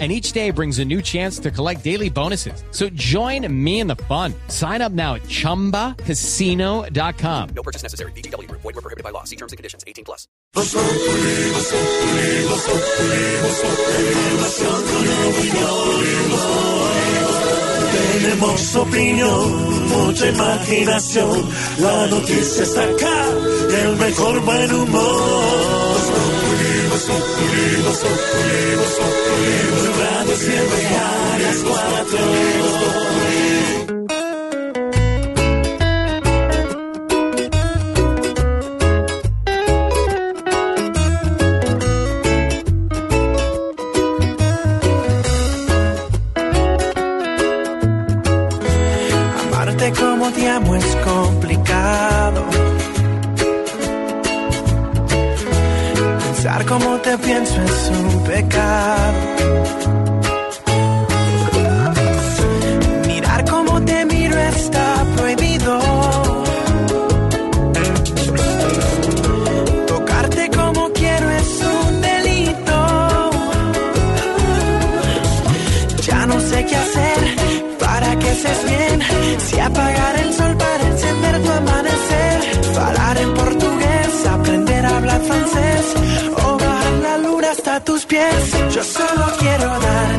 and each day brings a new chance to collect daily bonuses. So join me in the fun. Sign up now at ChumbaCasino.com. No purchase necessary. BGW. Void were prohibited by law. See terms and conditions. 18 plus. Tenemos opinión, mucha imaginación. La noticia está acá, el mejor buen humor. Siempre las cuatro. Amarte como te amo es Pensar como te pienso es un pecado. Mirar como te miro está prohibido. Tocarte como quiero es un delito. Ya no sé qué hacer para que seas bien. Si apagar el sol para encender tu amanecer. Hablar en portugués, aprender a hablar francés. Tus pies. Yo solo quiero darte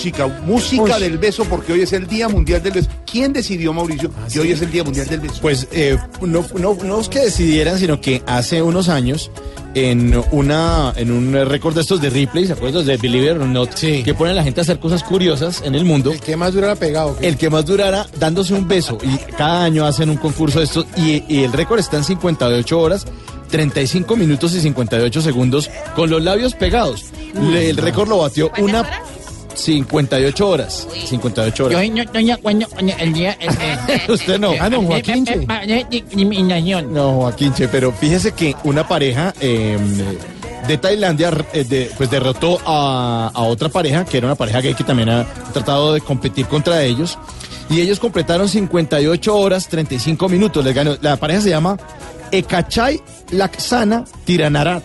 música, música del beso, porque hoy es el Día Mundial del Beso. ¿Quién decidió, Mauricio, que hoy es el Día Mundial del Beso? Pues eh, no, no, no es que decidieran, sino que hace unos años, en una en un récord de estos de Ripley, ¿se acuerdan? De Believe It or Not, que ponen a la gente a hacer cosas curiosas en el mundo. El que más durara pegado. El que más durara dándose un beso. Y cada año hacen un concurso de estos. Y, y el récord está en 58 horas. 35 minutos y 58 segundos con los labios pegados. Le- el récord lo batió una 58 horas. 58 horas. Yo, no, cuando el día. eh, eh, Usted no. eh, Ah, don eh, Joaquín, eh, che. eh, pa- de discriminación. No, Joaquín, che, pero fíjese que una pareja eh, de Tailandia eh, de- pues derrotó a, a otra pareja, que era una pareja gay que también ha tratado de competir contra ellos. Y ellos completaron 58 horas 35 minutos. Les ganó. La pareja se llama Ekachai Laksana Tiranarat.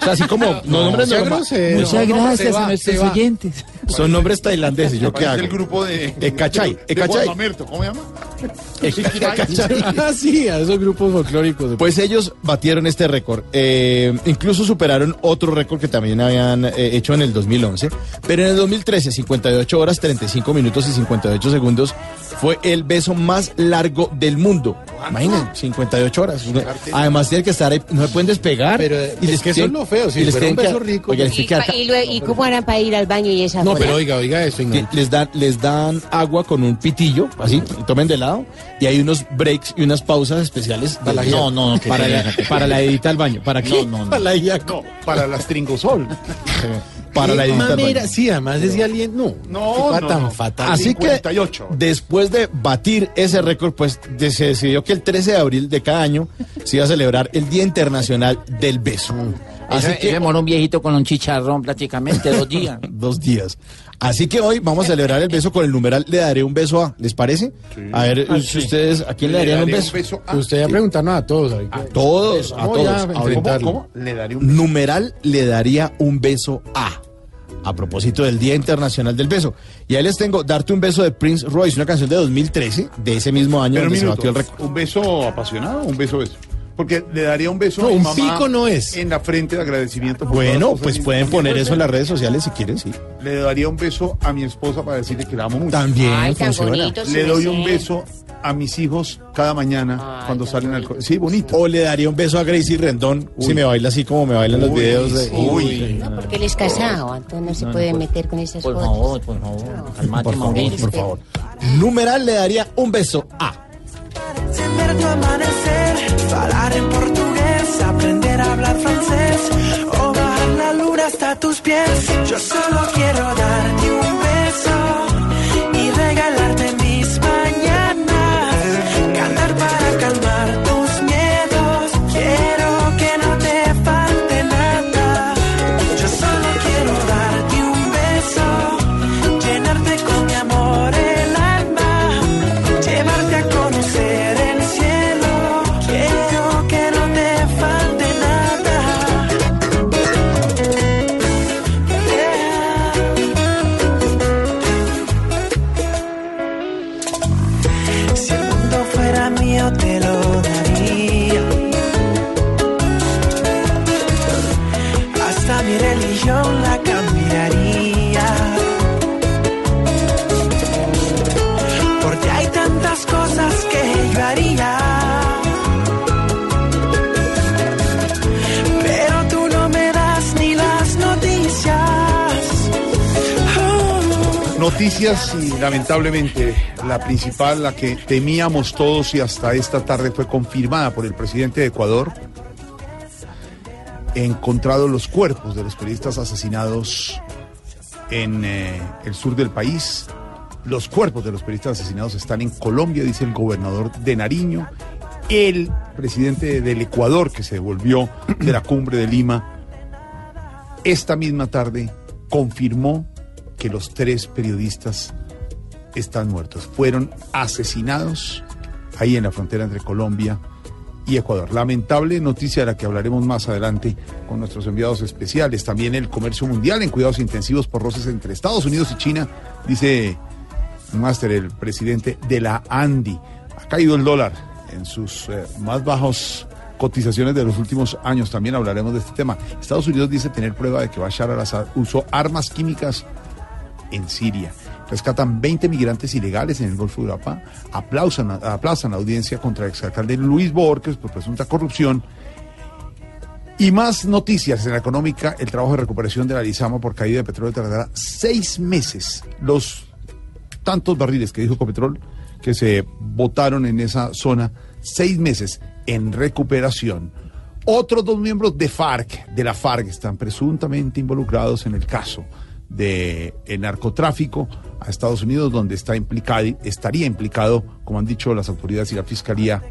O sea, así como no, nombres sea norma- grosero. Muchas No, no, gracias va, a nuestros oyentes. Son nombres tailandeses. ¿Yo qué hago? el grupo de... Ekachai, de Ekachai. Juan Mamerto, ¿cómo se llama? Ekachai. Ah, sí, a esos grupos folclóricos. Pues ellos batieron este récord. Eh, incluso superaron otro récord que también habían eh, hecho en el 2011. Pero en el 2013, 58 horas, 35 minutos y 58 segundos, fue el beso más largo del mundo. Imaginen, 58 horas. Además tiene que estar ahí, no se pueden despegar. Pero, es que eso es lo feo, si y les fuera un que- beso rico, oiga, les ¿Y, pa- y ¿y cómo harán para ir al baño y esa No, pero oiga, oiga eso. Ignacio. les dan, les dan agua con un pitillo, así, y tomen de lado, y hay unos breaks y unas pausas especiales. de- Para la no, no, no, para la, para la edita al baño. ¿Para qué? No, no, no. Para la Iaco. Para las Tringosol. Para la Qué edita al mamera, baño. Sí, además decía alguien, no. No, no, tan no. fatal. Así que 58. después de batir ese récord, pues de- se decidió que el 13 de abril de cada año se iba a celebrar el Día Internacional del Beso. Así que que demoró un viejito con un chicharrón prácticamente dos días. dos días. Así que hoy vamos a celebrar el beso con el numeral Le daré un beso a. ¿Les parece? A ver, si ustedes, ¿a quién le darían un daré beso? a- Usted ya preguntarnos a todos. A todos, a todos. Ahorita- enfrentarlo. ¿Cómo? Le daré un beso. numeral le daría un beso a. A propósito del Día Internacional del Beso. Y ahí les tengo Darte un beso de Prince Royce, una canción de 2013, de ese mismo año Pero un donde se minuto, batió el récord. ¿Un beso apasionado o un beso beso? Porque le daría un beso No, a mi un mamá pico no es. en la frente de agradecimiento. por Bueno, cosas pues pueden poner eso en las redes sociales si quieren, sí. Le daría un beso a mi esposa para decirle que la amo mucho. También Ay, tan bonito. Le doy un beso a mis hijos cada mañana Ay, cuando salen al bonito. co- Sí, bonito. O le daría un beso a Gracie Rendón si me baila así como me bailan los videos de. Uy. No, porque él es casado, entonces no se No, puede meter con esas Por fotos. favor, por favor. Calmate, Por favor, por favor. Numeral le daría un beso a. Encender tu amanecer, falar en portugués, aprender a hablar francés o bajar la luna hasta tus pies. Yo solo quiero darte un Noticias y lamentablemente la principal, la que temíamos todos y hasta esta tarde fue confirmada por el presidente de Ecuador. Encontrado los cuerpos de los periodistas asesinados en eh, el sur del país. Los cuerpos de los periodistas asesinados están en Colombia, dice el gobernador de Nariño. El presidente del Ecuador, que se devolvió de la cumbre de Lima, esta misma tarde confirmó que los tres periodistas están muertos. Fueron asesinados ahí en la frontera entre Colombia y Ecuador. Lamentable noticia de la que hablaremos más adelante con nuestros enviados especiales. También el comercio mundial en cuidados intensivos por roces entre Estados Unidos y China, dice Máster, el presidente de la ANDI. Ha caído el dólar en sus eh, más bajos cotizaciones de los últimos años. También hablaremos de este tema. Estados Unidos dice tener prueba de que Bashar al-Assad usó armas químicas en Siria. Rescatan 20 migrantes ilegales en el Golfo de Europa. Aplausan, aplausan la audiencia contra el exalcalde Luis Borges por presunta corrupción. Y más noticias en la económica. El trabajo de recuperación de la Lizama por caída de petróleo tardará seis meses. Los tantos barriles que dijo Ecopetrol que se votaron en esa zona, seis meses en recuperación. Otros dos miembros de FARC, de la FARC, están presuntamente involucrados en el caso de el narcotráfico a Estados Unidos, donde está implicado, estaría implicado, como han dicho las autoridades y la fiscalía,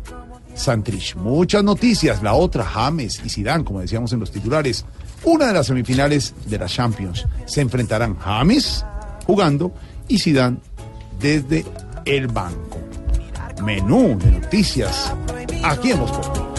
Santrich. Muchas noticias. La otra, James y Zidane, como decíamos en los titulares. Una de las semifinales de la Champions. Se enfrentarán James jugando y Zidane desde el banco. Menú de noticias aquí en. Tocarte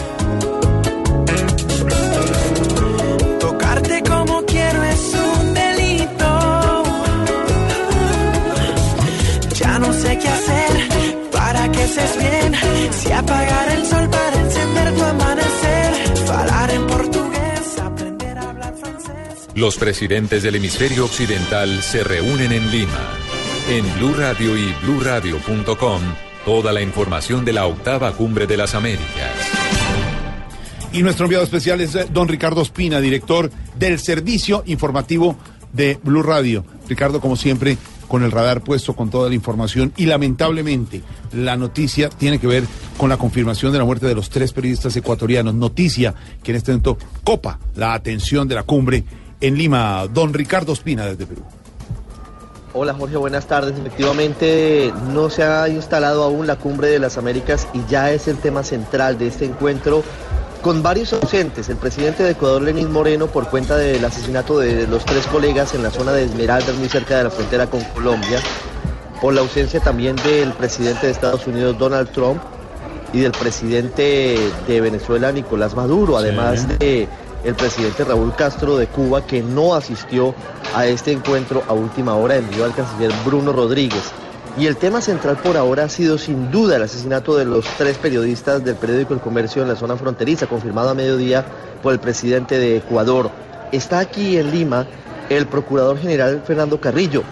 para que seas bien. Si apagar el sol para encender tu amanecer. Falar en portugués, aprender a hablar francés. Los presidentes del hemisferio occidental se reúnen en Lima. En Blue Radio y bluradio.com, toda la información de la octava cumbre de las Américas. Y nuestro enviado especial es eh, don Ricardo Espina, director del servicio informativo de Blue Radio. Ricardo, como siempre, con el radar puesto con toda la información y lamentablemente la noticia tiene que ver con la confirmación de la muerte de los tres periodistas ecuatorianos. Noticia que en este momento copa la atención de la cumbre en Lima. Don Ricardo Espina desde Perú. Hola Jorge, buenas tardes. Efectivamente, no se ha instalado aún la cumbre de las Américas y ya es el tema central de este encuentro con varios ausentes. El presidente de Ecuador, Lenín Moreno, por cuenta del asesinato de los tres colegas en la zona de Esmeraldas, muy cerca de la frontera con Colombia. Por la ausencia también del presidente de Estados Unidos, Donald Trump, y del presidente de Venezuela, Nicolás Maduro, además de el presidente Raúl Castro de Cuba, que no asistió a este encuentro a última hora, envió al canciller Bruno Rodríguez. Y el tema central por ahora ha sido sin duda el asesinato de los tres periodistas del periódico El Comercio en la zona fronteriza, confirmado a mediodía por el presidente de Ecuador. Está aquí en Lima el procurador general Fernando Carrillo,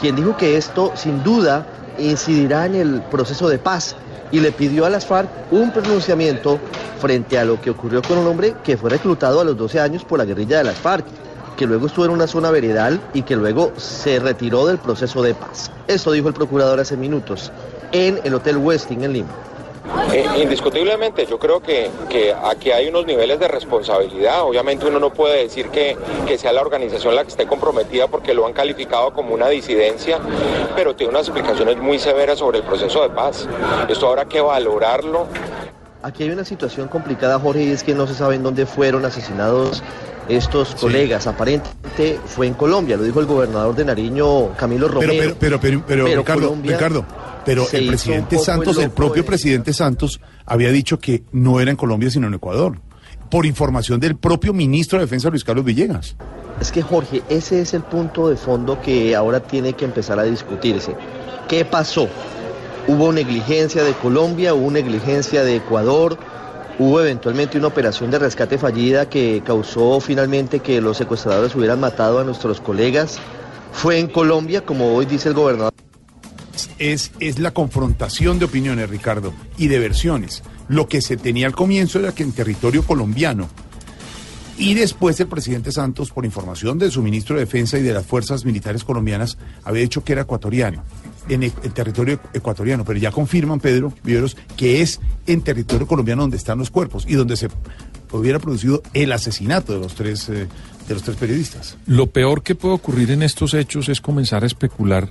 quien dijo que esto sin duda incidirá en el proceso de paz y le pidió a las FARC un pronunciamiento frente a lo que ocurrió con un hombre que fue reclutado a los 12 años por la guerrilla de las FARC, que luego estuvo en una zona veredal y que luego se retiró del proceso de paz. Esto dijo el procurador hace minutos en el Hotel Westin en Lima. Eh, indiscutiblemente, yo creo que, que, aquí hay unos niveles de responsabilidad. Obviamente uno no puede decir que, que, sea la organización la que esté comprometida porque lo han calificado como una disidencia, pero tiene unas explicaciones muy severas sobre el proceso de paz. Esto habrá que valorarlo. Aquí hay una situación complicada, Jorge, y es que no se sabe en dónde fueron asesinados estos colegas. Sí. Aparentemente fue en Colombia, lo dijo el gobernador de Nariño, Camilo Romero. Pero, pero, pero, pero, pero Ricardo, Colombia, Ricardo, pero el presidente Santos, el, el propio presidente Santos, había dicho que no era en Colombia sino en Ecuador, por información del propio ministro de Defensa Luis Carlos Villegas. Es que Jorge, ese es el punto de fondo que ahora tiene que empezar a discutirse. ¿Qué pasó? Hubo negligencia de Colombia, hubo negligencia de Ecuador, hubo eventualmente una operación de rescate fallida que causó finalmente que los secuestradores hubieran matado a nuestros colegas. Fue en Colombia, como hoy dice el gobernador. Es, es la confrontación de opiniones, Ricardo, y de versiones. Lo que se tenía al comienzo era que en territorio colombiano y después el presidente Santos, por información de su ministro de Defensa y de las fuerzas militares colombianas, había dicho que era ecuatoriano, en el, territorio ecuatoriano. Pero ya confirman, Pedro Viveros, que es en territorio colombiano donde están los cuerpos y donde se hubiera producido el asesinato de los tres, eh, de los tres periodistas. Lo peor que puede ocurrir en estos hechos es comenzar a especular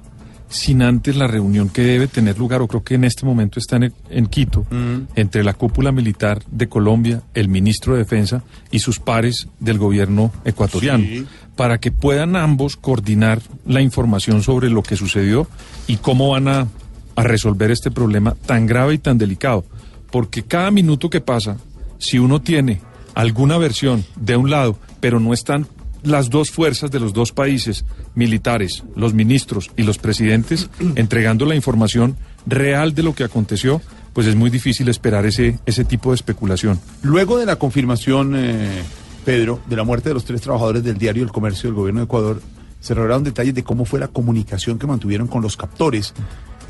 sin antes la reunión que debe tener lugar, o creo que en este momento está en, en Quito, mm. entre la cúpula militar de Colombia, el ministro de Defensa y sus pares del gobierno ecuatoriano, sí. para que puedan ambos coordinar la información sobre lo que sucedió y cómo van a, a resolver este problema tan grave y tan delicado. Porque cada minuto que pasa, si uno tiene alguna versión de un lado, pero no están las dos fuerzas de los dos países, militares, los ministros y los presidentes, entregando la información real de lo que aconteció, pues es muy difícil esperar ese, ese tipo de especulación. Luego de la confirmación, eh, Pedro, de la muerte de los tres trabajadores del diario El Comercio del Gobierno de Ecuador, se revelaron detalles de cómo fue la comunicación que mantuvieron con los captores.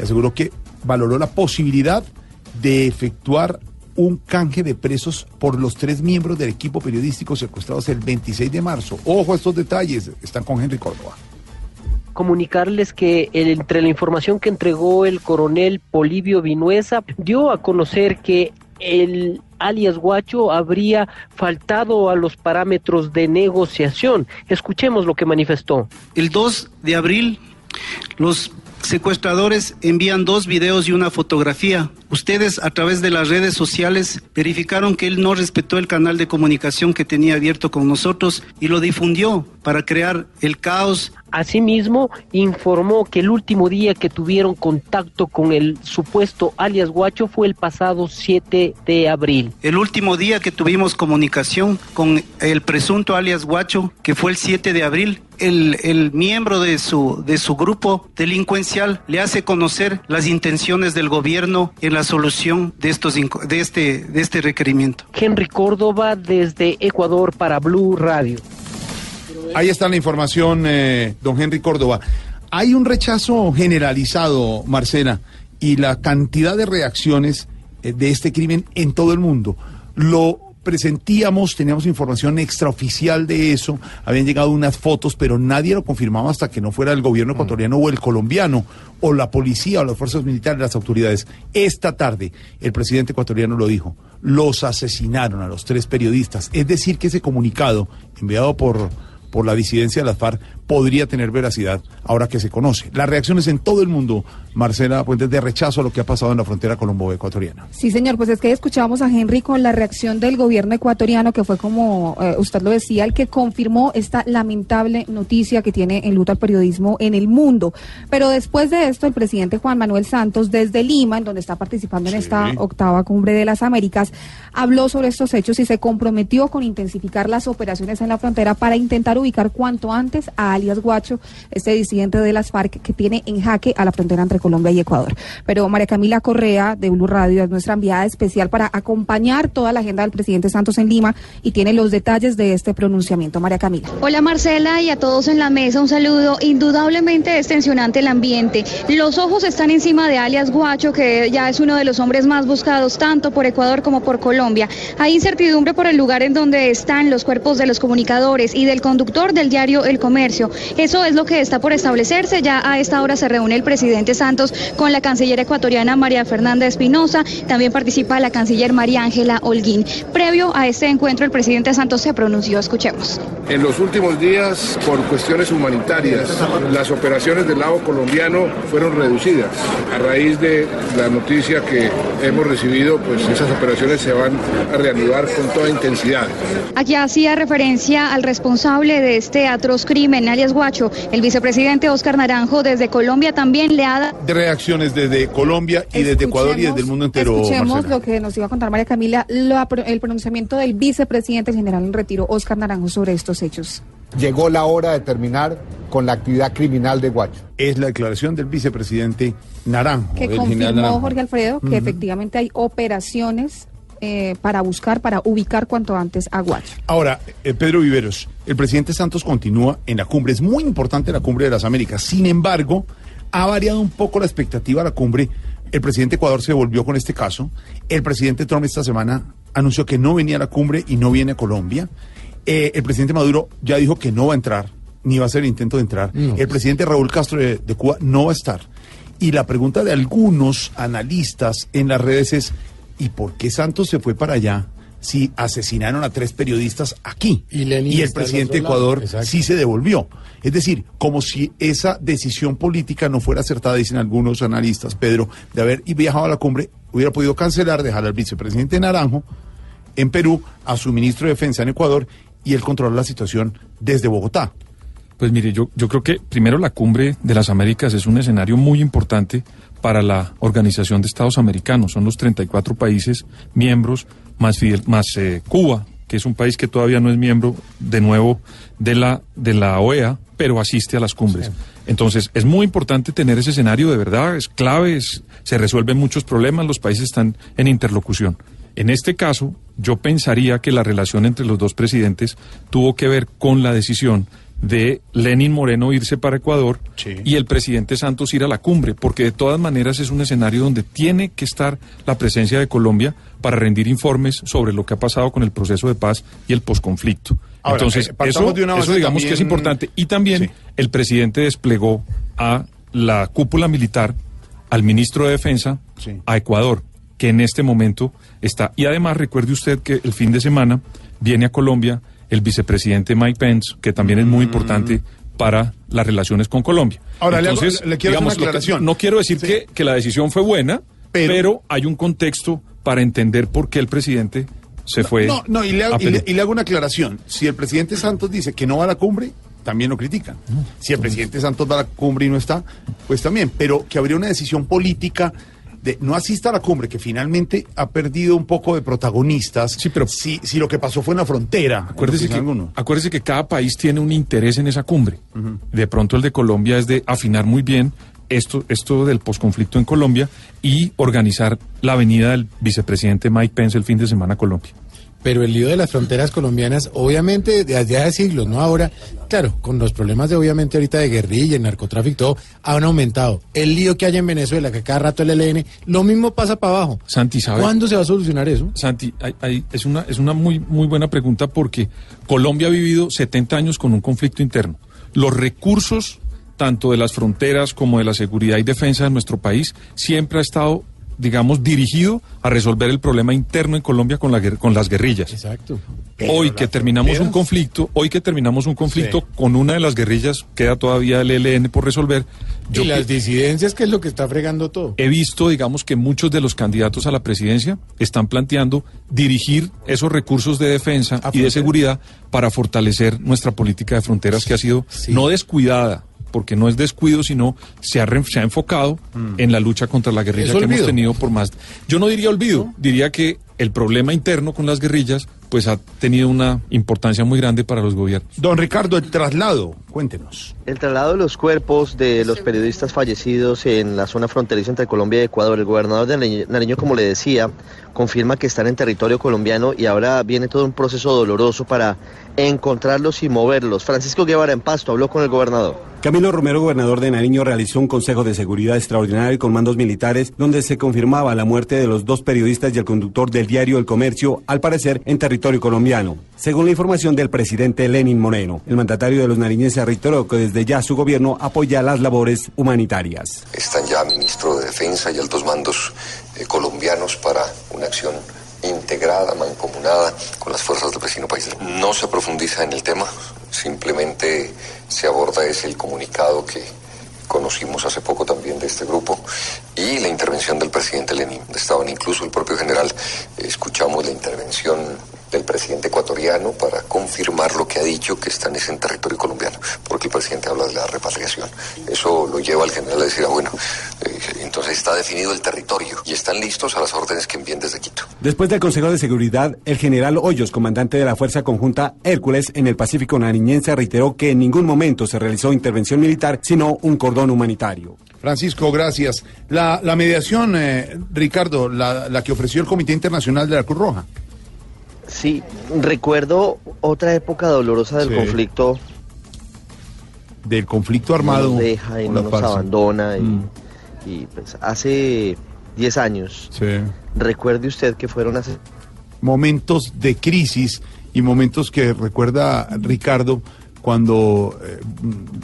Aseguró que valoró la posibilidad de efectuar un canje de presos por los tres miembros del equipo periodístico secuestrados el 26 de marzo. Ojo a estos detalles, están con Henry Córdoba. Comunicarles que entre la información que entregó el coronel Polivio Vinuesa dio a conocer que el alias Guacho habría faltado a los parámetros de negociación. Escuchemos lo que manifestó. El 2 de abril, los secuestradores envían dos videos y una fotografía. Ustedes a través de las redes sociales verificaron que él no respetó el canal de comunicación que tenía abierto con nosotros y lo difundió para crear el caos. Asimismo, informó que el último día que tuvieron contacto con el supuesto alias Guacho fue el pasado 7 de abril. El último día que tuvimos comunicación con el presunto alias Guacho, que fue el 7 de abril, el, el, miembro de su, de su grupo delincuencial le hace conocer las intenciones del gobierno en la solución de, estos, de, este, de este requerimiento. Henry Córdoba desde Ecuador para Blue Radio. Ahí está la información, eh, don Henry Córdoba. Hay un rechazo generalizado, Marcela, y la cantidad de reacciones eh, de este crimen en todo el mundo. Lo presentíamos, teníamos información extraoficial de eso, habían llegado unas fotos, pero nadie lo confirmaba hasta que no fuera el gobierno ecuatoriano o el colombiano, o la policía o las fuerzas militares, las autoridades. Esta tarde el presidente ecuatoriano lo dijo, los asesinaron a los tres periodistas, es decir, que ese comunicado enviado por por la disidencia de las FARC podría tener veracidad ahora que se conoce. Las reacciones en todo el mundo, Marcela Puentes, de rechazo a lo que ha pasado en la frontera colombo-ecuatoriana. Sí, señor, pues es que escuchábamos a Henry con la reacción del gobierno ecuatoriano, que fue como eh, usted lo decía, el que confirmó esta lamentable noticia que tiene en luta al periodismo en el mundo. Pero después de esto, el presidente Juan Manuel Santos, desde Lima, en donde está participando en esta octava cumbre de las Américas, habló sobre estos hechos y se comprometió con intensificar las operaciones en la frontera para intentar ubicar cuanto antes a alias Guacho, este disidente de las FARC que tiene en jaque a la frontera entre Colombia y Ecuador. Pero María Camila Correa de Blue Radio es nuestra enviada especial para acompañar toda la agenda del presidente Santos en Lima y tiene los detalles de este pronunciamiento. María Camila. Hola Marcela y a todos en la mesa un saludo. Indudablemente es tensionante el ambiente. Los ojos están encima de alias Guacho, que ya es uno de los hombres más buscados tanto por Ecuador como por Colombia. Hay incertidumbre por el lugar en donde están los cuerpos de los comunicadores y del conductor del diario El Comercio. Eso es lo que está por establecerse. Ya a esta hora se reúne el presidente Santos con la canciller ecuatoriana María Fernanda Espinosa. También participa la canciller María Ángela Holguín. Previo a este encuentro, el presidente Santos se pronunció. Escuchemos. En los últimos días, por cuestiones humanitarias, las operaciones del lado colombiano fueron reducidas. A raíz de la noticia que hemos recibido, pues esas operaciones se van a reanudar con toda intensidad. Aquí hacía referencia al responsable de este atroz crimen, alias Guacho, el vicepresidente Oscar Naranjo desde Colombia también le ha dado... De reacciones desde Colombia y desde Ecuador y desde el mundo entero. Escuchemos Marcela. lo que nos iba a contar María Camila, lo- el pronunciamiento del vicepresidente general en retiro, Oscar Naranjo, sobre estos hechos. Llegó la hora de terminar con la actividad criminal de Guacho. Es la declaración del vicepresidente Naranjo. Que confirmó Naranjo. Jorge Alfredo que efectivamente hay operaciones eh, para buscar, para ubicar cuanto antes a Guacho. Ahora, eh, Pedro Viveros, el presidente Santos continúa en la cumbre. Es muy importante la cumbre de las Américas. Sin embargo, ha variado un poco la expectativa de la cumbre. El presidente Ecuador se volvió con este caso. El presidente Trump esta semana anunció que no venía a la cumbre y no viene a Colombia. Eh, el presidente Maduro ya dijo que no va a entrar, ni va a hacer el intento de entrar. El presidente Raúl Castro de, de Cuba no va a estar. Y la pregunta de algunos analistas en las redes es, ¿y por qué Santos se fue para allá si asesinaron a tres periodistas aquí? Y, el presidente de. Ecuador Exacto. sí se devolvió. Es decir, como si esa decisión política no fuera acertada, dicen algunos analistas, Pedro, de haber viajado a la cumbre, hubiera podido cancelar, dejar al vicepresidente Naranjo en Perú, a su ministro de Defensa en Ecuador y él controlar la situación desde Bogotá. Pues mire, yo, yo creo que primero la cumbre de las Américas es un escenario muy importante para la Organización de Estados Americanos. Son los 34 países miembros, más, Fidel- más eh, Cuba, que es un país que todavía no es miembro de nuevo de la, de la OEA, pero asiste a las cumbres. Entonces, es muy importante tener ese escenario de verdad, es clave, es- se resuelven muchos problemas, los países están en interlocución. En este caso, yo pensaría que la relación entre los dos presidentes tuvo que ver con la decisión de Lenin Moreno irse para Ecuador y el presidente Santos ir a la cumbre, porque de todas maneras es un escenario donde tiene que estar la presencia de Colombia para rendir informes sobre lo que ha pasado con el proceso de paz y el posconflicto. Entonces, eh, eso, de una eso digamos que es importante. Y también el presidente desplegó a la cúpula militar, al ministro de Defensa, a Ecuador, que en este momento está. Y además recuerde usted que el fin de semana viene a Colombia el vicepresidente Mike Pence, que también es muy importante para las relaciones con Colombia. Mm. Ahora, le hago- Entonces, le quiero hacer una que- aclaración. no quiero decir que, que la decisión fue buena, pero, hay un contexto para entender por qué el presidente se fue. No, no, y le, hago, y le- y le hago una aclaración. Si el presidente Santos dice que no va a la cumbre, también lo critican. Si el presidente Santos va a la cumbre y no está, pues también. Pero que habría una decisión política de no asista a la cumbre, que finalmente ha perdido un poco de protagonistas. Sí, pero si, si lo que pasó fue en la frontera. Acuérdese que cada país tiene un interés en esa cumbre. De pronto el de Colombia es de afinar muy bien esto, esto del posconflicto en Colombia y organizar la venida del vicepresidente Mike Pence el fin de semana a Colombia. Pero el lío de las fronteras colombianas, obviamente, desde hace siglos, no ahora, claro, con los problemas de obviamente ahorita de guerrilla, el narcotráfico, todo, han aumentado. El lío que hay en Venezuela, que cada rato el ELN, lo mismo pasa para abajo. Santi, ¿sabe? ¿Cuándo se va a solucionar eso? Santi, hay- hay- es una, es una muy, muy buena pregunta porque Colombia ha vivido 70 años con un conflicto interno. Los recursos, tanto de las fronteras como de la seguridad y defensa de nuestro país, siempre ha estado, digamos, dirigido a resolver el problema interno en Colombia con, la, con las guerrillas. Exacto. Hoy que terminamos un conflicto, hoy que terminamos un conflicto con una de las guerrillas, queda todavía el ELN por resolver. y las disidencias, que es lo que está fregando todo. He visto, digamos, que muchos de los candidatos a la presidencia están planteando dirigir esos recursos de defensa y de seguridad para fortalecer nuestra política de fronteras que ha sido no descuidada, porque no es descuido, sino se ha, se ha enfocado en la lucha contra la guerrilla que hemos tenido por más. Yo no diría olvido, diría que el problema interno con las guerrillas pues ha tenido una importancia muy grande para los gobiernos. Don Ricardo, el traslado, cuéntenos. El traslado de los cuerpos de los periodistas fallecidos en la zona fronteriza entre Colombia y Ecuador. El gobernador de Nariño, como le decía, confirma que están en territorio colombiano y ahora viene todo un proceso doloroso para encontrarlos y moverlos. Francisco Guevara en Pasto habló con el gobernador. Camilo Romero, gobernador de Nariño, realizó un consejo de seguridad extraordinario con mandos militares donde se confirmaba la muerte de los dos periodistas y el conductor del diario El Comercio, al parecer en territorio colombiano. Según la información del presidente Lenin Moreno, el mandatario de los nariñenses reiteró que desde ya su gobierno apoya las labores humanitarias. Están ya ministro de Defensa y altos mandos eh, colombianos para una acción integrada, mancomunada con las fuerzas del vecino país. No se profundiza en el tema, simplemente se aborda ese el comunicado que conocimos hace poco también de este grupo y la intervención del presidente Lenin. Estaban incluso el propio general, eh, escuchamos la intervención del presidente ecuatoriano para confirmar lo que ha dicho que están es en territorio colombiano, porque el presidente habla de la repatriación. Eso lo lleva al general a decir, ah, bueno, eh, entonces está definido el territorio y están listos a las órdenes que envíen desde Quito. Después del Consejo de Seguridad, el general Hoyos, comandante de la Fuerza Conjunta Hércules en el Pacífico nariñense, reiteró que en ningún momento se realizó intervención militar, sino un cordón humanitario. Francisco, gracias. La, la mediación, eh, Ricardo, la, la que ofreció el Comité Internacional de la Cruz Roja. Sí, recuerdo otra época dolorosa del Sí. conflicto. Del conflicto armado. No nos deja y no nos farsa. abandona. Y, Mm. y, pues hace 10 años, Sí. recuerde usted que fueron hace momentos de crisis y momentos que recuerda Ricardo cuando eh,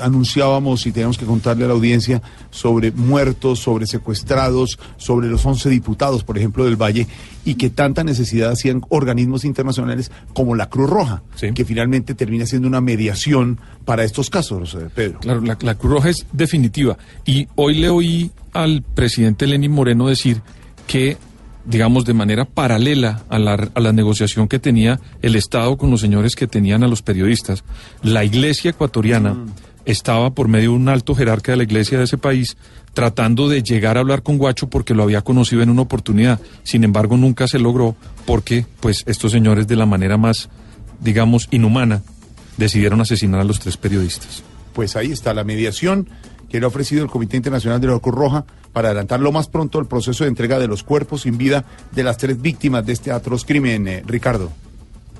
anunciábamos y teníamos que contarle a la audiencia sobre muertos, sobre secuestrados, sobre los 11 diputados, por ejemplo, del Valle, y que tanta necesidad hacían organismos internacionales como la Cruz Roja, que finalmente termina siendo una mediación para estos casos, Pedro. Claro, la, la Cruz Roja es definitiva. Y hoy le oí al presidente Lenín Moreno decir que, digamos, de manera paralela a la, a la negociación que tenía el Estado con los señores que tenían a los periodistas, la iglesia ecuatoriana estaba por medio de un alto jerarca de la iglesia de ese país tratando de llegar a hablar con Guacho porque lo había conocido en una oportunidad. Sin embargo, nunca se logró porque, pues, estos señores de la manera más, digamos, inhumana, decidieron asesinar a los tres periodistas. Pues ahí está la mediación que le ha ofrecido el Comité Internacional de la Cruz Roja para adelantar lo más pronto el proceso de entrega de los cuerpos sin vida de las tres víctimas de este atroz crimen, eh, Ricardo,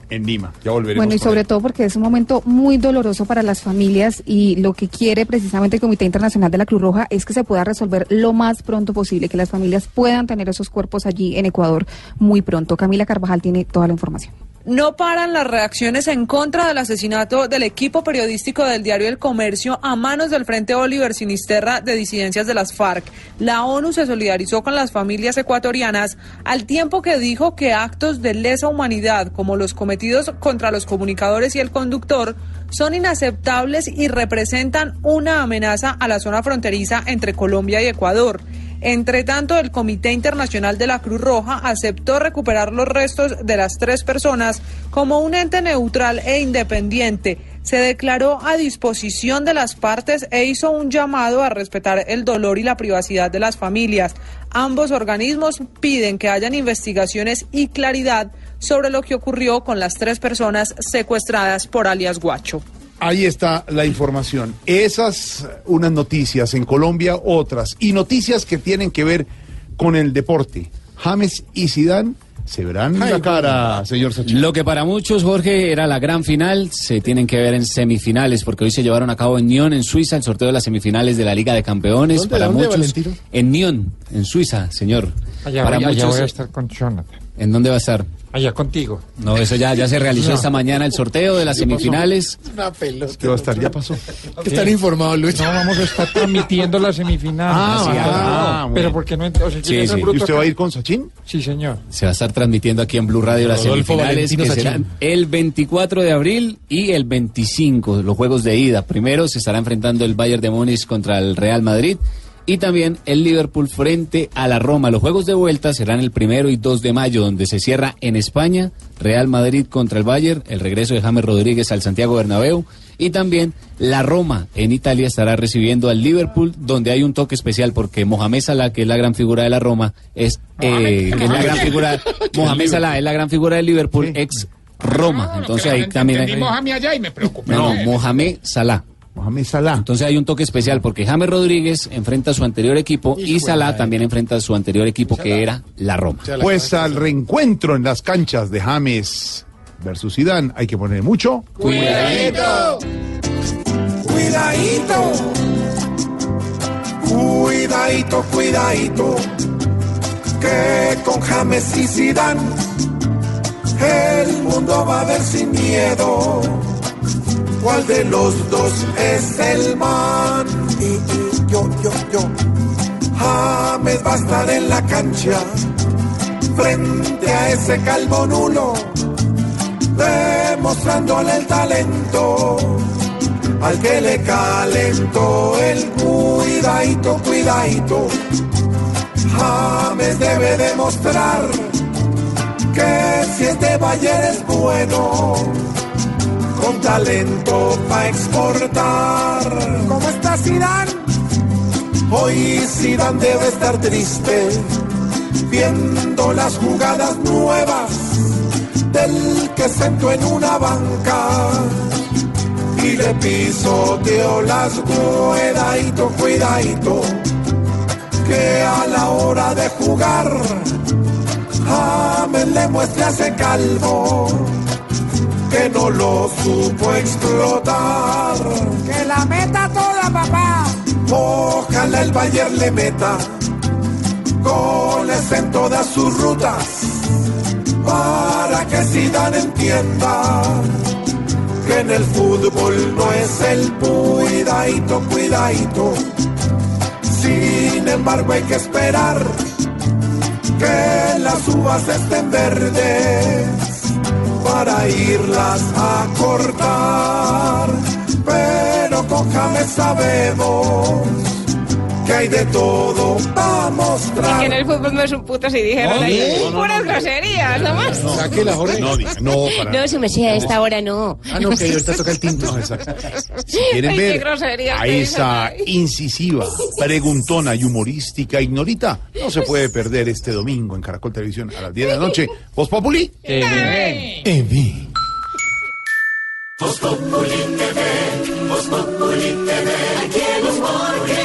en Lima. Ya volveremos. Bueno, y sobre todo porque es un momento muy doloroso para las familias y lo que quiere precisamente el Comité Internacional de la Cruz Roja es que se pueda resolver lo más pronto posible, que las familias puedan tener esos cuerpos allí en Ecuador muy pronto. Camila Carvajal tiene toda la información. No paran las reacciones en contra del asesinato del equipo periodístico del diario El Comercio a manos del Frente Oliver Sinisterra de disidencias de las FARC. La ONU se solidarizó con las familias ecuatorianas al tiempo que dijo que actos de lesa humanidad como los cometidos contra los comunicadores y el conductor son inaceptables y representan una amenaza a la zona fronteriza entre Colombia y Ecuador. Entre tanto, el Comité Internacional de la Cruz Roja aceptó recuperar los restos de las tres personas como un ente neutral e independiente. Se declaró a disposición de las partes e hizo un llamado a respetar el dolor y la privacidad de las familias. Ambos organismos piden que hayan investigaciones y claridad sobre lo que ocurrió con las tres personas secuestradas por alias Guacho. Ahí está la información. Esas, unas noticias en Colombia, otras. Y noticias que tienen que ver con el deporte. James y Sidán se verán la cara, señor Sachin. Lo que para muchos, Jorge, era la gran final, se tienen que ver en semifinales, porque hoy se llevaron a cabo en Nyon, en Suiza, el sorteo de las semifinales de la Liga de Campeones. ¿Dónde, para dónde, muchos, Valentino? en Nyon, en Suiza, señor. Allá, para voy, allá muchos, voy a estar con Jonathan. ¿En dónde va a estar? Allá contigo. No, eso ya, ya se realizó No. esta mañana el sorteo de las semifinales. Una pelota. ¿Qué va a estar? Ya pasó. Están informados, Luis. No, vamos a estar transmitiendo la semifinal. Ah, ah, ah, bueno. pero ¿por qué no? O sea, Sí, ¿quién es sí. ¿Y usted va a ir con Sachin? Sí, señor. Se va a estar transmitiendo aquí en Blue Radio las Rodolfo semifinales Valentino que Sachin. serán el 24 de abril y el 25, los juegos de ida. Primero se estará enfrentando el Bayern de Múnich contra el Real Madrid y también el Liverpool frente a la Roma. Los juegos de vuelta serán el primero y 2 de mayo, donde se cierra en España Real Madrid contra el Bayern, el regreso de James Rodríguez al Santiago Bernabéu y también la Roma en Italia estará recibiendo al Liverpool, donde hay un toque especial porque Mohamed Salah, que es la gran figura de la Roma, es, eh, que es la gran figura, Mohamed Salah es la gran figura del Liverpool, ex Roma. Entonces ahí también hay... Mohamed allá y me no, Mohamed Salah. Mohamed Salah. Entonces hay un toque especial porque James Rodríguez enfrenta a su anterior equipo y Salah también enfrenta a su anterior equipo que era la Roma. Pues al reencuentro en las canchas de James versus Zidane hay que poner mucho. Cuidadito. Cuidadito. Cuidadito, cuidadito. Que con James y Zidane el mundo va a ver sin miedo. ¿Cuál de los dos es el man? Y, y yo, yo, yo. James va a estar en la cancha frente a ese calvo nulo, demostrándole el talento al que le calentó el cuidadito, cuidadito. James debe demostrar que si este Bayern es bueno, con talento para exportar. ¿Cómo está Zidane? Hoy Zidane debe estar triste viendo las jugadas nuevas del que sentó en una banca y le pisoteó las cuidadito, cuidadito, que a la hora de jugar James le muestra a ese calvo que no lo supo explotar. Que la meta toda, papá. Ojalá el Bayern le meta goles en todas sus rutas para que Zidane entienda que en el fútbol no es el cuidadito, cuidadito. Sin embargo hay que esperar que las uvas estén verdes para irlas a cortar. Pero con James sabemos que hay de todo para mostrar. Y que en el fútbol no es un puto si dijeron ahí. No, no, Puras groserías, nomás. No, diga, no, para No, su merced, a esta hora no. Ah, no, que ahorita toca el tinto. No, exacto. Si quieren Ay, qué ver groserías a esa incisiva, preguntona y humorística ignorita, no se puede perder este domingo en Caracol Televisión a las 10 de la noche. Voz Populi. TV, Populi TV, aquí el humor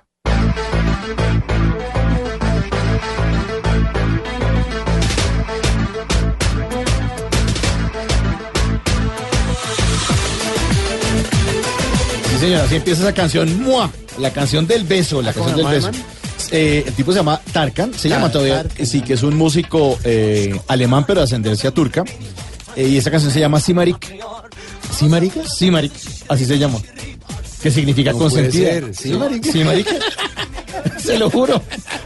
Señora, así empieza esa canción, ¡mua! La canción del beso, la canción del beso. Eh, el tipo se llama Tarkan, se llama todavía, sí, que es un músico eh, alemán, pero de ascendencia turca. Eh, y esa canción se llama Simarik. ¿Simarik? Simarik, así se llama. Que significa No consentida. Simarik. Simarik. se lo juro.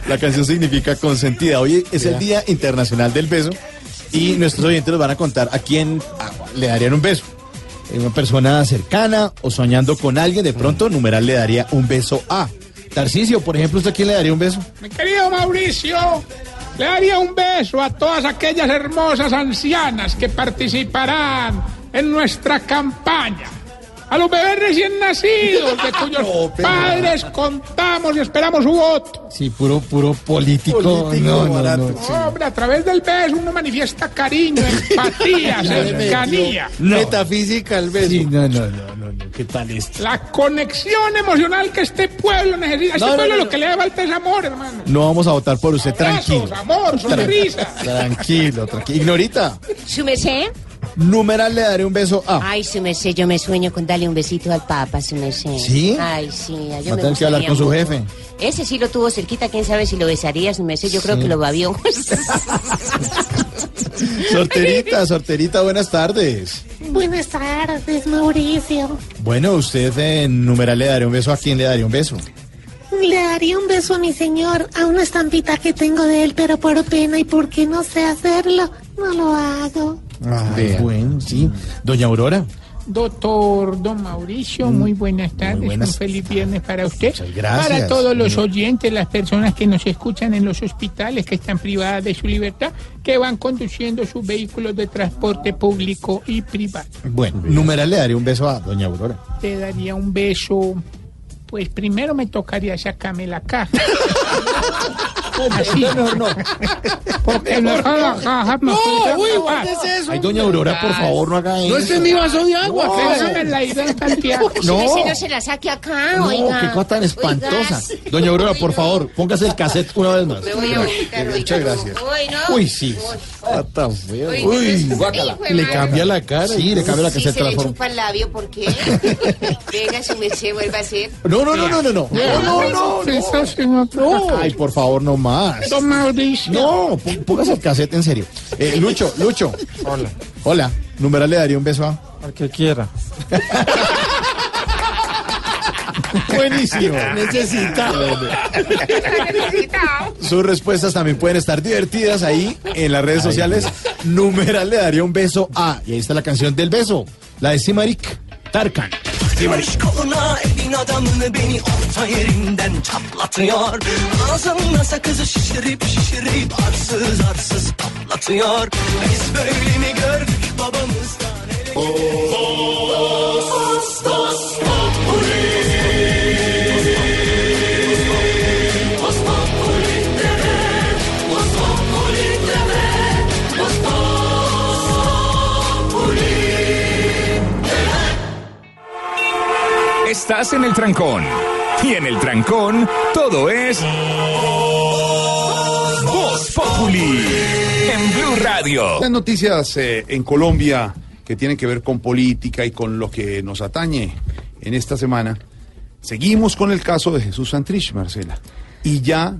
La canción significa consentida. Hoy es el. Día Internacional del Beso. Y nuestros oyentes nos van a contar a quién le darían un beso. Una persona cercana o soñando con alguien, de pronto, numeral le daría un beso a. Tarcisio, por ejemplo, ¿usted a quién le daría un beso? Mi querido Mauricio, le daría un beso a todas aquellas hermosas ancianas que participarán en nuestra campaña. A los bebés recién nacidos, de cuyos padres contamos y esperamos su voto. Sí, puro, puro político. Político no, no, barato. no. Hombre, a través del beso uno manifiesta cariño, empatía, cercanía. Metafísica el beso. Sí, no, no, no, no, no, ¿qué tal esto? La conexión emocional que este pueblo necesita. Este pueblo no, lo no. que le da falta es amor, hermano. No vamos a votar por usted, tranquilo. Abrazos, amor, sonrisa. Tranquilo, tranquilo. Ignorita, ¿Su merced? Numeral le daré un beso a. Ay, su merced, yo me sueño con darle un besito al papa, su merced. ¿Sí? Ay, sí. Yo a me que hablar con su mucho. jefe. Ese sí lo tuvo cerquita, quién sabe si lo besaría, su merced. Yo creo que lo babió. Sorterita, sorterita, buenas tardes. Buenas tardes, Mauricio. Bueno, usted en numeral le daré un beso a quién le daría un beso. Le daría un beso a mi señor, a una estampita que tengo de él, pero por pena y porque no sé hacerlo, no lo hago. Ay, bueno, sí. Doña Aurora. doctor Don Mauricio, muy buenas tardes. buenas. Un feliz viernes para usted. gracias. Para todos los oyentes, las personas que nos escuchan en los hospitales que están privadas de su libertad, que van conduciendo sus vehículos de transporte público y privado. Bueno, numeral le daré un beso a doña Aurora. Te daría un beso. Pues primero me tocaría sacarme la caja. Así. No, no, Porque no, la caja No, uy, guárdese eso. Ay, doña Aurora, por favor, no haga eso. No, este es mi vaso de agua. No, la ida en Santiago. No. Si no se la saque acá, No, oiga. qué cosa tan espantosa. Oiga, Doña Aurora, por favor, póngase el cassette una vez más. Me voy a vomitar, oiga. Muchas gracias. Uy, no. Uy, sí. Ah, tan feo. Uy, no, guácala. madre. cambia la cara. Sí, le cambia la cassette se le chupa el labio, ¿por qué? Venga, su merced vuelva a ser. No, no, no, no, no, no. No, no. Ay, por favor, no más. Don Mauricio. No, pó- póngase el cassette en serio. Eh, Lucho, Lucho. Hola. Hola. Numeral le daría un beso a. Al que quiera. Buenísimo. Necesita. Sus respuestas también pueden estar divertidas ahí en las redes sociales. Numeral le daría un beso a. Y ahí está la canción del beso. La de Simarik Tarkan. Aşk koluna elin adamını beni orta yerinden çatlatıyor Ağzımda sakızı şişirip şişirip arsız arsız patlatıyor. Biz böyle mi gördük babamızdan Estás en el trancón. Y en el trancón, todo es. Voz Populi. En Blue Radio. Las noticias eh, en Colombia que tienen que ver con política y con lo que nos atañe en esta semana. Seguimos con el caso de Jesús Santrich, Marcela. Y ya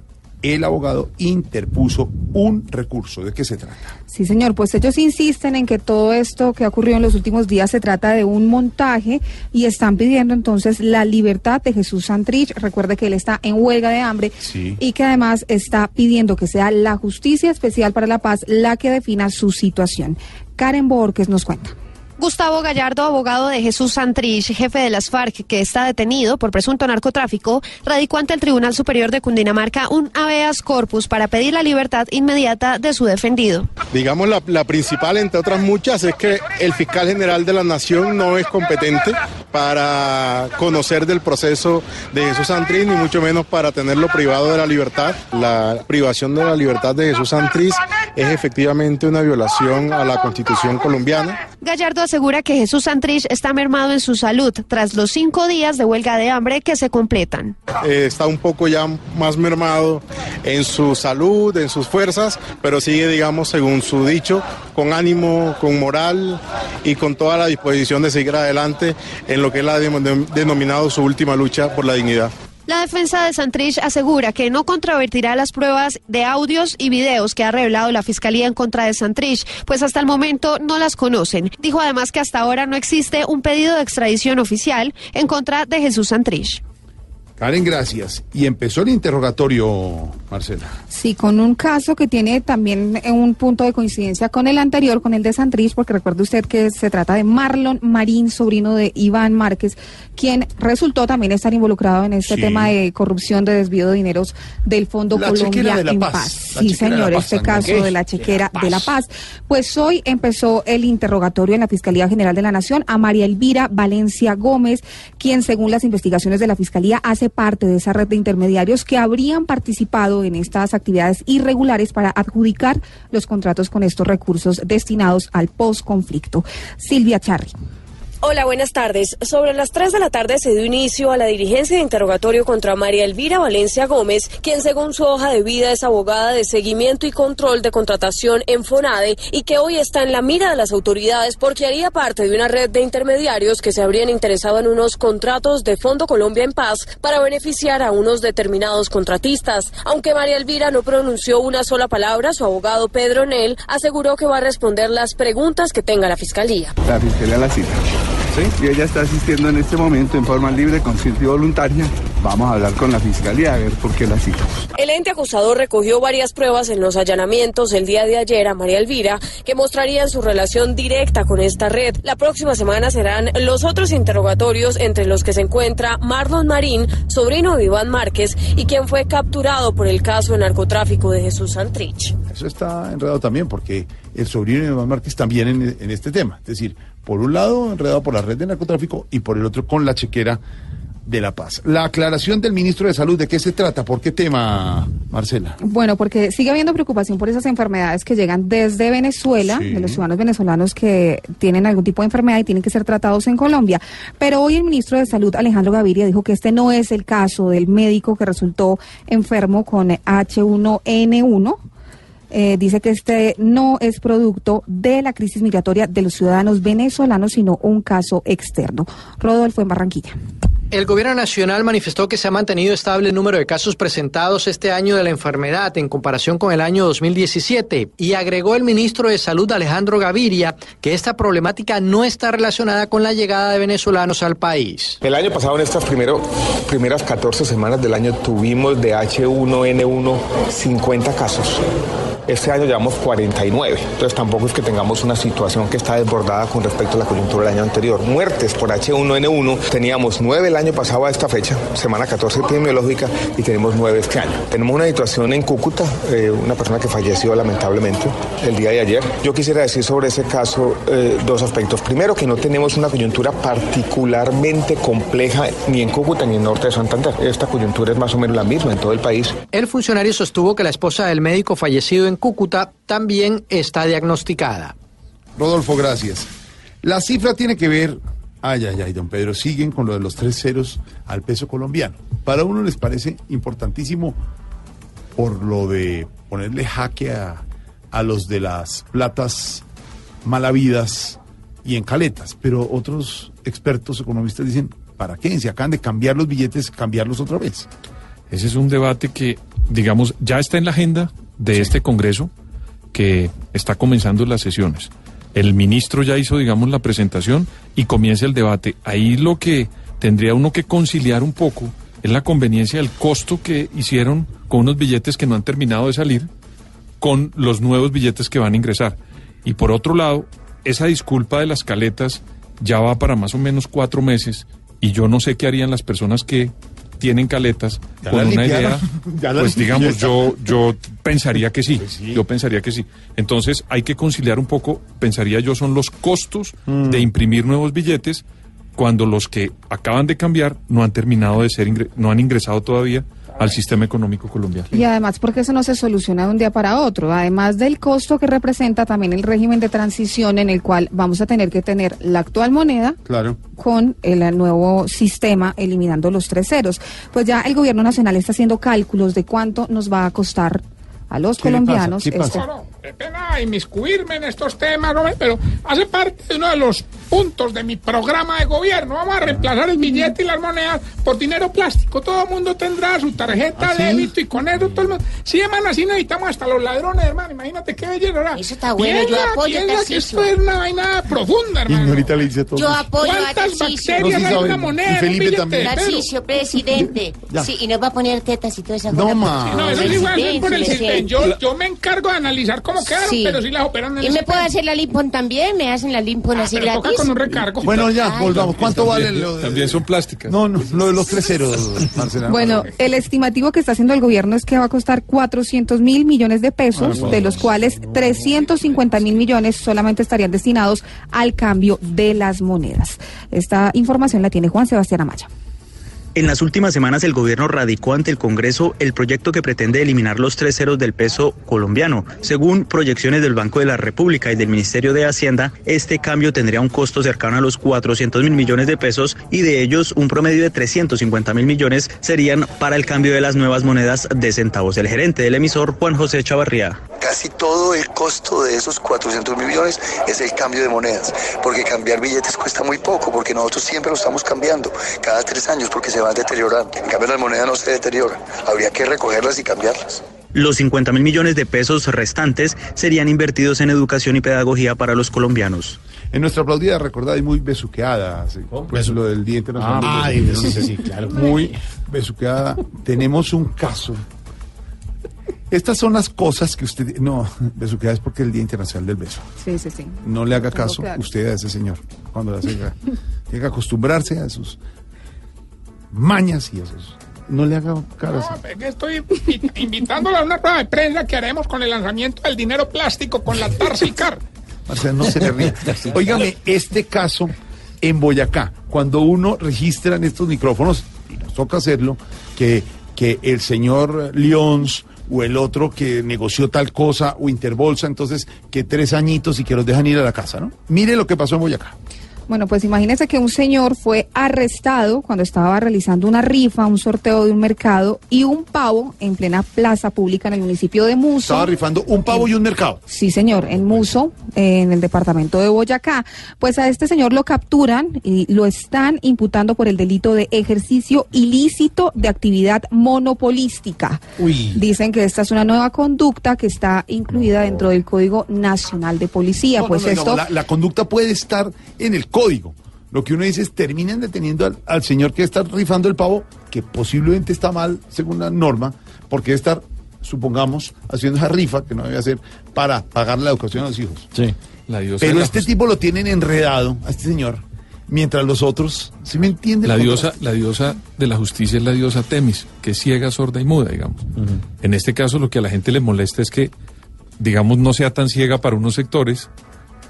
el abogado interpuso un recurso. ¿De qué se trata? Sí, señor, pues ellos insisten en que todo esto que ha ocurrido en los últimos días se trata de un montaje y están pidiendo entonces la libertad de Jesús Santrich. Recuerde que él está en huelga de hambre Sí. y que además está pidiendo que sea la Justicia Especial para la Paz la que defina su situación. Karen Borges nos cuenta. Gustavo Gallardo, abogado de Jesús Santrich, jefe de las FARC, que está detenido por presunto narcotráfico, radicó ante el Tribunal Superior de Cundinamarca un habeas corpus para pedir la libertad inmediata de su defendido. Digamos, la, la principal, entre otras muchas, es que el fiscal general de la Nación no es competente para conocer del proceso de Jesús Santrich, ni mucho menos para tenerlo privado de la libertad. La privación de la libertad de Jesús Santrich es efectivamente una violación a la Constitución colombiana. Gallardo asegura que Jesús Santrich está mermado en su salud tras los cinco días de huelga de hambre que se completan. Eh, está un poco ya más mermado en su salud, en sus fuerzas, pero sigue, digamos, según su dicho, con ánimo, con moral y con toda la disposición de seguir adelante en lo que él ha de- denominado su última lucha por la dignidad. La defensa de Santrich asegura que no controvertirá las pruebas de audios y videos que ha revelado la Fiscalía en contra de Santrich, pues hasta el momento no las conocen. Dijo además que hasta ahora no existe un pedido de extradición oficial en contra de Jesús Santrich. Karen, gracias. Y empezó el interrogatorio, Marcela. Sí, con un caso que tiene también eh, un punto de coincidencia con el anterior, con el de Santrich, porque recuerde usted que se trata de Marlon Marín, sobrino de Iván Márquez, quien resultó también estar involucrado en este Sí. tema de corrupción, de desvío de dineros del Fondo La Colombia de La en Paz. Paz. La Sí, de señor, La Paz este caso de la chequera de La Paz. Pues hoy empezó el interrogatorio en la Fiscalía General de la Nación a María Elvira Valencia Gómez, quien según las investigaciones de la Fiscalía hace parte de esa red de intermediarios que habrían participado en estas actividades irregulares para adjudicar los contratos con estos recursos destinados al postconflicto. Silvia Charri. Hola, buenas tardes. Sobre las 3 de la tarde se dio inicio a la diligencia de interrogatorio contra María Elvira Valencia Gómez, quien según su hoja de vida es abogada de seguimiento y control de contratación en FONADE y que hoy está en la mira de las autoridades porque haría parte de una red de intermediarios que se habrían interesado en unos contratos de Fondo Colombia en Paz para beneficiar a unos determinados contratistas. Aunque María Elvira no pronunció una sola palabra, su abogado Pedro Nel aseguró que va a responder las preguntas que tenga la Fiscalía. La fiscalía la cita. ¿Sí? Y ella está asistiendo en este momento en forma libre, consciente y voluntaria vamos a hablar con la fiscalía a ver por qué la citamos. El ente acusador recogió varias pruebas en los allanamientos el día de ayer a María Elvira que mostrarían su relación directa con esta red. La próxima semana serán los otros interrogatorios entre los que se encuentra Marlon Marín, sobrino de Iván Márquez y quien fue capturado por el caso de narcotráfico de Jesús Santrich. Eso está enredado también porque el sobrino de Iván Márquez también en, en este tema. Es decir, por un lado enredado por la red de narcotráfico y por el otro con la chequera de La Paz. La aclaración del ministro de Salud, ¿de qué se trata? ¿Por qué tema, Marcela? Bueno, porque sigue habiendo preocupación por esas enfermedades que llegan desde Venezuela, Sí. de los ciudadanos venezolanos que tienen algún tipo de enfermedad y tienen que ser tratados en Colombia. Pero hoy el ministro de Salud, Alejandro Gaviria, dijo que este no es el caso del médico que resultó enfermo con H1N1. Eh, dice que este no es producto de la crisis migratoria de los ciudadanos venezolanos, sino un caso externo. Rodolfo en Barranquilla. El gobierno nacional manifestó que se ha mantenido estable el número de casos presentados este año de la enfermedad en comparación con el año 2017 y agregó el ministro de Salud Alejandro Gaviria que esta problemática no está relacionada con la llegada de venezolanos al país. El año pasado, en estas primero- primeras 14 semanas del año, tuvimos de H1N1 50 casos. Este año llevamos 49. Entonces tampoco es que tengamos una situación que está desbordada con respecto a la coyuntura del año anterior. Muertes por H1N1 teníamos 9 el año pasado a esta fecha, semana 14 epidemiológica, y tenemos 9 este año. Tenemos una situación en Cúcuta, eh, una persona que falleció lamentablemente el día de ayer. Yo quisiera decir sobre ese caso eh, dos aspectos. Primero, que no tenemos una coyuntura particularmente compleja ni en Cúcuta ni en norte de Santander. Esta coyuntura es más o menos la misma en todo el país. El funcionario sostuvo que la esposa del médico fallecido en Cúcuta también está diagnosticada. Rodolfo, gracias. La cifra tiene que ver. Ay, ay, ay, don Pedro, siguen con lo de los tres ceros al peso colombiano. Para uno les parece importantísimo por lo de ponerle jaque a, a los de las platas malavidas y en caletas, pero otros expertos economistas dicen, ¿para qué? Si acaban de cambiar los billetes, cambiarlos otra vez. Ese es un debate que, digamos, ya está en la agenda de este Congreso que está comenzando las sesiones. El ministro ya hizo, digamos, la presentación y comienza el debate. Ahí lo que tendría uno que conciliar un poco es la conveniencia del costo que hicieron con unos billetes que no han terminado de salir con los nuevos billetes que van a ingresar. Y por otro lado, esa disculpa de las caletas ya va para más o menos cuatro meses y yo no sé qué harían las personas que tienen caletas Ya con una idea, pues digamos, yo, yo pensaría que sí, yo pensaría que sí. Entonces hay que conciliar un poco, pensaría yo, son los costos Mm. de imprimir nuevos billetes cuando los que acaban de cambiar no han terminado de ser, no han ingresado todavía al sistema económico colombiano. Y además porque eso no se soluciona de un día para otro, además del costo que representa también el régimen de transición en el cual vamos a tener que tener la actual moneda Claro. con el nuevo sistema eliminando los tres ceros. Pues ya el gobierno nacional está haciendo cálculos de cuánto nos va a costar a los ¿Qué le pasa? colombianos ¿Qué pasa? este- No, no, qué pena inmiscuirme en estos temas, hombre, pero hace parte de uno de los puntos de mi programa de gobierno. Vamos a reemplazar el billete y las monedas por dinero plástico. Todo el mundo tendrá su tarjeta ¿Ah, sí? de débito y con eso todo el mundo. Sí, hermano, así necesitamos hasta los ladrones, hermano. Imagínate qué belleza, ¿verdad? Eso está bueno, yo apoyo, que Tarcisio. esto es una vaina profunda, hermano. Ignorita le dice todo. Yo apoyo a ¿Cuántas Tarcisio. bacterias hay en una moneda? un billete de Pedro? Tarcisio, presidente. Sí, y nos va a poner tetas y toda esa No, Sí, no, eso sí va a ser por el Yo, yo me encargo de analizar cómo quedaron, Sí. pero sí las operan en ¿Y me puedo hacer la limpon también? ¿Me hacen la limpon así pero toca con un recargo. Bueno, ya, Ay. volvamos. ¿Cuánto vale También- lo de... También son plásticas. No, no, lo de los tres ceros, Marcela. Bueno, el estimativo que está haciendo el gobierno es que va a costar 400 mil millones de pesos, Ah, de los cuales 350 mil millones solamente estarían destinados al cambio de las monedas. Esta información la tiene Juan Sebastián Amaya. En las últimas semanas el gobierno radicó ante el Congreso el proyecto que pretende eliminar los tres ceros del peso colombiano. Según proyecciones del Banco de la República y del Ministerio de Hacienda, este cambio tendría un costo cercano a los 400 mil millones de pesos y de ellos un promedio de 350 mil millones serían para el cambio de las nuevas monedas de centavos. El gerente del emisor, Juan José Chavarría. Casi todo el costo de esos 400 mil millones es el cambio de monedas, porque cambiar billetes cuesta muy poco, porque nosotros siempre lo estamos cambiando, cada tres años, porque se van deteriorando. En cambio, las monedas no se deterioran, habría que recogerlas y cambiarlas. Los 50 mil millones de pesos restantes serían invertidos en educación y pedagogía para los colombianos. En nuestra aplaudida, recordada y muy besuqueada, sí, pues lo del Día Internacional. Ah, del Beso, sí, no sí, sé. sí, claro. Muy besuqueada. Tenemos un caso. Estas son las cosas que usted... No, besuqueada es porque es el Día Internacional del Beso. Sí, sí, sí. No le haga caso claro. usted a ese señor cuando le hace... Tiene que acostumbrarse a sus mañas y a sus... No le haga caras. No, es que estoy invi- invitándolo a una rueda de prensa que haremos con el lanzamiento del dinero plástico con la Tarsicar. Marcela, no se le ríe. Óigame, este caso en Boyacá, cuando uno registra en estos micrófonos, y nos toca hacerlo, que, que el señor Leons o el otro que negoció tal cosa o Interbolsa, entonces que tres añitos y que los dejan ir a la casa, ¿no? Mire lo que pasó en Boyacá. Bueno, pues imagínese que un señor fue arrestado cuando estaba realizando una rifa, un sorteo de un mercado y un pavo en plena plaza pública en el municipio de Muso. Estaba rifando un pavo y un mercado. Sí, señor, en Muso, en el departamento de Boyacá. Pues a este señor lo capturan y lo están imputando por el delito de ejercicio ilícito de actividad monopolística. Dicen que esta es una nueva conducta que está incluida dentro del Código Nacional de Policía. No, pues no, esto... la, la conducta puede estar en el código. Lo que uno dice es terminen deteniendo al, al señor que está rifando el pavo, que posiblemente está mal según la norma, porque debe estar, supongamos, haciendo esa rifa que no debe hacer para pagar la educación a los hijos. Sí. La diosa de Pero la este tipo lo tienen enredado, a este señor, mientras los otros, ¿sí me entiende? La diosa, la diosa de la justicia es la diosa Temis, que es ciega, sorda y muda, digamos. En este caso, lo que a la gente le molesta es que, digamos, no sea tan ciega para unos sectores,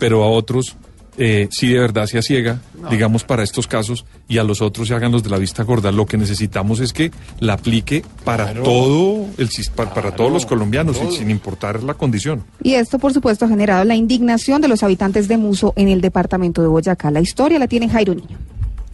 pero a otros eh, sí de verdad sea ciega, digamos, para estos casos, y a los otros se hagan los de la vista gorda. Lo que necesitamos es que la aplique para todo el para, todos los colombianos, sin- sin importar la condición. Y esto, por supuesto, ha generado la indignación de los habitantes de Muso en el departamento de Boyacá. La historia la tiene Jairo Niño.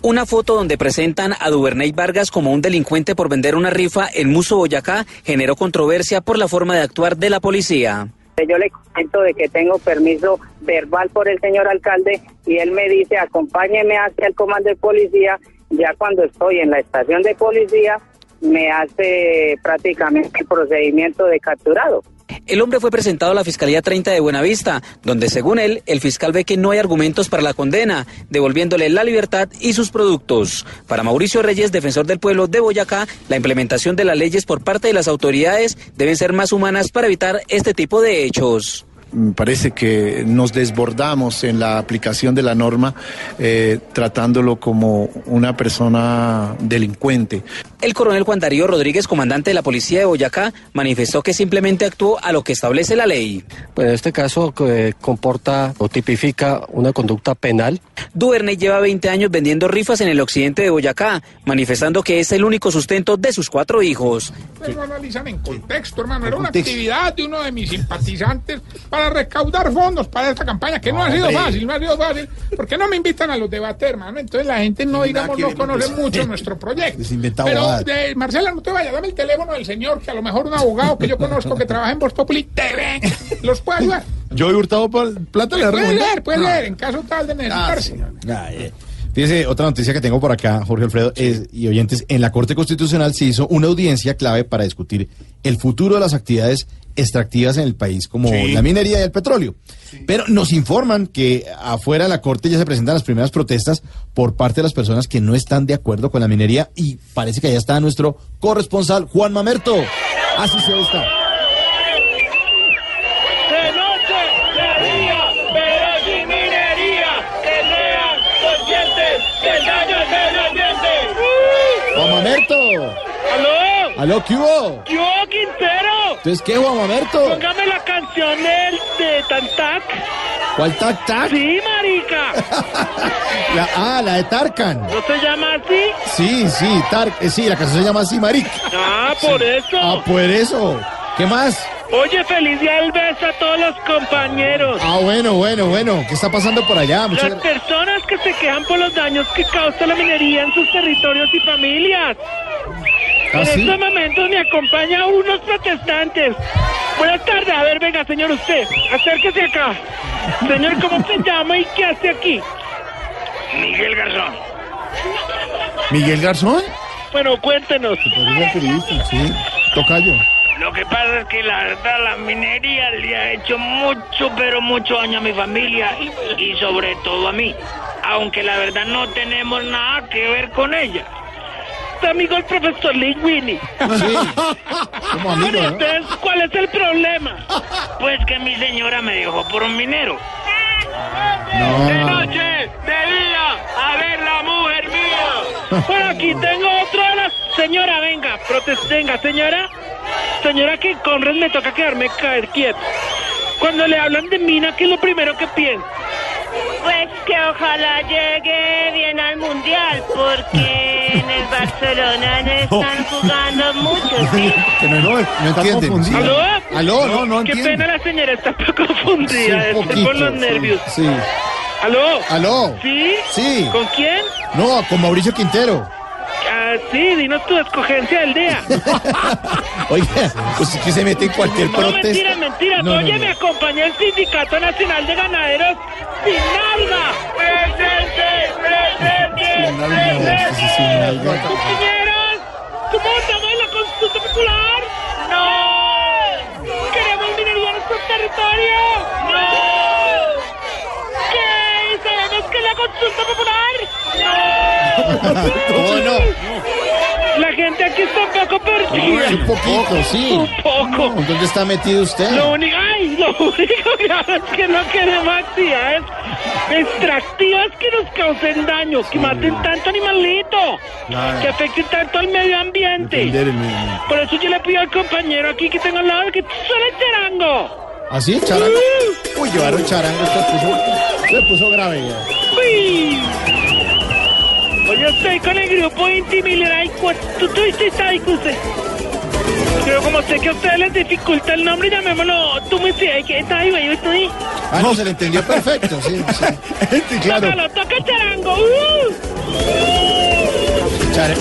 Una foto donde presentan a Duvernay Vargas como un delincuente por vender una rifa en Muso, Boyacá, generó controversia por la forma de actuar de la policía. Yo le comento de que tengo permiso verbal por el señor alcalde y él me dice acompáñeme hacia el comando de policía. Ya cuando estoy en la estación de policía me hace prácticamente el procedimiento de capturado. El hombre fue presentado a la Fiscalía 30 de Buenavista, donde según él, el fiscal ve que no hay argumentos para la condena, devolviéndole la libertad y sus productos. Para Mauricio Reyes, defensor del pueblo de Boyacá, la implementación de las leyes por parte de las autoridades deben ser más humanas para evitar este tipo de hechos. Me parece que nos desbordamos en la aplicación de la norma, eh, tratándolo como una persona delincuente. El coronel Juan Darío Rodríguez, comandante de la policía de Boyacá, manifestó que simplemente actuó a lo que establece la ley. Pues en este caso eh, comporta o tipifica una conducta penal. Duvernay lleva 20 años vendiendo rifas en el occidente de Boyacá, manifestando que es el único sustento de sus cuatro hijos. Ustedes lo analizan en contexto, hermano. Era una actividad de uno de mis simpatizantes para recaudar fondos para esta campaña, que no, ha sido fácil, no ha sido fácil, porque no me invitan a los debates, hermano. Entonces la gente no, digamos, no conoce mucho nuestro proyecto. Pero, eh, Marcela, no te vayas, dame el teléfono del señor, que a lo mejor un abogado que yo conozco que trabaja en Voz Populi TV los puede ayudar. Yo he hurtado pa- plata le Puede leer, puede leer, en caso tal de necesitarse. Ah, eh. Fíjese, otra noticia que tengo por acá, Jorge Alfredo, es- y oyentes, en la Corte Constitucional se hizo una audiencia clave para discutir el futuro de las actividades extractivas en el país, como Sí. la minería y el petróleo. Pero nos informan que afuera de la Corte ya se presentan las primeras protestas por parte de las personas que no están de acuerdo con la minería y parece que allá está nuestro corresponsal Juan Mamerto. Así se está. De noche, de día, pero sin minería, que sean conscientes del daño al medio ambiente. Juan Mamerto. ¿Aló? ¿Aló, qué hubo? ¡Yo, Quintero! Entonces, ¿qué, Juan Mamerto? Póngame la canción del, de Tantac. ¿Cuál tac tac? Sí, marica. La- ah, la de Tarkan. ¿No se llama así? Sí, sí, Tar eh, sí, la canción se llama así, Maric. Ah, por eso. Ah, por eso. ¿Qué más? Oye, feliz día del beso a todos los compañeros. Ah, bueno, bueno, bueno. ¿Qué está pasando por allá? Muchas Las personas que se quejan por los daños que causa la minería en sus territorios y familias. Ah, en ¿sí? estos momentos me acompaña unos protestantes. Buenas tardes. A ver, venga, señor, usted. Acérquese acá. Señor, ¿cómo se llama y qué hace aquí? Miguel Garzón. ¿Miguel Garzón? Bueno, cuéntenos. Periodista, sí. Tocayo. Lo que pasa es que la verdad la minería le ha hecho mucho, pero mucho daño a mi familia y sobre todo a mí. Aunque la verdad no tenemos nada que ver con ella. Amigo el profesor Linguini. Como amigo, Bueno, ¿no? entonces, ¿cuál es el problema? Pues que mi señora me dejó por un minero. De noche, de día, a ver la mujer mía. Bueno, aquí tengo otro de las... Señora, venga, protest, venga, señora. Señora, que con res me toca quedarme caer quieto. Cuando le hablan de mina, ¿qué es lo primero que piensa? Pues que ojalá llegue bien al mundial, porque en el Barcelona no están jugando mucho, ¿sí? Que no, no, no entienden. ¿Aló? Aló, no, no Qué pena la señora, está confundida, Sí, un está por los nervios. Sí. ¿Aló? ¿Aló? ¿Sí? Sí. ¿Con quién? No, con Mauricio Quintero. Ah, sí, dinos tu escogencia del día. Oiga, pues es que se mete en cualquier No, protesta. mentira, mentira. No, Oye, no. me acompañó el Sindicato Nacional de Ganaderos sin nalga. ¡Presente! ¡Presente! ¡Presente! ¡Compañeros! ¿Cómo estamos en la consulta popular? ¡No! ¿Queremos minería en nuestro territorio? ¡No! ¿Qué? ¿Sabemos que es la consulta popular? ¡No! ¿Cómo no? La gente aquí está un poco perdida. Un poquito, sí. Un poco. No, ¿Dónde está metido usted? Lo único, ay, lo único que hago es que no queremos actividades extractivas que nos causen daño, que maten tanto animalito, Claro. que afecten tanto al medio ambiente. Defender el medio ambiente. Por eso yo le pido al compañero aquí que tengo al lado que suene el charango. ¿Así? ¿Charango? Uy, llevaron charango, se puso, se puso grave ya. Uy. Hoy estoy con el grupo Intimilera y cu- tú tuviste esta usted. Pero como sé que a ustedes les dificulta el nombre, llamémoslo tú me sé que está ahí, güey, yo estoy. Ah, no, se le entendió perfecto, sí, sí. Sí, claro. Tócalo, toca charango. ¡uh! Chare-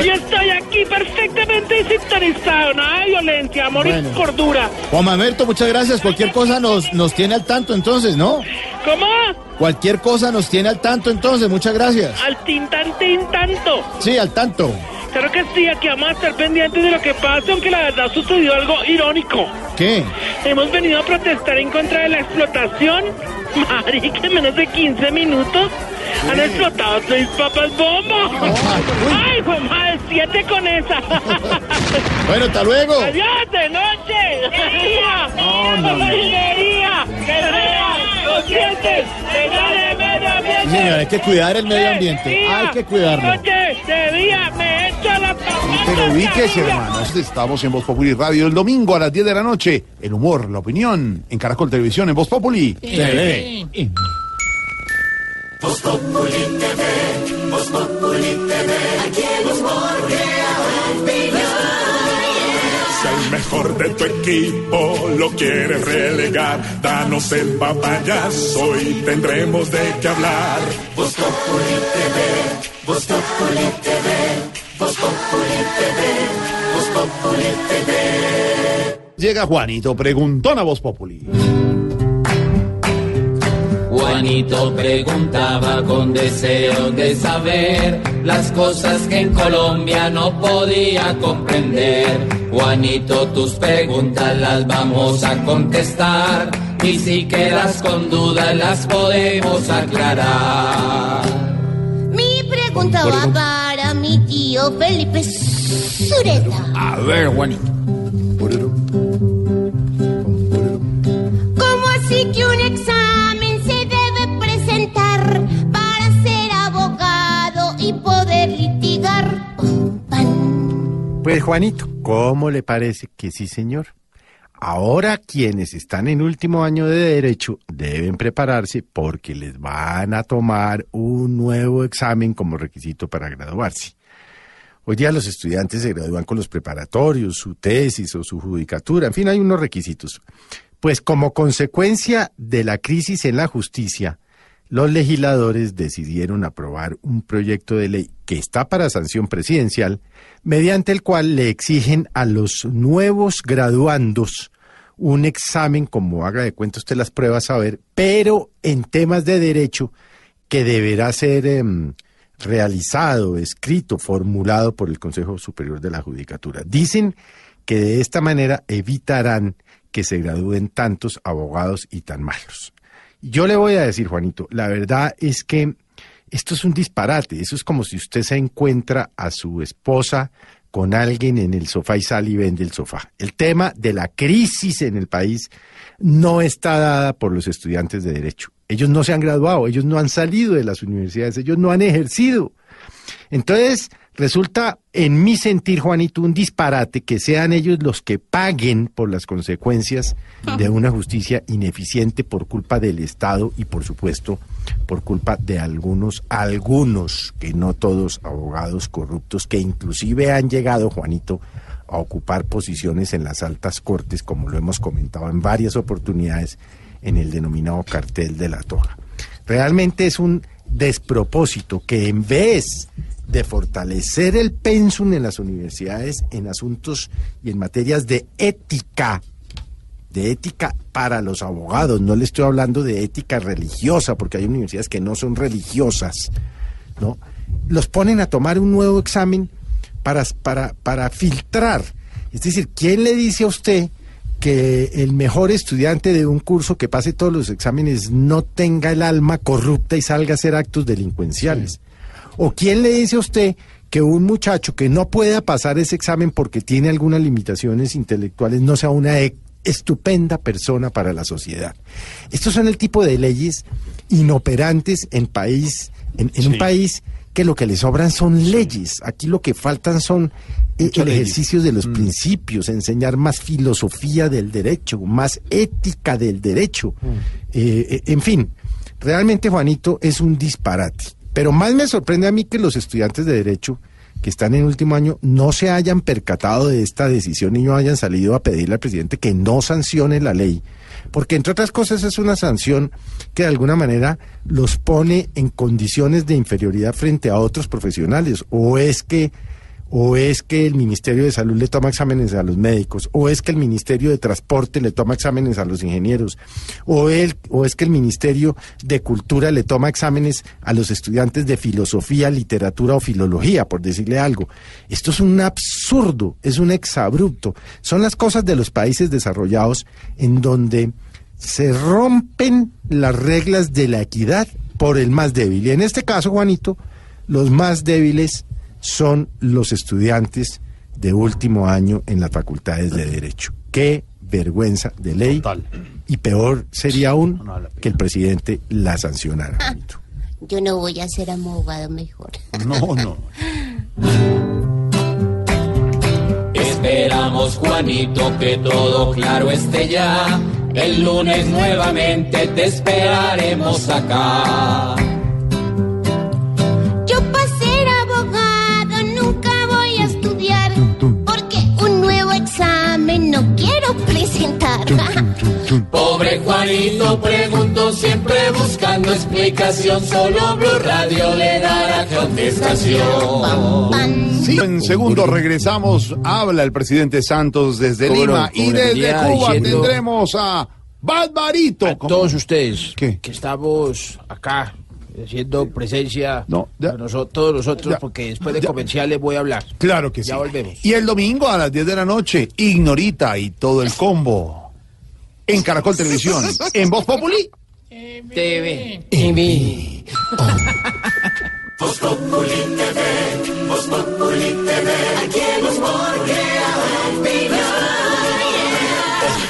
Hoy estoy aquí perfectamente sintonizado, nada de violencia, amor Bueno. y cordura. Juan Mamerto, muchas gracias. Cualquier cosa nos, nos tiene al tanto entonces, ¿no? ¿Cómo? Cualquier cosa nos tiene al tanto entonces, muchas gracias. Al tintan tin tanto. Sí, al tanto. Claro que sí, aquí vamos a estar pendientes de lo que pase, aunque la verdad sucedió algo irónico. ¿Qué? Hemos venido a protestar en contra de la explotación. Marica, en menos de 15 minutos han explotado seis papas bomba. Ay, fue madre, siete con esa. Bueno, hasta luego. Adiós de noche. No, no, no. Que sean conscientes de el medio ambiente. Sí, señor, hay que cuidar el medio ambiente. Día, Hay que cuidarlo. Pero ubíquese, hermanos. Estamos en Voz Populi Radio el domingo a las 10 de la noche. El humor, la opinión en Caracol Televisión, en Voz Populi. TV. Voz Populi TV, Voz Populi TV, aquí el humor crea Si al mejor de tu equipo lo quieres relegar, danos el papayazo y tendremos de qué hablar. Voz Populi TV, Voz Populi TV, Voz Populi TV, Voz Populi TV. Llega Juanito, preguntón a Voz Populi. Juanito preguntaba con deseo de saber las cosas que en Colombia no podía comprender. Juanito, tus preguntas las vamos a contestar y si quedas con dudas las podemos aclarar. Mi pregunta va para mi tío Felipe Sureta. A ver, Juanito. ¿Cómo así que un examen se debe presentar para ser abogado y poder litigar? Pues Juanito, ¿cómo le parece que sí, señor? Ahora quienes están en último año de derecho deben prepararse porque les van a tomar un nuevo examen como requisito para graduarse. Hoy día los estudiantes se gradúan con los preparatorios, su tesis o su judicatura, en fin, hay unos requisitos. Pues como consecuencia de la crisis en la justicia, los legisladores decidieron aprobar un proyecto de ley que está para sanción presidencial, mediante el cual le exigen a los nuevos graduandos un examen, como haga de cuenta usted las pruebas a ver, pero en temas de derecho que deberá ser em, realizado, escrito, formulado por el Consejo Superior de la Judicatura. Dicen que de esta manera evitarán que se gradúen tantos abogados y tan malos. Yo le voy a decir, Juanito, la verdad es que esto es un disparate. Eso es como si usted se encuentra a su esposa con alguien en el sofá y sale y vende el sofá. El tema de la crisis en el país no está dada por los estudiantes de derecho. Ellos no se han graduado, ellos no han salido de las universidades, ellos no han ejercido. Entonces, resulta, en mi sentir, Juanito, un disparate que sean ellos los que paguen por las consecuencias de una justicia ineficiente por culpa del Estado y, por supuesto, por culpa de algunos, algunos, que no todos, abogados corruptos, que inclusive han llegado, Juanito, a ocupar posiciones en las altas cortes, como lo hemos comentado en varias oportunidades, en el denominado cartel de la toga. Realmente es un despropósito que en vez de fortalecer el pensum en las universidades en asuntos y en materias de ética, de ética para los abogados, no le estoy hablando de ética religiosa, porque hay universidades que no son religiosas, ¿no? Los ponen a tomar un nuevo examen para, para, para filtrar. Es decir, ¿quién le dice a usted que el mejor estudiante de un curso que pase todos los exámenes no tenga el alma corrupta y salga a hacer actos delincuenciales? ¿O quién le dice a usted que un muchacho que no pueda pasar ese examen porque tiene algunas limitaciones intelectuales no sea una estupenda persona para la sociedad? Estos son el tipo de leyes inoperantes en país, en, en un país que lo que le sobran son leyes. Aquí lo que faltan son eh, el ejercicio de los principios, enseñar más filosofía del derecho, más ética del derecho. Eh, eh, en fin, realmente, Juanito, es un disparate. Pero más me sorprende a mí que los estudiantes de derecho que están en último año no se hayan percatado de esta decisión y no hayan salido a pedirle al presidente que no sancione la ley. Porque entre otras cosas es una sanción que de alguna manera los pone en condiciones de inferioridad frente a otros profesionales. O es que o es que el Ministerio de Salud le toma exámenes a los médicos, o es que el Ministerio de Transporte le toma exámenes a los ingenieros, o, el, o es que el Ministerio de Cultura le toma exámenes a los estudiantes de filosofía, literatura o filología, por decirle algo. Esto es un absurdo, es un exabrupto. Son las cosas de los países desarrollados en donde se rompen las reglas de la equidad por el más débil. Y en este caso, Juanito, los más débiles son los estudiantes de último año en las facultades de Derecho. Qué vergüenza de ley. Y peor sería aún que el presidente la sancionara. Juanito. Yo no voy a ser abogado mejor. No, no. Esperamos, Juanito, que todo claro esté ya. El lunes nuevamente te esperaremos acá. Quiero presentar. Pobre Juanito preguntó siempre buscando explicación. Solo Blue Radio le dará contestación. Sí, en segundo regresamos. Habla el presidente Santos desde Lima y desde Cuba diciendo- tendremos a Barbarito. A todos ustedes que estamos acá haciendo presencia No, ya. de noso- todos nosotros Ya. porque después de Ya. comerciales voy a hablar. Claro que sí. Ya volvemos. Y el domingo a las 10 de la noche, Ignorita y todo el combo. En Caracol Televisión, en Voz Populi. TV. Voz Populi TV,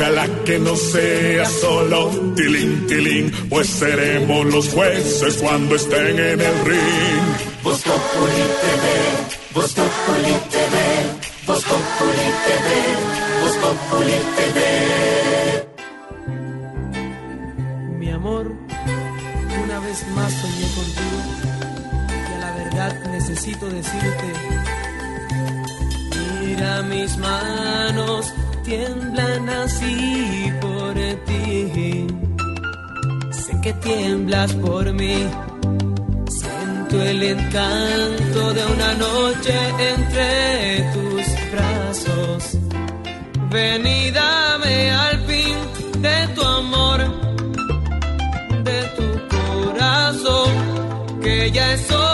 Ojalá que no sea solo tilín, tilín, pues seremos los jueces cuando estén en el ring. Voz Populi TV, Voz Populi TV, Voz Populi TV, Voz Populi TV. Mi amor, una vez más soñé contigo y a la verdad necesito decirte, mira mis manos tiemblan así por ti. Sé que tiemblas por mí, siento el encanto de una noche entre tus brazos. Ven dame al fin de tu amor de tu corazón, que ya es hora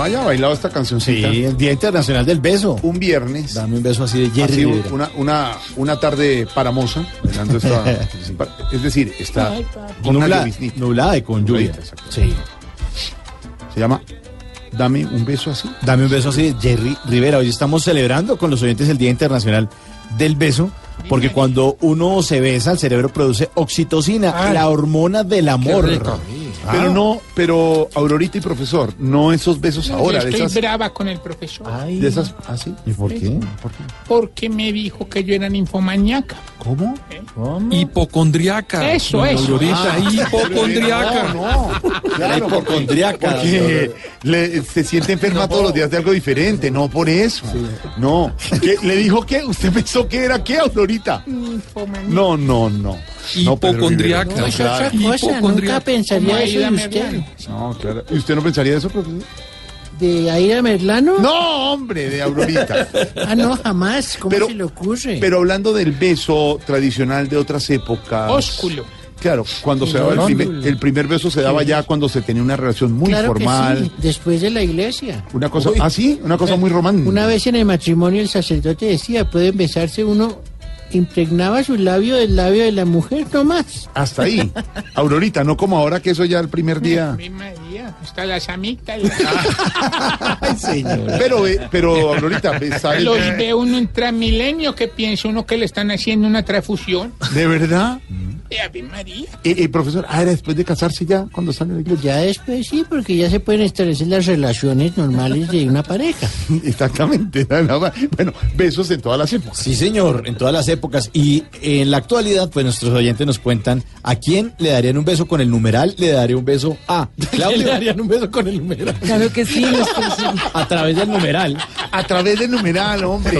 no haya bailado esta cancioncita. Sí, el Día Internacional del Beso. Un viernes. Dame un beso así de Jerry Rivera. una, una, una tarde paramosa, bailando esta- es decir, está con una Nubla- lloviznita. nublada y con lluvia. Sí. Se llama Dame un beso así. Dame un beso así de Jerry Rivera. Hoy estamos celebrando con los oyentes el Día Internacional del Beso. Porque cuando uno se besa, el cerebro produce oxitocina, Ay. la hormona del amor. Ah. Pero no, pero Aurorita y profesor, no esos besos ahora, de estoy esas, brava con el profesor. de esas, ¿así? ¿Y por qué? Porque me dijo que yo era ninfomaníaca. ¿Cómo? Hipocondriaca. Eso, eso. Aurorita, Ah. hipocondriaca. No, no, claro, hipocondriaca. porque le- se siente enferma todos los días de algo diferente, no por eso. No, ¿Qué? ¿le dijo qué? ¿Usted pensó que era qué, Aurorita? Ninfomaníaca. No, no, no. Hipocondriaca. No, es Hipocondriaca. nunca pensaría ¿Cómo eso de usted. No, claro. ¿Y usted no pensaría eso, profesor? ¿De Aira Merlano? No, hombre, de Aurorita. Ah, no, jamás. ¿Cómo Pero- se le ocurre? Pero hablando del beso tradicional de otras épocas. Ósculo. Claro, cuando se daba el primer, el primer beso se daba ya cuando se tenía una relación muy claro formal. que sí, después de la iglesia. Una cosa, ah, sí, una cosa muy romántica. Una vez en el matrimonio el sacerdote decía, pueden besarse uno, impregnaba su labio del labio de la mujer, no más. Hasta ahí. Aurorita, no como ahora que eso ya el primer día. Mi hasta las amígdalas. Ay, señora. Pero, eh, pero el- Los ve uno en Transmilenio que piensa uno que le están haciendo una transfusión. ¿De verdad? De Ave María. Eh, eh, profesor, ah, era después de casarse ya, cuando sale de la iglesia. Ya después sí, porque ya se pueden establecer las relaciones normales de una pareja. Exactamente. Bueno, besos en todas las épocas. Sí, señor, en todas las épocas. Y en la actualidad, pues nuestros oyentes nos cuentan a quién le darían un beso con el numeral, le daría un beso a Claudio. Darían un beso con el numeral. Claro que sí, A través del numeral. A través del numeral, hombre.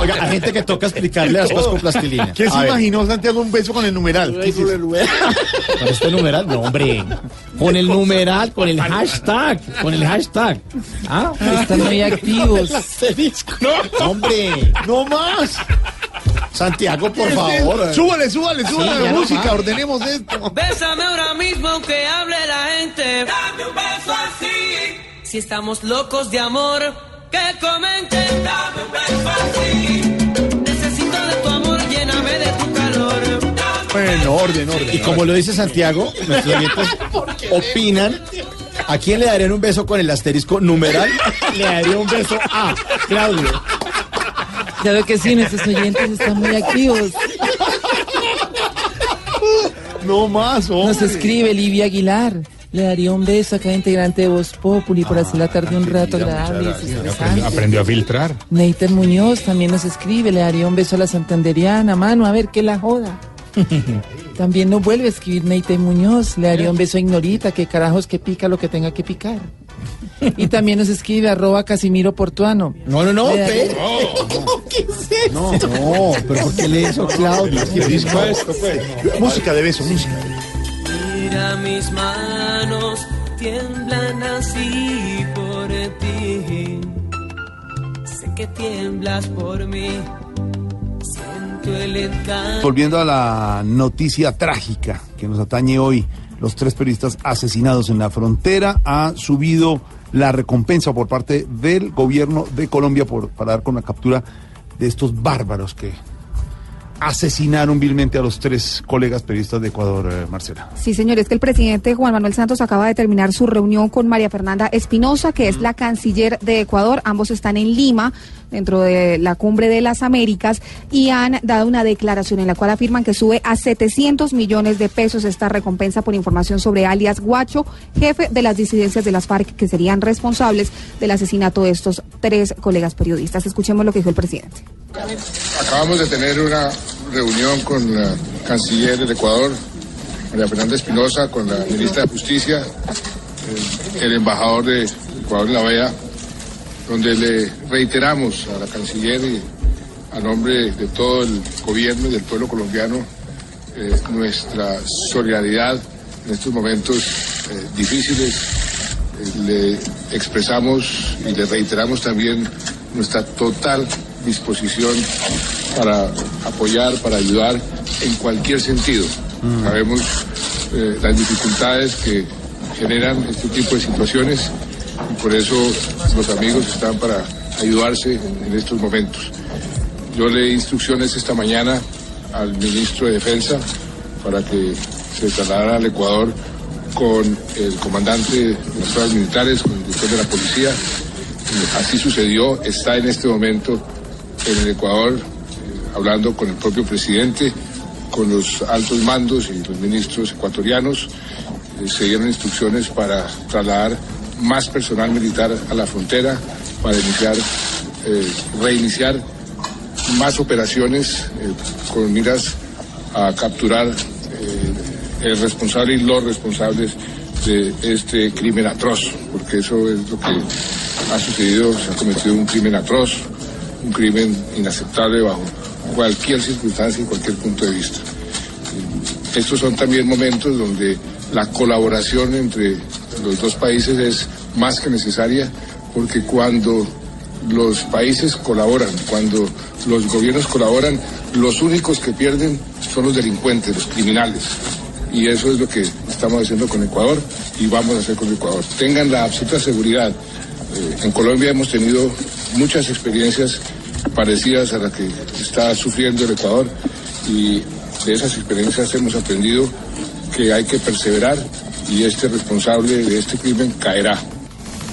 Oiga, hay gente que toca explicarle las cosas con plastilina. ¿Qué se ver, imaginó Santiago un beso con el numeral? ¿Qué es eso? ¿Con este numeral? No, hombre. Con el numeral, con el hashtag. Con el hashtag. ¿Ah? Están muy activos. No, hombre. No más. Santiago, por favor. Súbale, súbale, súbale Sí, la no música, ordenemos esto. Bésame ahora mismo aunque hable la gente. Dame un beso así. Si estamos locos de amor, que comenten. Dame un beso así. Necesito de tu amor, lléname de tu calor. Bueno, orden, orden. Y como lo dice Santiago, nuestros oyentes opinan. ¿A quién le darían un beso con el asterisco numeral? Le daría un beso a Claudio. Claro que sí, nuestros oyentes están muy activos. No más, hombre. Nos escribe Livia Aguilar. Le daría un beso a cada integrante de Voz Populi por hacer la tarde un rato agradable y desestresante. Aprendió a filtrar. Neiter Muñoz también nos escribe, le daría un beso a la santanderiana, mano, a ver que la joda. También nos vuelve a escribir Neiter Muñoz, le daría un beso a Ignorita, que carajos que pica lo que tenga que picar. Y también nos escribe arroba Casimiro Portuano. No, no, no, Le daría- ve. ¿Qué es eso? No, no, pero ¿por qué lee eso, Claudio? Música de beso, música. Mira mis manos, tiemblan así por ti. Sé que tiemblas por mí. Siento el encanto. Volviendo a la noticia trágica que nos atañe hoy, los tres periodistas asesinados en la frontera, ha subido la recompensa por parte del gobierno de Colombia por, para dar con la captura de estos bárbaros que asesinaron vilmente a los tres colegas periodistas de Ecuador, eh, Marcela. Sí, señor, es que el presidente Juan Manuel Santos acaba de terminar su reunión con María Fernanda Espinosa, que es la canciller de Ecuador. Ambos están en Lima, dentro de la cumbre de las Américas, y han dado una declaración en la cual afirman que sube a 700 millones de pesos esta recompensa por información sobre alias Guacho, jefe de las disidencias de las FARC, que serían responsables del asesinato de estos tres colegas periodistas. Escuchemos lo que dijo el presidente. Acabamos de tener una reunión con la canciller del Ecuador, María Fernanda Espinosa, con la ministra de Justicia, el, embajador de Ecuador en la OEA, donde le reiteramos a la canciller y a nombre de todo el gobierno y del pueblo colombiano eh, nuestra solidaridad en estos momentos eh, difíciles. Eh, le expresamos y le reiteramos también nuestra total disposición para apoyar, para ayudar en cualquier sentido. Sabemos eh, las dificultades que generan este tipo de situaciones y por eso los amigos están para ayudarse en estos momentos. Yo le di instrucciones esta mañana al ministro de Defensa para que se trasladara al Ecuador con el comandante de las fuerzas militares, con el director de la policía. Así sucedió, está en este momento en el Ecuador eh, hablando con el propio presidente, con los altos mandos y los ministros ecuatorianos. Eh, Se dieron instrucciones para trasladar más personal militar a la frontera, para iniciar, eh, reiniciar más operaciones con miras a capturar el responsable y los responsables de este crimen atroz, porque eso es lo que ha sucedido, se ha cometido un crimen atroz, un crimen inaceptable bajo cualquier circunstancia y cualquier punto de vista. Estos son también momentos donde la colaboración entre los dos países es más que necesaria, porque cuando los países colaboran, cuando los gobiernos colaboran, los únicos que pierden son los delincuentes, los criminales. Y eso es lo que estamos haciendo con Ecuador y vamos a hacer con Ecuador. Tengan la absoluta seguridad. eh, en Colombia hemos tenido muchas experiencias parecidas a las que está sufriendo el Ecuador y de esas experiencias hemos aprendido que hay que perseverar y este responsable de este crimen caerá.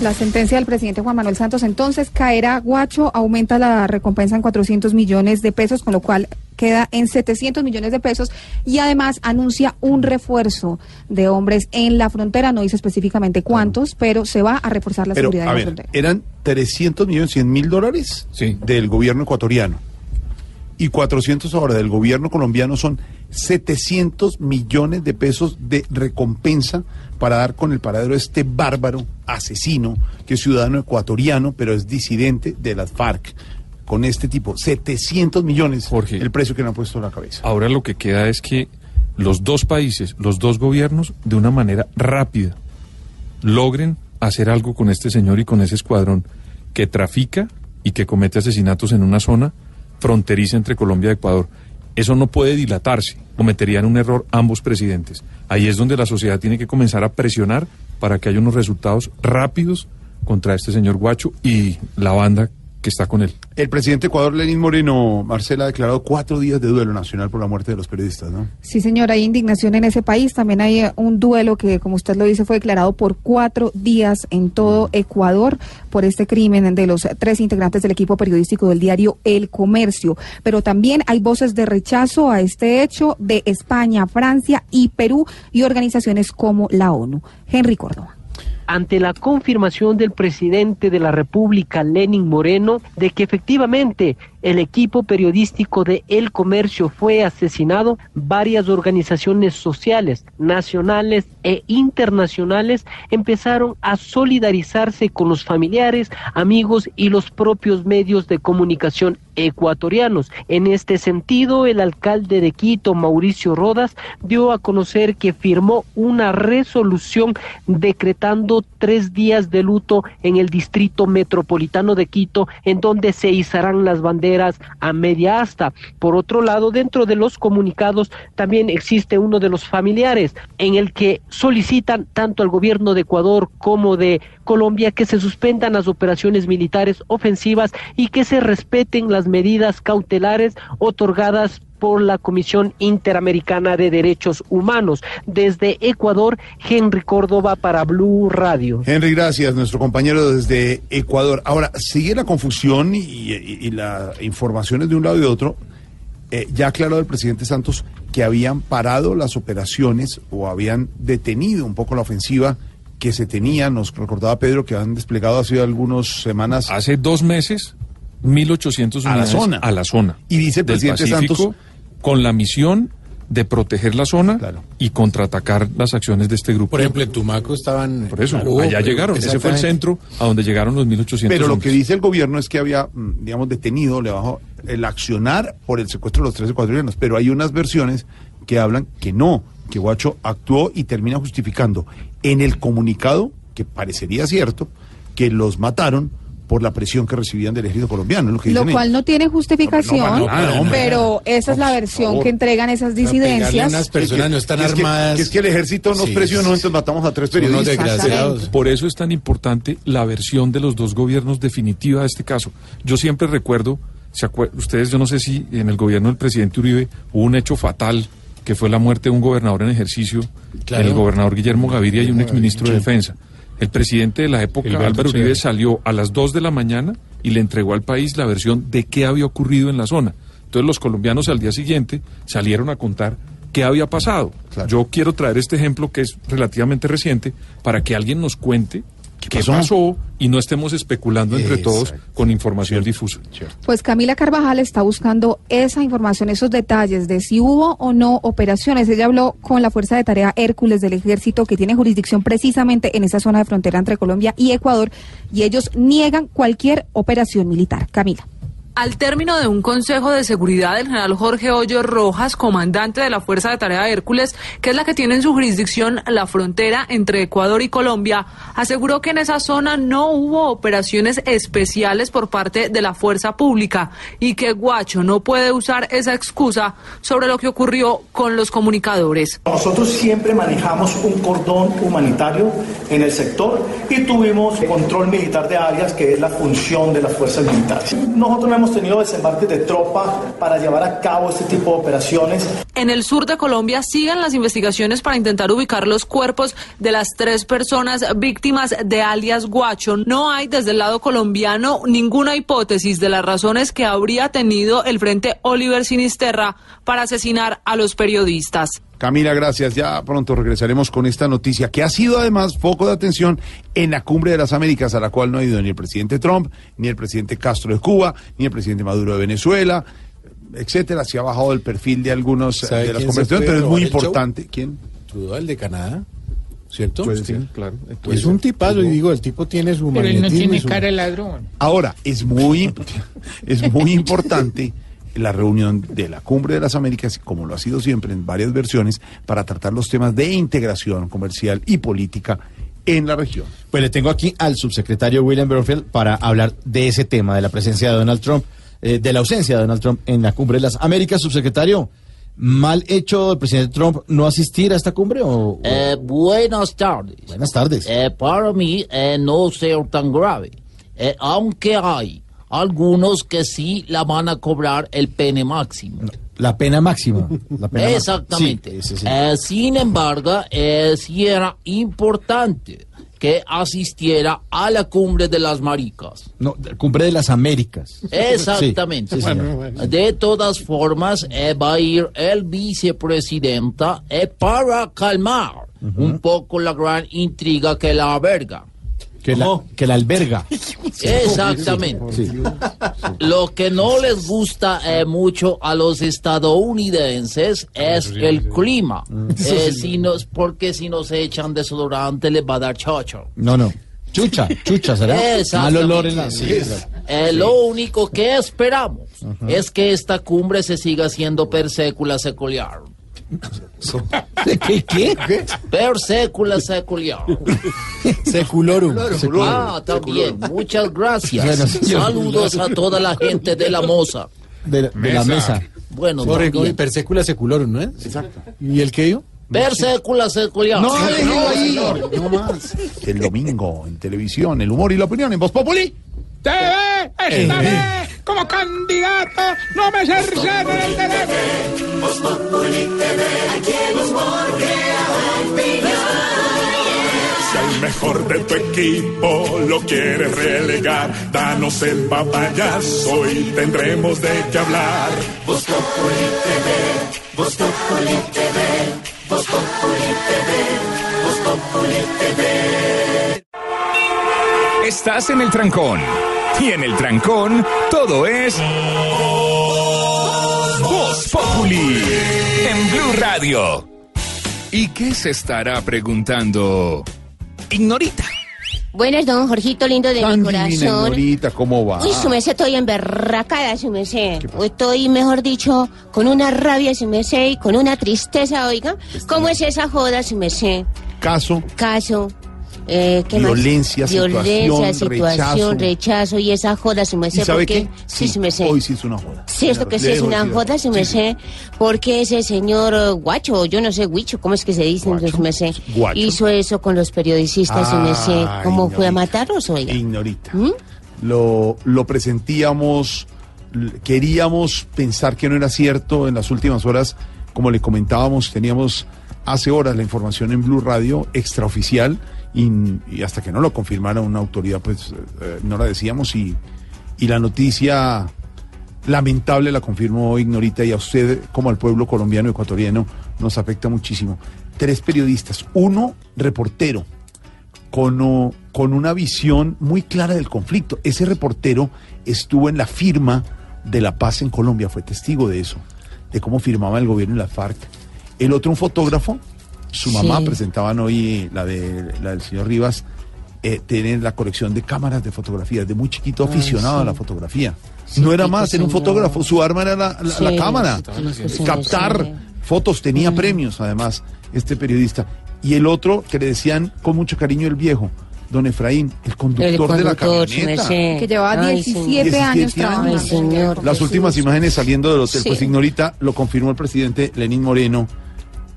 La sentencia del presidente Juan Manuel Santos entonces caerá, Guacho, aumenta la recompensa en 400 millones de pesos, con lo cual queda en 700 millones de pesos y además anuncia un refuerzo de hombres en la frontera, no dice específicamente cuántos, pero se va a reforzar la Pero, seguridad a en la frontera. eran 300 millones, 100 mil dólares del gobierno ecuatoriano. Y 400 ahora del gobierno colombiano son 700 millones de pesos de recompensa para dar con el paradero de este bárbaro asesino, que es ciudadano ecuatoriano, pero es disidente de las FARC. Con este tipo, 700 millones, el precio que le han puesto en la cabeza. Ahora lo que queda es que los dos países, los dos gobiernos, de una manera rápida, logren hacer algo con este señor y con ese escuadrón que trafica y que comete asesinatos en una zona fronteriza entre Colombia y Ecuador. Eso no puede dilatarse, cometerían un error ambos presidentes. Ahí es donde la sociedad tiene que comenzar a presionar para que haya unos resultados rápidos contra este señor Guacho y la banda que está con él. El presidente de Ecuador, Lenín Moreno, Marcela, ha declarado cuatro días de duelo nacional por la muerte de los periodistas, ¿no? Sí, señor, hay indignación en ese país. También hay eh, un duelo que, como usted lo dice, fue declarado por cuatro días en todo Ecuador por este crimen de los tres integrantes del equipo periodístico del diario El Comercio. Pero también hay voces de rechazo a este hecho de España, Francia y Perú y organizaciones como la ONU. Henry Córdoba. Ante la confirmación del presidente de la República, Lenin Moreno, de que efectivamente el equipo periodístico de El Comercio fue asesinado, varias organizaciones sociales, nacionales e internacionales empezaron a solidarizarse con los familiares, amigos y los propios medios de comunicación ecuatorianos. En este sentido, el alcalde de Quito, Mauricio Rodas, dio a conocer que firmó una resolución decretando tres días de luto en el distrito metropolitano de Quito, en donde se izarán las banderas a media asta. Por otro lado, dentro de los comunicados también existe uno de los familiares en el que solicitan tanto al gobierno de Ecuador como de Colombia que se suspendan las operaciones militares ofensivas y que se respeten las medidas cautelares otorgadas por la Comisión Interamericana de Derechos Humanos. Desde Ecuador, Henry Córdoba para Blue Radio. Henry, gracias, nuestro compañero desde Ecuador. Ahora, sigue la confusión y, y- y las informaciones de un lado y de otro. Eh, ya aclaró el presidente Santos que habían parado las operaciones o habían detenido un poco la ofensiva que se tenía, nos recordaba Pedro, que han desplegado hace algunas semanas. Hace dos meses, 1.800 A la zona. a la zona. Y dice el del presidente Pacífico, Santos- Con la misión de proteger la zona y contraatacar las acciones de este grupo. Por ejemplo, en Tumaco estaban... Por eso, allá llegaron. Ese fue el centro a donde llegaron los 1.800 Pero lo hombres. que dice el gobierno es que había, mm, digamos, detenido le bajó el accionar por el secuestro de los 13 ecuatorianos. Pero hay unas versiones que hablan que no, que Guacho actuó y termina justificando en el comunicado, que parecería cierto, que los mataron por la presión que recibían del ejército colombiano. Lo, que Lo dicen cual ellos. no tiene justificación, No, no, no, hombre. pero esa es la versión que entregan esas disidencias. unas personas no están armadas. Que es que el ejército nos presionó, entonces matamos a tres periodistas. Por eso es tan importante la versión de los dos gobiernos definitiva de este caso. Yo siempre recuerdo, ¿se acuer- ustedes, yo no sé si en el gobierno del presidente Uribe hubo un hecho fatal que fue la muerte de un gobernador en ejercicio, Claro. el gobernador Guillermo Gaviria y un exministro de. Defensa. El presidente de la época, Álvaro Uribe, salió a las 2 de la mañana y le entregó al país la versión de qué había ocurrido en la zona. Entonces los colombianos al día siguiente salieron a contar qué había pasado. Yo quiero traer este ejemplo que es relativamente reciente para que alguien nos cuente qué, pasó? pasó? y no estemos especulando entre todos con información difusa. Pues Camila Carvajal está buscando esa información, esos detalles de si hubo o no operaciones. Ella habló con la Fuerza de Tarea Hércules del Ejército, que tiene jurisdicción precisamente en esa zona de frontera entre Colombia y Ecuador, y ellos niegan cualquier operación militar. Camila. Al término de un consejo de seguridad, el general Jorge Hoyo Rojas, comandante de la Fuerza de Tarea Hércules, que es la que tiene en su jurisdicción la frontera entre Ecuador y Colombia, aseguró que en esa zona no hubo operaciones especiales por parte de la fuerza pública y que Guacho no puede usar esa excusa sobre lo que ocurrió con los comunicadores. Nosotros siempre manejamos un cordón humanitario en el sector y tuvimos control militar de áreas, que es la función de las fuerzas militares. Nosotros no hemos tenido desembarques de tropa para llevar a cabo este tipo de operaciones. En el sur de Colombia siguen las investigaciones para intentar ubicar los cuerpos de las tres personas víctimas de alias Guacho. No hay desde el lado colombiano ninguna hipótesis de las razones que habría tenido el Frente Oliver Sinisterra para asesinar a los periodistas. Camila, gracias. Ya pronto regresaremos con esta noticia que ha sido además foco de atención en la cumbre de las Américas, a la cual no ha ido ni el presidente Trump, ni el presidente Castro de Cuba, ni el presidente Maduro de Venezuela, etcétera. Se ha bajado el perfil de algunos eh, ¿Sabe de las conversaciones, pero es muy show? importante. ¿Quién? Trudeau, el de Canadá, ¿cierto? Ser, claro. Es un tipazo, y digo, el tipo tiene su Pero él no tiene su- cara de ladrón. Ahora, es muy, es muy importante la reunión de la Cumbre de las Américas, como lo ha sido siempre en varias versiones, para tratar los temas de integración comercial y política en la región. Pues le tengo aquí al subsecretario William Bromfield para hablar de ese tema, de la presencia de Donald Trump, eh, de la ausencia de Donald Trump en la cumbre de las Américas. Subsecretario, ¿mal hecho del presidente Trump no asistir a esta cumbre o...? o- Eh, buenas tardes. Buenas tardes. Eh, para mí eh, no ser tan grave, Eh, aunque hay algunos que sí la van a cobrar el pene máximo. La pena máxima. La pena máxima. Exactamente. Sí, sí, sí. Eh, sin embargo, eh, sí era importante que asistiera a la cumbre de las maricas. No, cumbre de las Américas. Exactamente. Sí, sí, señor. De todas formas, eh, va a ir el vicepresidenta eh, para calmar un poco la gran intriga que la alberga. Que la, que la alberga. Exactamente. Sí. Lo que no les gusta eh, mucho a los estadounidenses es el clima. Eh, si nos, porque si nos echan desodorante les va a dar chocho. No, no. Chucha, chucha, ¿será? Mal olor en la... Sí. Eh, Lo único que esperamos es que esta cumbre se siga haciendo per secula secular. ¿Qué? ¿Qué? Per secula secular. Seculorum. Ah, también. Muchas gracias. Bueno, señor. Saludos a toda la gente de la moza. De, de la mesa. Bueno, Corre, también. corre, per secula seculorum, ¿no es? Exacto. ¿Y el qué yo? Per secula secular. No, déjelo ahí. No más. El domingo en televisión, el humor y la opinión en Voz Populi. TV, esta vez, como candidato, no me cercenen el derecho. Si al mejor de tu equipo lo quieres relegar, danos el papayazo y tendremos de qué hablar. Voz Populi TV, Voz Populi TV, Voz Populi TV, Voz Populi TV. Estás en el trancón. Y en el trancón, todo es. Voz Populi en Blue Radio. ¿Y qué se estará preguntando? Ignorita. Buenas, don Jorgito, lindo de Tan mi divina, corazón. Ignorita, ¿cómo va? Uy, su merced, estoy emberracada, su merced. Estoy, mejor dicho, con una rabia, su merced, y con una tristeza, oiga. ¿Cómo es esa joda, su merced? Caso, Caso. Eh, ¿qué más? Violencia, Violencia, situación, rechazo. rechazo. y esa joda, su merced. ¿y sabe porque- qué? Sí, su merced. Hoy sí es una joda. Sí, esto que sí es una joda, su merced, porque ese señor eh, guacho, yo no sé, guicho, ¿cómo es que se dice, su merced? guacho. Hizo eso con los periodistas, su merced. ¿Cómo fue a matarlos, oiga? Ignorita. ¿Mm? Lo, lo presentíamos, queríamos pensar que no era cierto en las últimas horas, como le comentábamos, teníamos hace horas la información en Blue Radio extraoficial y, hasta que no lo confirmara una autoridad, pues eh, no la decíamos y, y la noticia lamentable la confirmó Ignorita y a usted como al pueblo colombiano ecuatoriano nos afecta muchísimo. Tres periodistas, uno reportero con, con una visión muy clara del conflicto. Ese reportero estuvo en la firma de la paz en Colombia, fue testigo de eso, de cómo firmaba el gobierno y la FARC. El otro, un fotógrafo, su mamá, Sí. presentaban hoy la, de, la del señor Rivas, eh, tienen la colección de cámaras de fotografías, de muy chiquito Ay, aficionado sí. a la fotografía. Sí, no era más, era un fotógrafo, su arma era la, la- la Sí, cámara, captar sí. fotos, tenía premios además, este periodista. Y el otro que le decían con mucho cariño el viejo, don Efraín, el conductor, El de la camioneta. Que llevaba Ay, 17 señor. años 17 años. trabajando. Ay, señor. Las últimas imágenes saliendo del hotel, Sí. pues Ignorita lo confirmó el presidente Lenín Moreno,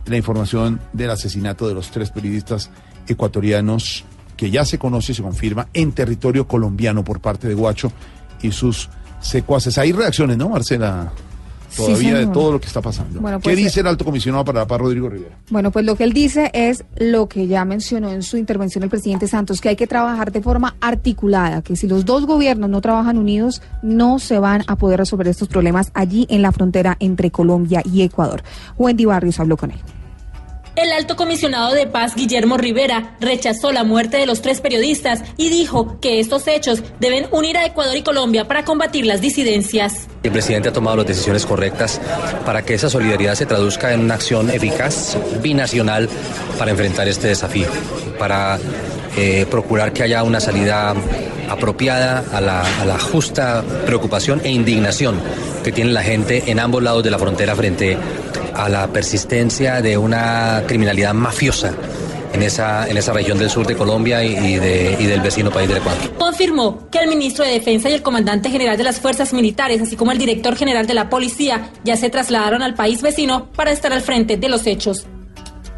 la información del asesinato de los tres periodistas ecuatorianos que ya se conoce y se confirma en territorio colombiano por parte de Guacho y sus secuaces. Hay reacciones, ¿no, Marcela? Sí, Todavía de todo lo que está pasando. Bueno, ¿Qué pues, dice el alto comisionado para la paz, Rodrigo Rivera? Bueno, pues lo que él dice es lo que ya mencionó en su intervención el presidente Santos, que hay que trabajar de forma articulada, que si los dos gobiernos no trabajan unidos, no se van a poder resolver estos problemas allí en la frontera entre Colombia y Ecuador. Wendy Barrios habló con él. El alto comisionado de paz, Guillermo Rivera, rechazó la muerte de los tres periodistas y dijo que estos hechos deben unir a Ecuador y Colombia para combatir las disidencias. El presidente ha tomado las decisiones correctas para que esa solidaridad se traduzca en una acción eficaz, binacional, para enfrentar este desafío, para eh, procurar que haya una salida apropiada a la, justa preocupación e indignación que tiene la gente en ambos lados de la frontera frente a la persistencia de una criminalidad mafiosa en esa, en esa región del sur de Colombia y del vecino país del Ecuador. Confirmó que el ministro de Defensa y el comandante general de las fuerzas militares, así como el director general de la policía, ya se trasladaron al país vecino para estar al frente de los hechos.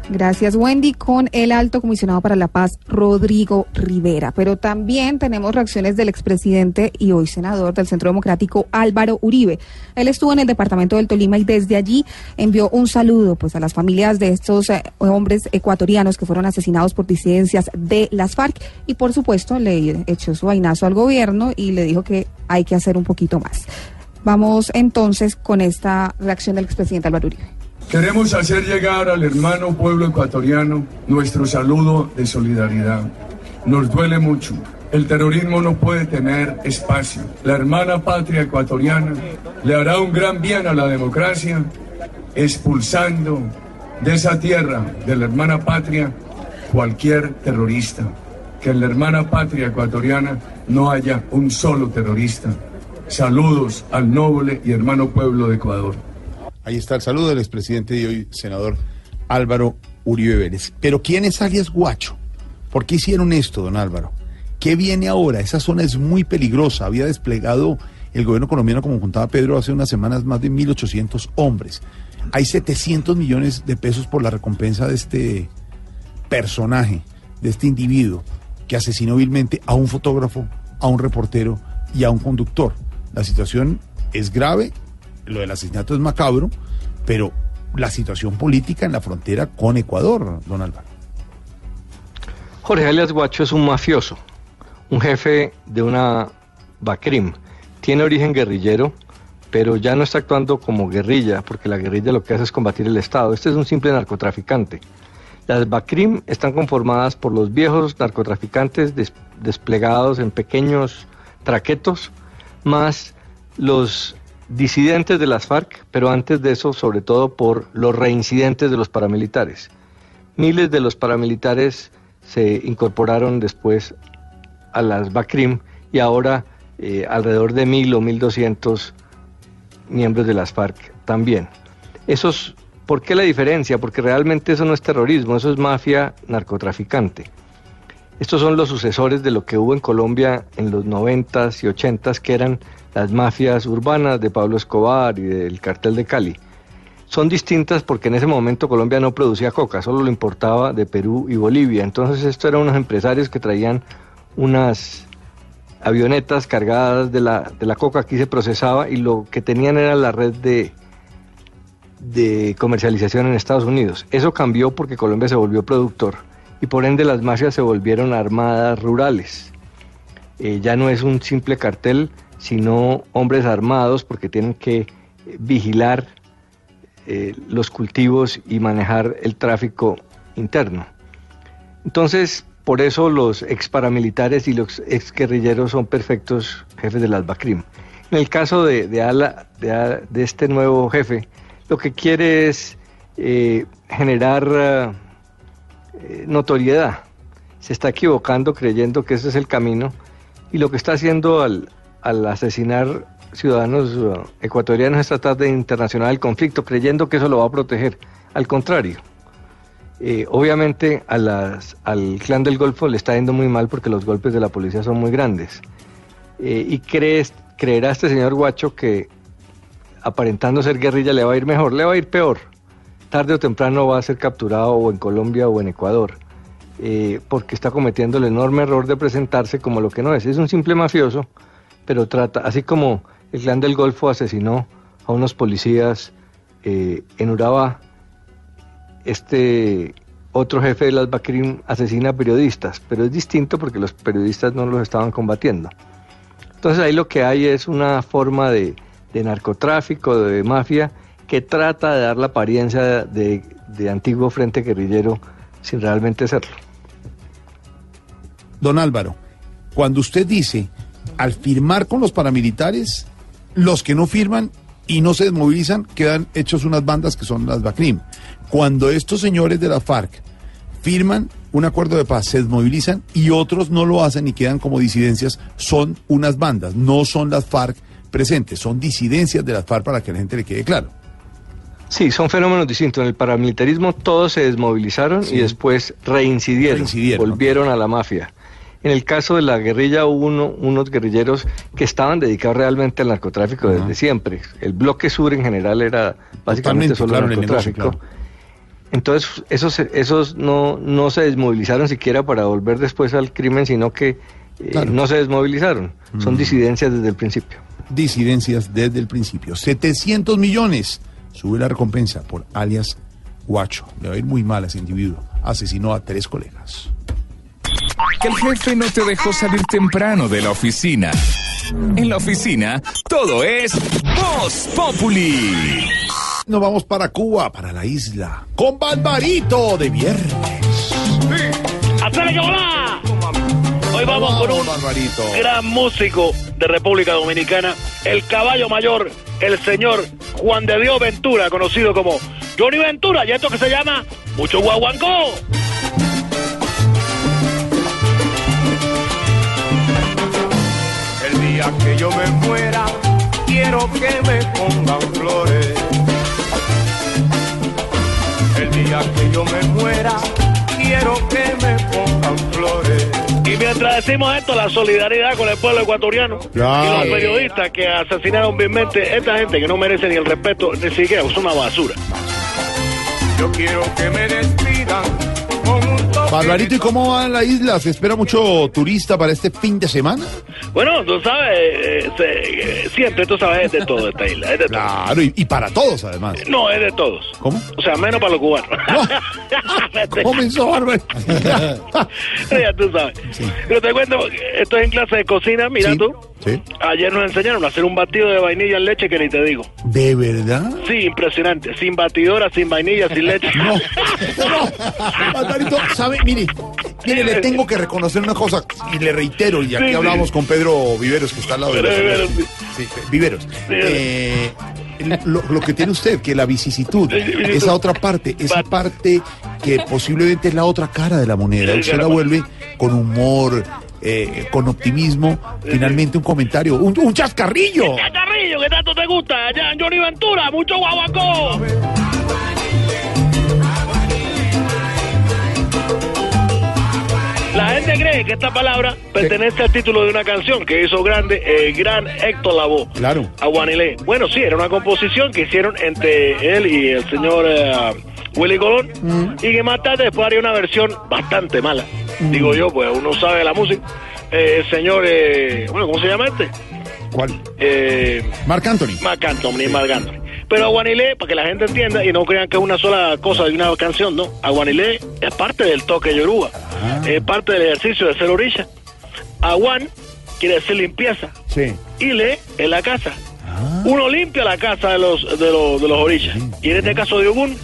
Gracias, Wendy, con el alto comisionado para la paz, Rodrigo Rivera. Pero también tenemos reacciones del expresidente y hoy senador del Centro Democrático, Álvaro Uribe. Él estuvo en el departamento del Tolima y desde allí envió un saludo pues, a las familias de estos eh, hombres ecuatorianos que fueron asesinados por disidencias de las FARC y, por supuesto, le echó su vainazo al gobierno y le dijo que hay que hacer un poquito más. Vamos entonces con esta reacción del expresidente Álvaro Uribe. Queremos hacer llegar al hermano pueblo ecuatoriano nuestro saludo de solidaridad. Nos duele mucho. El terrorismo no puede tener espacio. La hermana patria ecuatoriana le hará un gran bien a la democracia expulsando de esa tierra, de la hermana patria, cualquier terrorista. Que en la hermana patria ecuatoriana no haya un solo terrorista. Saludos al noble y hermano pueblo de Ecuador. Ahí está el saludo del expresidente y hoy senador Álvaro Uribe Vélez. Pero ¿quién es alias Guacho? ¿Por qué hicieron esto, don Álvaro? ¿Qué viene ahora? Esa zona es muy peligrosa. Había desplegado el gobierno colombiano, como contaba Pedro hace unas semanas, más de 1.800 hombres. Hay 700 millones de pesos por la recompensa de este personaje, de este individuo que asesinó vilmente a un fotógrafo, a un reportero y a un conductor. La situación es grave, lo del asesinato es macabro, pero la situación política en la frontera con Ecuador, don Álvaro. Jorge alias Guacho es un mafioso, un jefe de una BACRIM. Tiene origen guerrillero, pero ya no está actuando como guerrilla, porque la guerrilla lo que hace es combatir el Estado. Este es un simple narcotraficante. Las BACRIM están conformadas por los viejos narcotraficantes des- desplegados en pequeños traquetos, más los disidentes de las FARC, pero antes de eso, sobre todo por los reincidentes de los paramilitares. Miles de los paramilitares se incorporaron después a las BACRIM y ahora eh, alrededor de mil o mil doscientos miembros de las FARC también. Esos, ¿Por qué la diferencia? Porque realmente eso no es terrorismo, eso es mafia narcotraficante. Estos son los sucesores de lo que hubo en Colombia en los 90s y 80s, que eran las mafias urbanas de Pablo Escobar y del cartel de Cali. Son distintas porque en ese momento Colombia no producía coca, solo lo importaba de Perú y Bolivia. Entonces estos eran unos empresarios que traían unas avionetas cargadas de la, de la coca, aquí se procesaba y lo que tenían era la red de, de comercialización en Estados Unidos. Eso cambió porque Colombia se volvió productor y por ende las mafias se volvieron armadas rurales. Eh, ya no es un simple cartel, sino hombres armados porque tienen que eh, vigilar eh, los cultivos y manejar el tráfico interno. Entonces, por eso los ex paramilitares y los ex guerrilleros son perfectos jefes de las BACRIM. En el caso de, Ala, de, este nuevo jefe, lo que quiere es generar notoriedad. Se está equivocando creyendo que ese es el camino y lo que está haciendo al, al asesinar ciudadanos uh, ecuatorianos es tratar de internacional el conflicto creyendo que eso lo va a proteger. Al contrario, eh, obviamente a las, al clan del Golfo le está yendo muy mal porque los golpes de la policía son muy grandes. Eh, y crees, creerá este señor Guacho que aparentando ser guerrilla le va a ir mejor, le va a ir peor. Tarde o temprano va a ser capturado o en Colombia o en Ecuador, eh, porque está cometiendo el enorme error de presentarse como lo que no es. Es un simple mafioso, pero trata, así como el clan del Golfo asesinó a unos policías eh, en Urabá, este otro jefe de las Bakrim asesina periodistas, pero es distinto porque los periodistas no los estaban combatiendo. Entonces ahí lo que hay es una forma de narcotráfico, de mafia, que trata de dar la apariencia de, de antiguo frente guerrillero sin realmente serlo. Don Álvaro, cuando usted dice, al firmar con los paramilitares, los que no firman y no se desmovilizan quedan hechos unas bandas que son las BACRIM. Cuando estos señores de la FARC firman un acuerdo de paz, se desmovilizan y otros no lo hacen y quedan como disidencias, son unas bandas, no son las FARC presentes, son disidencias de las FARC para que la gente le quede claro. Sí, son fenómenos distintos. En el paramilitarismo todos se desmovilizaron Sí. y después reincidieron, Reincidieron, volvieron a la mafia. En el caso de la guerrilla hubo uno- unos guerrilleros que estaban dedicados realmente al narcotráfico desde siempre. El bloque sur en general era básicamente Totalmente, solo claro, negocio, narcotráfico. claro. Entonces esos, esos no, no se desmovilizaron siquiera para volver después al crimen, sino que eh, no se desmovilizaron. Son Mm. disidencias desde el principio. Disidencias desde el principio. 700 millones. Sube la recompensa por alias Guacho. Le va a ir muy mal a ese individuo. Asesinó a tres colegas. Que el jefe no te dejó salir temprano de la oficina. En la oficina, todo es Voz Populi. Nos vamos para Cuba, para la isla. Con Barbarito de viernes. ¡Hacele que! Hoy vamos con un Barbarito. gran músico de República Dominicana, el caballo mayor, el señor Juan de Dios Ventura, conocido como Johnny Ventura, y esto que se llama Mucho Guaguancó. El día que yo me muera, quiero que me pongan flores. El día que yo me muera, quiero que me pongan flores. Mientras decimos esto, la solidaridad con el pueblo ecuatoriano Claro. y los periodistas que asesinaron vilmente esta gente que no merece ni el respeto, ni siquiera, es una basura. Yo quiero que me despidan con un Barbarito, ¿y cómo va la isla? ¿Se espera mucho turista para este fin de semana? Bueno, tú sabes, eh, se- eh, siempre tú sabes, es de todo esta isla, es de todo. Claro, y, y para todos además. No, es de todos. ¿Cómo? O sea, menos para los cubanos. Comenzó Barbarito. ya tú sabes. Pero te cuento, estoy en clase de cocina, mira Sí, tú. sí. Ayer nos enseñaron a hacer un batido de vainilla en leche que ni te digo. ¿De verdad? Sí, impresionante. Sin batidora, sin vainilla, sin leche. Barbarito, ¿sabe? Mire, Mire, le tengo que reconocer una cosa y le reitero, y aquí Sí, sí. hablamos con Pedro Viveros, que está al lado de Pedro nosotros. Viveros, Sí, Viveros. Eh, lo, lo que tiene usted, que la vicisitud, esa otra parte, esa parte que posiblemente es la otra cara de la moneda, usted la vuelve con humor, eh, con optimismo, finalmente un comentario, un, un chascarrillo. Chascarrillo, que tanto te gusta. En Johnny Ventura, mucho guaguancó. La gente cree que esta palabra pertenece al título de una canción que hizo grande el gran Héctor Lavoe. Claro. Aguanilé. Bueno, sí, era una composición que hicieron entre él y el señor eh, Willy Colón y que más tarde después haría una versión bastante mala. Digo yo, pues uno sabe la música. Eh, el señor, eh, bueno, ¿cómo se llama este? ¿Cuál? Eh, Marc Anthony. Marc Anthony, Marc Anthony. Pero Aguanilé, para que la gente entienda y no crean que es una sola cosa de una canción, no. Aguanilé es parte del toque yoruba, es parte del ejercicio de ser orilla. Aguan quiere decir limpieza Sí. y le es la casa. Uno limpia la casa de los de los, de los orillas. Y en este caso de Ogun,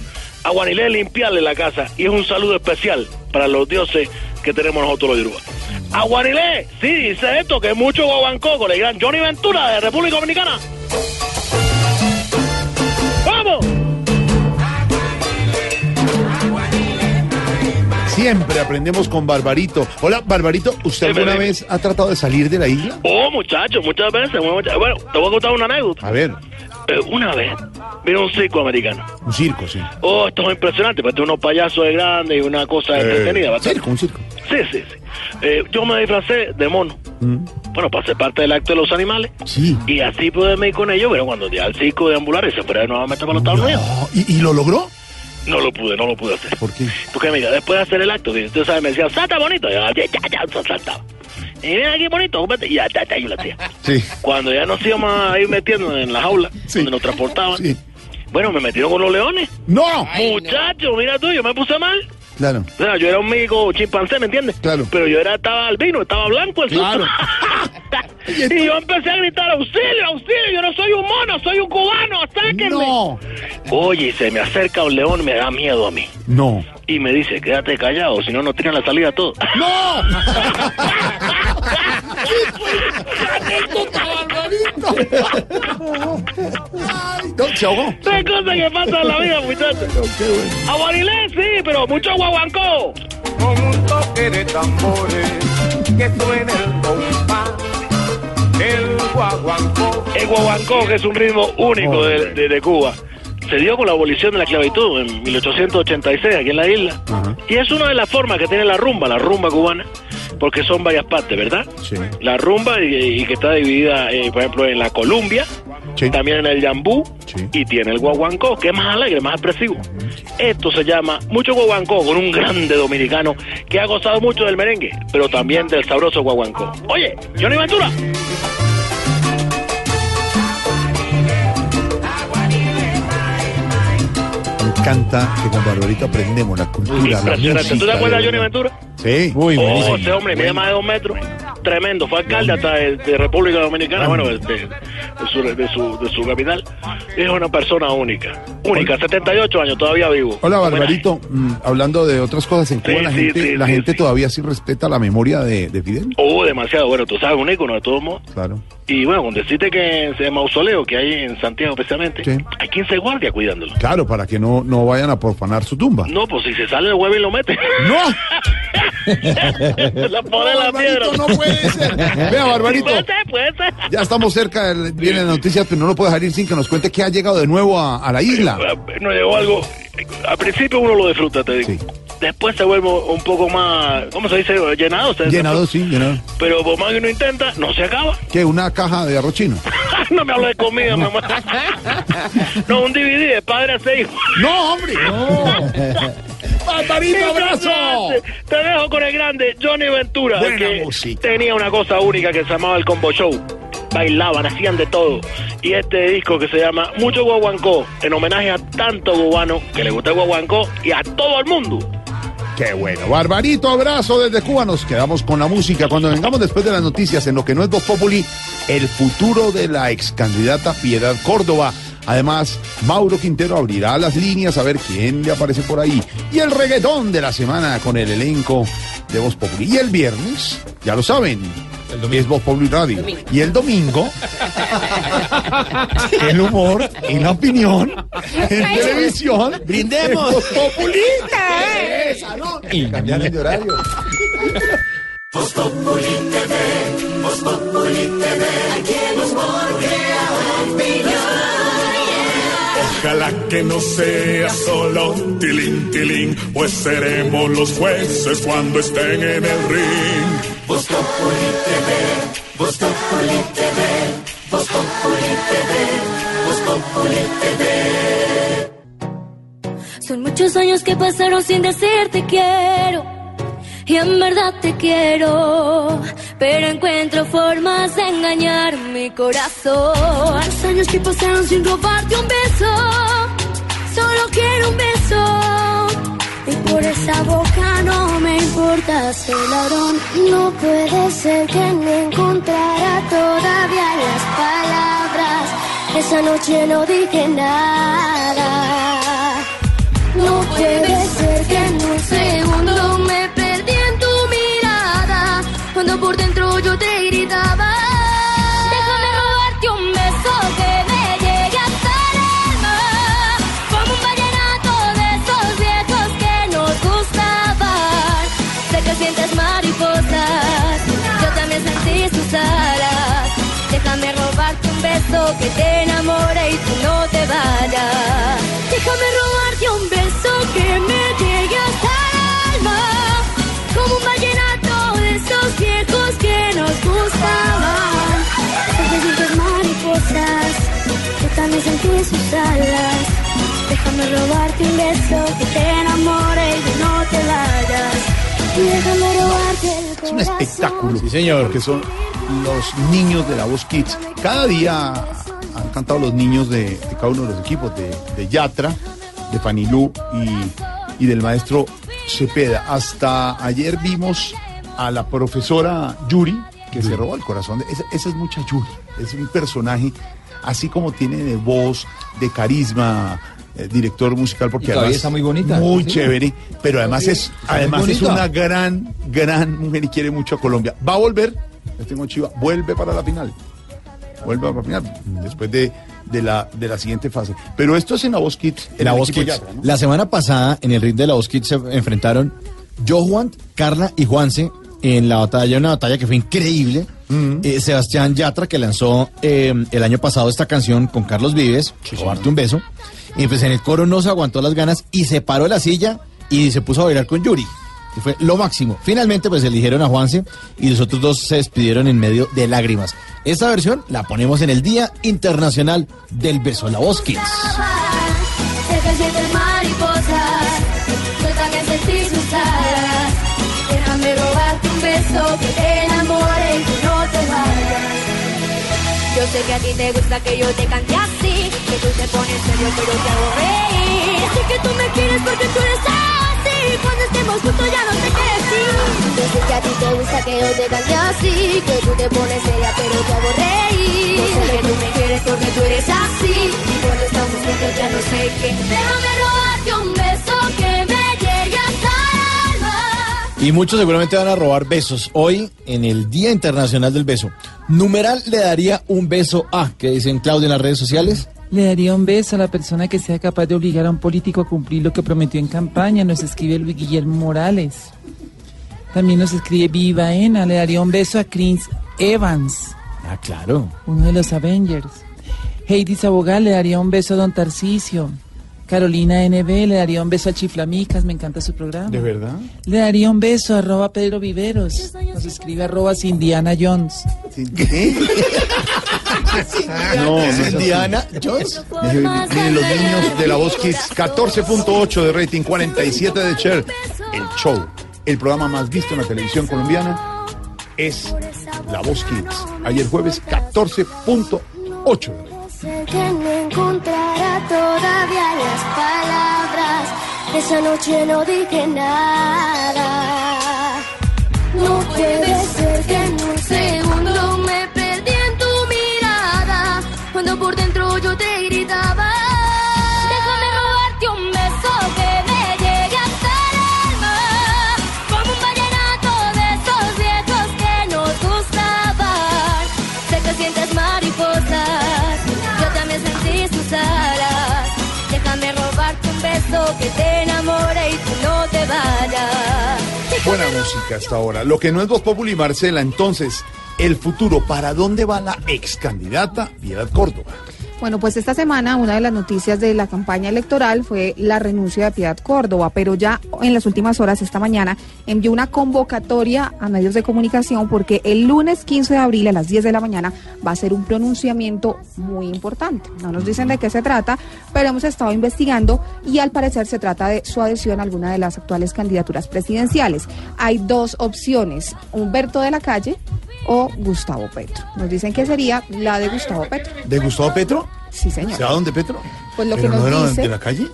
Aguanilé es limpiarle la casa y es un saludo especial para los dioses que tenemos nosotros los yorubas. Aguanilé, sí, dice esto, que es mucho guaguancó con el gran Johnny Ventura de República Dominicana. Siempre aprendemos con Barbarito. Hola, Barbarito, ¿usted alguna vez ha tratado de salir de la isla? Oh, muchachos, muchas veces. muchas- Bueno, te voy a contar una anécdota. A ver, Eh, una vez vino un circo americano. un circo, sí. Oh, esto es impresionante, porque unos payasos de grandes y una cosa Eh, entretenida. bastante. circo, un circo. Sí, sí, sí. Eh, yo me disfracé de mono. Bueno, para ser parte del acto de los animales. Mm. Sí. Y así pude ir con ellos, pero cuando ya el circo de ambular y se fuera nuevamente para los Estados Unidos. ¿Y, y lo logró? No lo pude, no lo pude hacer. ¿Por qué? Porque mira, después de hacer el acto, usted sabe, me decía, salta bonito. Y yo, ya, ya, ya, saltaba. Y ven aquí bonito, y ya, ya, ya, yo lo hacía. Sí. Cuando ya nos íbamos a ir metiendo en la jaula, donde nos transportaban, bueno, me metieron con los leones. ¡No! Muchacho, mira tú, yo me puse mal. Claro. O sea, yo era un mico chimpancé, ¿me entiendes? Claro. Pero yo era, estaba albino, estaba blanco el Claro. y yo empecé a gritar, auxilio, auxilio, yo no soy un mono, soy un cubano, sáquenme. No. Oye, se me acerca un león, me da miedo a mí. No. Y me dice, quédate callado, si no, no tiran la salida todo. ¡No! Ay, no, se ahogó. Tres cosas que pasan en la vida, muchachos. Aguarilé, sí, pero mucho guaguancó. con un toque de tambores que suene el compás el guaguancó. El guaguancó, que es un ritmo único de, de- de Cuba, se dio con la abolición de la esclavitud en 1886 aquí en la isla. Y es una de las formas que tiene la rumba, la rumba cubana, porque son varias partes, ¿verdad? Sí. La rumba y, y que está dividida, eh, por ejemplo, en la Columbia, también en el Yambú y tiene el guaguancó, que es más alegre, más expresivo. Esto se llama mucho guaguancó con un grande dominicano que ha gozado mucho del merengue, pero también del sabroso guaguancó. Oye, Johnny Ventura. Encanta que con Barbarito aprendemos la cultura, la música. ¿Tú te acuerdas de de Johnny verdad. Ventura? Sí. oh, ese hombre mide más de dos metros. Tremendo. Fue alcalde hasta de, de República Dominicana, bueno, de, de- de su, de, su, de su capital. Es una persona única. Única, 78 años, todavía vivo. Hola, Barbarito. Mm, hablando de otras cosas en Cuba, Sí, la sí, gente, sí, la sí, gente todavía sí respeta la memoria de, de Fidel. Oh, demasiado. Bueno, tú sabes, un ícono de todos modos. Claro. Y bueno, con decirte que en ese mausoleo que hay en Santiago, especialmente, Sí. hay 15 guardias cuidándolo. Claro, para que no, no vayan a profanar su tumba. No, pues si se sale el huevo y lo mete. ¡No! la pone la piedra. no puede ser. Vea, Barbarito. Puede ser, puede ser. Ya estamos cerca, vienen las noticias, pero no lo puede salir sin que nos cuente que ha llegado de nuevo a, a la isla. Nos llegó algo. Al principio uno lo disfruta, te digo. Después se vuelve un poco más, ¿cómo se dice? Llenado. Llenado, sí, llenado. Pero por más que uno intenta, no se acaba. ¿Qué? ¿Una caja de arroz chino? no me hables de comida, mamá. no, un DVD de padre a seis. ¡No, hombre! ¡No! ¡Barbarito, abrazo! Te dejo con el grande Johnny Ventura, Buena que música. tenía una cosa única que se llamaba el Combo Show. Bailaban, hacían de todo. Y este disco que se llama Mucho Guaguancó, en homenaje a tanto cubano que le gusta el guaguancó y a todo el mundo. Qué bueno. Barbarito, abrazo desde Cuba. Nos quedamos con la música. Cuando vengamos después de las noticias en lo que no es Voz Populi, el futuro de la ex candidata Piedad Córdoba. Además, Mauro Quintero abrirá las líneas a ver quién le aparece por ahí. Y el reggaetón de la semana con el elenco de Voz Populi. Y el viernes, ya lo saben, es Voz Populi Radio. Y el domingo, el humor y la opinión en televisión. Brindemos. Voz Populi. Y cambiaron de horario. Voz Populi TV, Voz Populi TV, aquí Ojalá que no sea solo tilín, tilín, pues seremos los jueces cuando estén en el ring. Voz Populi TV, Voz Populi TV, Voz Populi TV, Voz Populi TV. Son muchos años que pasaron sin decirte quiero. Y en verdad te quiero. Pero encuentro formas de engañar mi corazón. Los años que pasaron sin robarte un beso. Solo quiero un beso. Y por esa boca no me importa ser ladrón. No puede ser que no encontrara todavía las palabras. Esa noche no dije nada. No puede ser que en un que te enamore y tú no te vayas. Déjame robarte un beso que me llegue hasta el alma. Como un vallenato de esos viejos que nos gustaban. Sientes mariposas. Yo también sentí sus alas. Déjame robarte un beso que te enamore y tú no te vayas. Es un espectáculo. Sí, señor. Porque son los niños de la Voz Kids. Cada día han cantado los niños de, de cada uno de los equipos, de, de Yatra, de Fanilú y, y del maestro Cepeda. Hasta ayer vimos a la profesora Yuri, que se robó el corazón. de- esa, esa es mucha Yuri. Es un personaje, así como tiene de voz, de carisma. Eh, director musical porque Y además está muy bonita. muy Sí. chévere pero además es Está además es una gran gran mujer y quiere mucho a Colombia va a volver les tengo chiva vuelve para la final vuelve para la final después de, de la de la siguiente fase pero esto es en la voz Kids en La el Voz equipo Kids. Yatra, ¿no? La semana pasada, en el ring de la Voz Kids, se enfrentaron Johan, Carla y Juanse en la batalla, una batalla que fue increíble. Eh, Sebastián Yatra, que lanzó eh, el año pasado esta canción con Carlos Vives, Robarte un beso. Y pues en el coro no se aguantó las ganas y se paró la silla y se puso a bailar con Yuri. Y fue lo máximo. Finalmente, pues eligieron a Juanse y los otros dos se despidieron en medio de lágrimas. Esta versión la ponemos en el Día Internacional del Beso, la Voz que que que a ti te que que y muchos seguramente van a robar besos hoy en el Día Internacional del Beso. Numeral le daría un beso a, que dicen Claudia en las redes sociales. Le daría un beso a la persona que sea capaz de obligar a un político a cumplir lo que prometió en campaña. Nos escribe Luis Guillermo Morales. También nos escribe Viva Ena. Le daría un beso a Chris Evans, Ah, claro. uno de los Avengers. Heidi Sabogal le daría un beso a Don Tarcisio. Carolina NB le daría un beso a Chiflamicas. Me encanta su programa. de verdad Le daría un beso a arroba Pedro Viveros. Nos escribe arroba Indiana Jones. ¿Qué? No. Indiana Jones. Miren los niños de la Voz Kids, 14.8 de rating, 47 de share. El show, el programa más visto en la televisión colombiana es La Voz Kids. Ayer jueves, 14.8 de rating. Sé que no encontrará todavía las palabras. Esa noche no dije nada. No puede te enamore y tú no te vayas. Buena música hasta ahora. Lo que no es Voz Populi, Marcela, entonces, el futuro, ¿para dónde va la ex candidata Piedad Córdoba? Bueno, pues esta semana una de las noticias de la campaña electoral fue la renuncia de Piedad Córdoba, pero ya en las últimas horas, esta mañana, envió una convocatoria a medios de comunicación porque el lunes 15 de abril a las 10 de la mañana va a ser un pronunciamiento muy importante. No nos dicen de qué se trata, pero hemos estado investigando y al parecer se trata de su adhesión a alguna de las actuales candidaturas presidenciales. Hay dos opciones, Humberto de la Calle o Gustavo Petro. Nos dicen que sería la de Gustavo Petro. ¿De Gustavo Petro? Sí, señor. ¿Se va dónde, Petro? Pues lo que ¿Pero nos no dice- de la calle?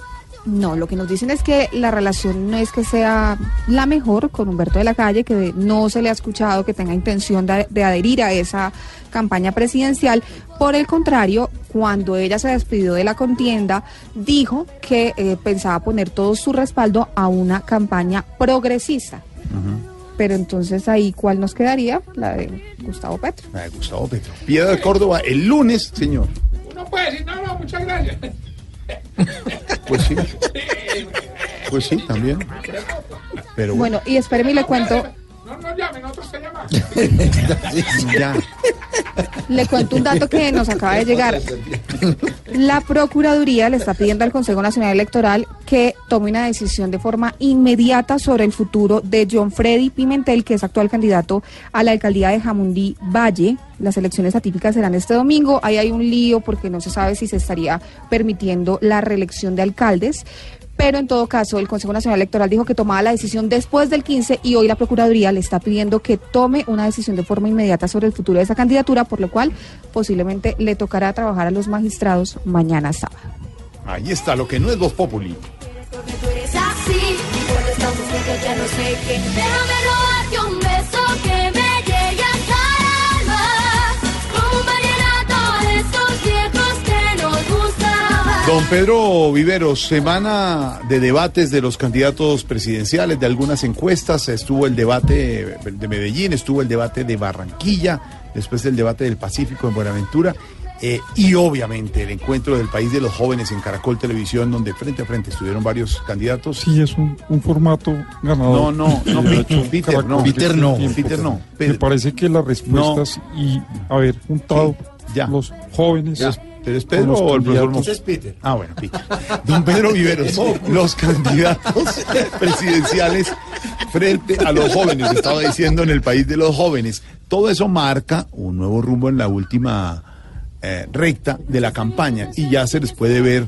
No, lo que nos dicen es que la relación no es que sea la mejor con Humberto de la Calle, que no se le ha escuchado que tenga intención de, de adherir a esa campaña presidencial. Por el contrario, cuando ella se despidió de la contienda, dijo que eh, pensaba poner todo su respaldo a una campaña progresista. Pero entonces ahí, ¿cuál nos quedaría? La de Gustavo Petro. La de Gustavo Petro. Piedad Córdoba, el lunes, señor. Uno puede decir, no, no, muchas gracias. Pues sí. Pues sí, también. Pero Bueno, y espéreme y le cuento, No nos llamen, nosotros te llamamos. Le cuento un dato que nos acaba de llegar. La Procuraduría le está pidiendo al Consejo Nacional Electoral que tome una decisión de forma inmediata sobre el futuro de John Freddy Pimentel, que es actual candidato a la alcaldía de Jamundí Valle. Las elecciones atípicas serán este domingo. Ahí hay un lío porque no se sabe si se estaría permitiendo la reelección de alcaldes. Pero en todo caso, el Consejo Nacional Electoral dijo que tomaba la decisión después del 15 y hoy la Procuraduría le está pidiendo que tome una decisión de forma inmediata sobre el futuro de esa candidatura, por lo cual posiblemente le tocará trabajar a los magistrados mañana sábado. Ahí está, lo que no es Voz Populi. Tú eres así, y cuando estamos juntos ya no sé qué. Déjame Don Pedro Viveros, semana de debates de los candidatos presidenciales, de algunas encuestas. Estuvo el debate de Medellín, estuvo el debate de Barranquilla, después el debate del Pacífico en Buenaventura. eh, y obviamente el encuentro del país de los jóvenes en Caracol Televisión, donde frente a frente estuvieron varios candidatos. Sí, es un, un formato ganador. No, no, no, Peter, Peter no. Peter no. Peter no. Me parece que las respuestas y haber juntado los jóvenes. ¿Pero es Pedro o el profesor candidatos. Mos- Peter. Ah, bueno, Peter. Don Pedro Viveros, los candidatos presidenciales frente a los jóvenes, estaba diciendo en el país de los jóvenes. Todo eso marca un nuevo rumbo en la última eh, recta de la campaña y ya se les puede ver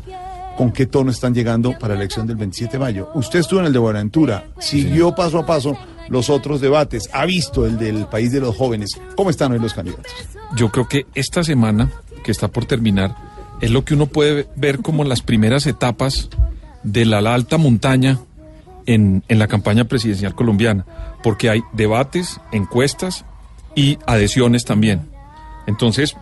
con qué tono están llegando para la elección del 27 de mayo. Usted estuvo en el de Buenaventura, siguió paso a paso los otros debates, ha visto el del país de los jóvenes. ¿Cómo están hoy los candidatos? Yo creo que esta semana, que está por terminar, es lo que uno puede ver como las primeras etapas de la alta montaña en, en la campaña presidencial colombiana, porque hay debates, encuestas y adhesiones también. Entonces,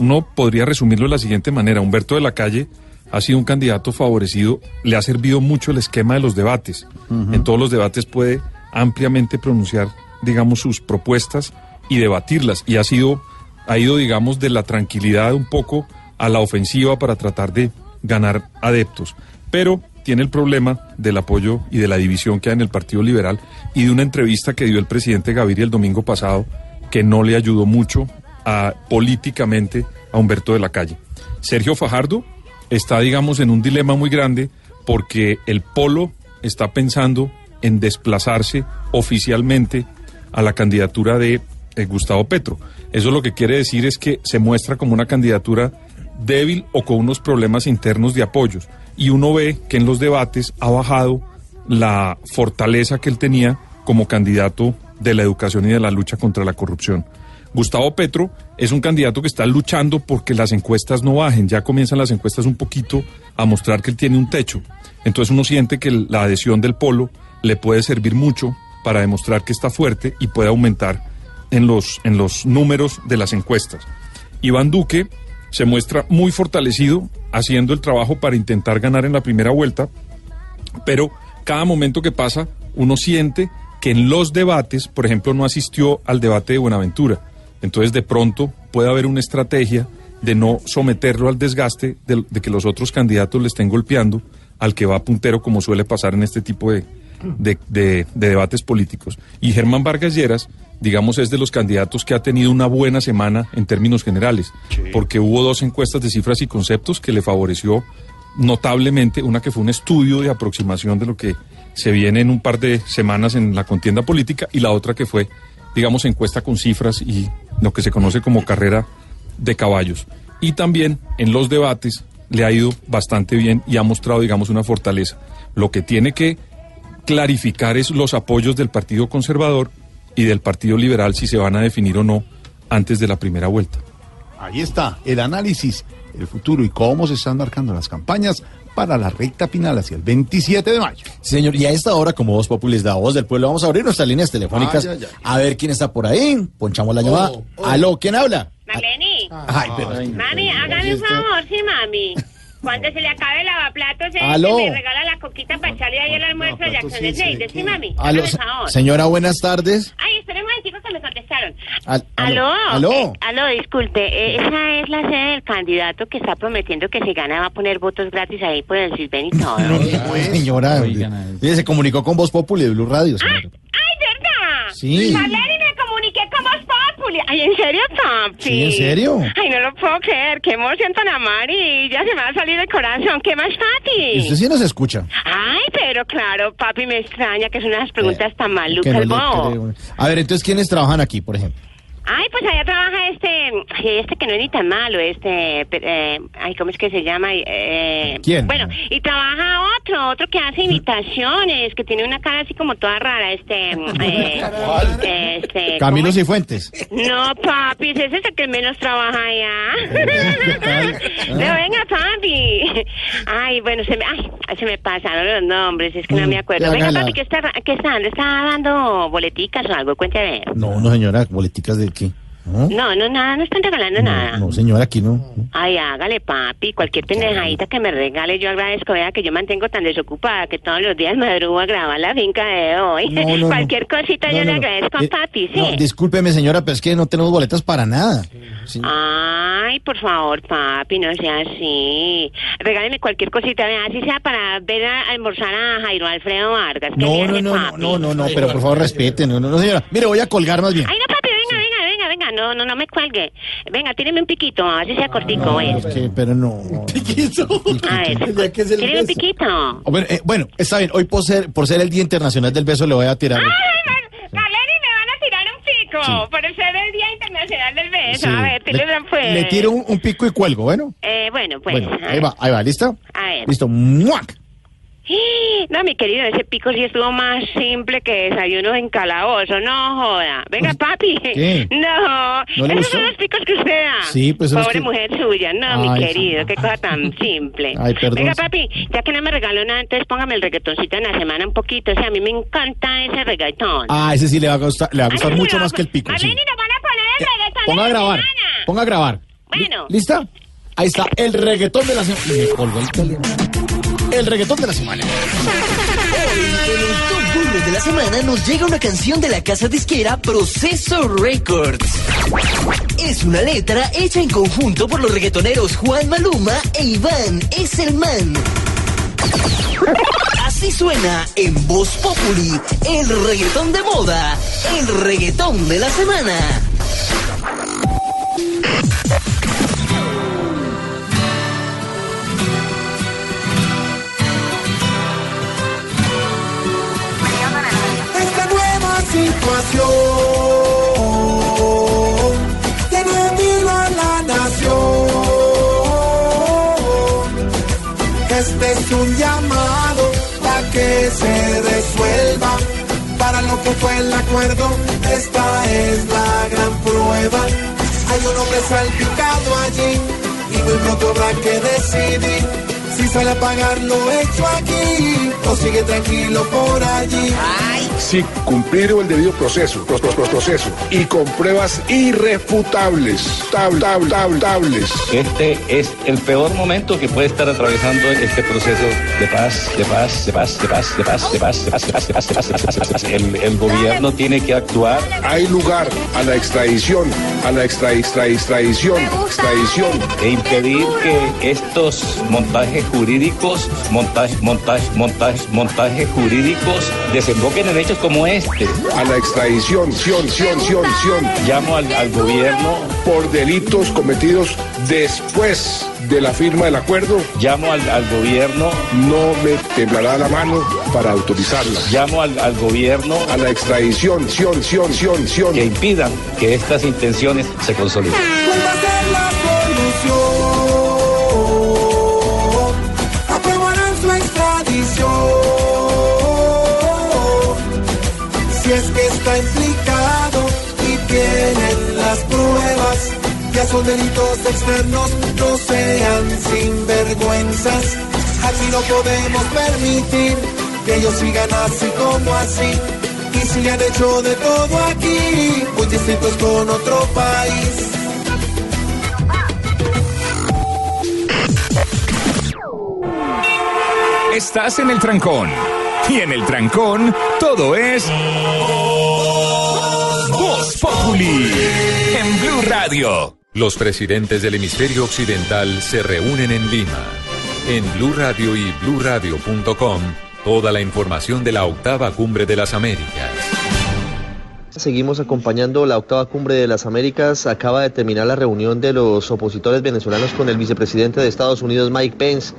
uno podría resumirlo de la siguiente manera. Humberto de la Calle ha sido un candidato favorecido, le ha servido mucho el esquema de los debates. En todos los debates puede ampliamente pronunciar, digamos, sus propuestas y debatirlas. Y ha sido, ha ido, digamos, de la tranquilidad un poco a la ofensiva para tratar de ganar adeptos. Pero tiene el problema del apoyo y de la división que hay en el Partido Liberal y de una entrevista que dio el presidente Gaviria el domingo pasado que no le ayudó mucho a, políticamente a Humberto de la Calle. Sergio Fajardo está, digamos, en un dilema muy grande porque el polo está pensando en desplazarse oficialmente a la candidatura de Gustavo Petro. Eso lo que quiere decir es que se muestra como una candidatura débil o con unos problemas internos de apoyos. Y uno ve que en los debates ha bajado la fortaleza que él tenía como candidato de la educación y de la lucha contra la corrupción. Gustavo Petro es un candidato que está luchando porque las encuestas no bajen. Ya comienzan las encuestas un poquito a mostrar que él tiene un techo. Entonces uno siente que la adhesión del polo le puede servir mucho para demostrar que está fuerte y puede aumentar en los, en los números de las encuestas. Iván Duque se muestra muy fortalecido haciendo el trabajo para intentar ganar en la primera vuelta, pero cada momento que pasa uno siente que en los debates, por ejemplo, no asistió al debate de Buenaventura. Entonces de pronto puede haber una estrategia de no someterlo al desgaste de, de que los otros candidatos le estén golpeando al que va puntero, como suele pasar en este tipo de, de- de- de debates políticos. Y Germán Vargas Lleras, digamos, es de los candidatos que ha tenido una buena semana en términos generales, porque hubo dos encuestas de cifras y conceptos que le favoreció notablemente, una que fue un estudio de aproximación de lo que se viene en un par de semanas en la contienda política, y la otra que fue, digamos, encuesta con cifras y lo que se conoce como carrera de caballos. Y también en los debates le ha ido bastante bien y ha mostrado, digamos, una fortaleza. Lo que tiene que clarificar es los apoyos del Partido Conservador y del Partido Liberal si se van a definir o no antes de la primera vuelta. Ahí está el análisis, el futuro y cómo se están marcando las campañas para la recta final hacia el 27 de mayo. Señor, y a esta hora, como Voz Populi es la voz del pueblo, vamos a abrir nuestras líneas telefónicas Ay, ay, ay. a ver quién está por ahí. Ponchamos la llamada. Aló, ¿quién habla? Marleni. Ay, pero... Mami, hágame un favor, sí, mami. Cuando se le acabe el lavaplatos, eh, Aló. me regala la coquita para echarle ahí el almuerzo de Jackson sí, Slade, sí, mami. Aló, señora, buenas tardes. Ay, espera un momentico que me contestaron. Al- Aló. Aló. Eh, aló, disculpe. eh, esa es la sede del candidato que está prometiendo que si gana va a poner votos gratis ahí por el Silven y todo. Señora, mire, se comunicó con Voz Populi de Blue Radio, señor. ¡Ay, verdad! Sí. Me con Ay, ¿en serio, papi? Sí, ¿en serio? Ay, no lo puedo creer. Qué emoción tan amarilla. Se me va a salir el corazón. ¿Qué más, papi? Y usted sí nos escucha. Ay, pero claro, papi, me extraña que es unas preguntas tan Que malucas, no. A ver, entonces, ¿quiénes trabajan aquí, por ejemplo? Ay, pues allá trabaja este, este que no es ni tan malo, este, eh, ay, ¿cómo es que se llama? Eh, ¿Quién? Bueno, y trabaja otro, otro que hace imitaciones, que tiene una cara así como toda rara, este, eh, este, Camilo ¿cómo es? Cifuentes. No, papi, ese es el que menos trabaja allá. No, venga, papi. Ay, bueno, se me, ay, se me pasaron los nombres, es que no me acuerdo. ya, Venga, papi, ¿qué está, qué está dando? ¿Está dando boleticas o algo? Cuéntame. No, no, señora, boleticas de qué. ¿No? No, no, nada, no están regalando nada. No, señora, aquí no. Ay, hágale, papi. Cualquier pendejadita que me regale, yo agradezco. Vea que yo mantengo tan desocupada que todos los días madrugo a grabar la finca de hoy. No. Cualquier cosita yo le agradezco Eh, a papi, sí. No, discúlpeme, señora, pero es que no tenemos boletas para nada. Sí. Ay, por favor, papi, no sea así. Regáleme cualquier cosita, vea, así sea para ver a almorzar a Jairo Alfredo Vargas. ¿Qué No, no, no, no, no, no, no, pero por favor respeten. No, no, no, señora. Mire, voy a colgar más bien. Ay, no, papi, venga. No, no, no me cuelgue. Venga, tíreme un piquito, así sea cortico, No, ¿ves? es que, pero no. Piquito. A ver, tíreme un piquito. Bueno, eh, bueno, está bien. Hoy por ser, por ser el Día Internacional del Beso le voy a tirar. Marlene, me van a tirar un pico Sí. por ser el Día Internacional del Beso. Sí. A ver, tíreme pues. Le tiro un, un pico y cuelgo, bueno. Eh, bueno, pues. Bueno, ahí va, ahí va, ¿listo? A ver. Listo. ¡Muac! No, mi querido, ese pico sí estuvo más simple que desayuno en calabozo, no joda. Venga, papi. ¿Qué? No, ¿No esos gustó? son los picos que usted da. Sí, pues Pobre que- mujer suya, no, mi querido, sí. qué cosa tan simple. Ay, perdón. Venga, papi, ya que no me regaló nada, entonces póngame el reggaetoncito en la semana un poquito. O sea, a mí me encanta ese reggaetón. Ah, ese sí le va a gustar, le va a gustar Ay, mucho no, más que el pico. sí. Marlene, nos van a poner el reggaetón Ponga a de grabar, semana. ponga a grabar. Bueno. ¿Lista? Ahí está, el reggaetón de la semana. Y me colgó el teléfono. El reggaetón de la semana. En los dos duros de la semana nos llega una canción de la casa disquera Proceso Records. Es una letra hecha en conjunto por los reggaetoneros Juan Maluma e Iván Es el. Así suena en Voz Populi, el reggaetón de moda, el reggaetón de la semana. Que fue el acuerdo, esta es la gran prueba. Hay un hombre salpicado allí y muy pronto habrá que decidir si sale a pagar lo hecho aquí. o sigue tranquilo por allí. Si cumplieron el debido proceso, pro- pro- pro- proceso y con pruebas irrefutables, tab- tab- tab- tables. Este es el peor momento que puede estar atravesando este proceso de paz, de paz, de paz, de paz, de paz, de paz, de paz, de paz, de paz, de paz, de paz, de paz. El, el gobierno tiene que actuar. Hay lugar a la extradición, a la extra, extra, extradición, extradición. e impedir que estos montajes jurídicos, montajes, montajes, montajes, montajes jurídicos desemboquen en hechos como este. A la extradición, sion, sion, sion, sion. Llamo al, al gobierno por delitos cometidos después de la firma del acuerdo. Llamo al, al gobierno. No me temblará la mano para autorizarla. Llamo al, al gobierno a la extradición, sion, sion, sion, sion. que impidan que estas intenciones se consoliden. ¿Cuál va a ser la solución? Si es que está implicado y tienen las pruebas, ya son delitos externos, no sean sinvergüenzas. Aquí no podemos permitir que ellos sigan así como así. Y si han hecho de todo aquí, muy distintos con otro país. Estás en el trancón. Y en el trancón, todo es. Voz Populi. En Blue Radio. Los presidentes del hemisferio occidental se reúnen en Lima. En Blue Radio y bluradio.com, toda la información de la octava cumbre de las Américas. Seguimos acompañando la octava cumbre de las Américas. Acaba de terminar la reunión de los opositores venezolanos con el vicepresidente de Estados Unidos, Mike Pence.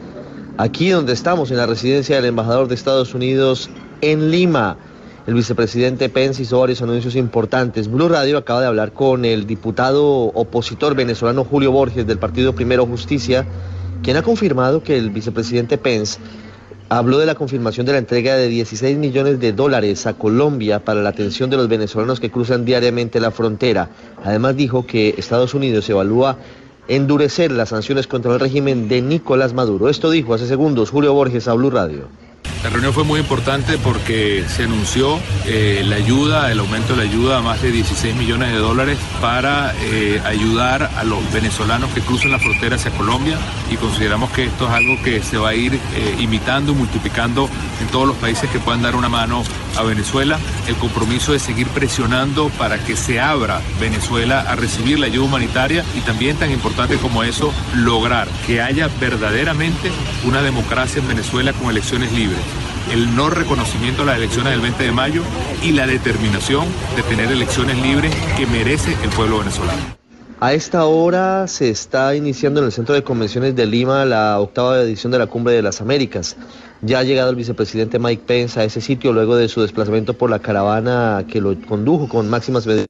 Aquí donde estamos, en la residencia del embajador de Estados Unidos en Lima. El vicepresidente Pence hizo varios anuncios importantes. Blue Radio acaba de hablar con el diputado opositor venezolano Julio Borges del partido Primero Justicia, quien ha confirmado que el vicepresidente Pence habló de la confirmación de la entrega de 16 millones de dólares a Colombia para la atención de los venezolanos que cruzan diariamente la frontera. Además dijo que Estados Unidos evalúa endurecer las sanciones contra el régimen de Nicolás Maduro. Esto dijo hace segundos Julio Borges a Blue Radio. La reunión fue muy importante porque se anunció eh, la ayuda, el aumento de la ayuda a más de 16 millones de dólares para eh, ayudar a los venezolanos que cruzan la frontera hacia Colombia y consideramos que esto es algo que se va a ir eh, imitando, multiplicando en todos los países que puedan dar una mano a Venezuela. El compromiso de seguir presionando para que se abra Venezuela a recibir la ayuda humanitaria y también tan importante como eso, lograr que haya verdaderamente una democracia en Venezuela con elecciones libres el no reconocimiento de las elecciones del 20 de mayo y la determinación de tener elecciones libres que merece el pueblo venezolano. A esta hora se está iniciando en el Centro de Convenciones de Lima la octava edición de la Cumbre de las Américas. Ya ha llegado el vicepresidente Mike Pence a ese sitio luego de su desplazamiento por la caravana que lo condujo con máximas medidas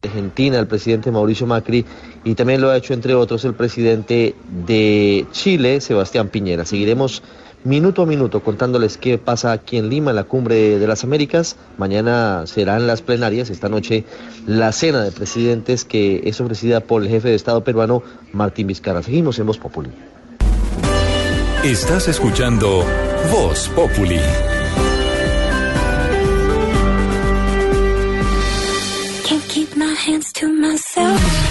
Argentina, el presidente Mauricio Macri, y también lo ha hecho, entre otros, el presidente de Chile, Sebastián Piñera. Seguiremos minuto a minuto contándoles qué pasa aquí en Lima, en la cumbre de las Américas. Mañana serán las plenarias, esta noche la cena de presidentes que es ofrecida por el jefe de Estado peruano, Martín Vizcarra. Seguimos en Voz Populi. Estás escuchando Voz Populi. Can't keep my hands to myself.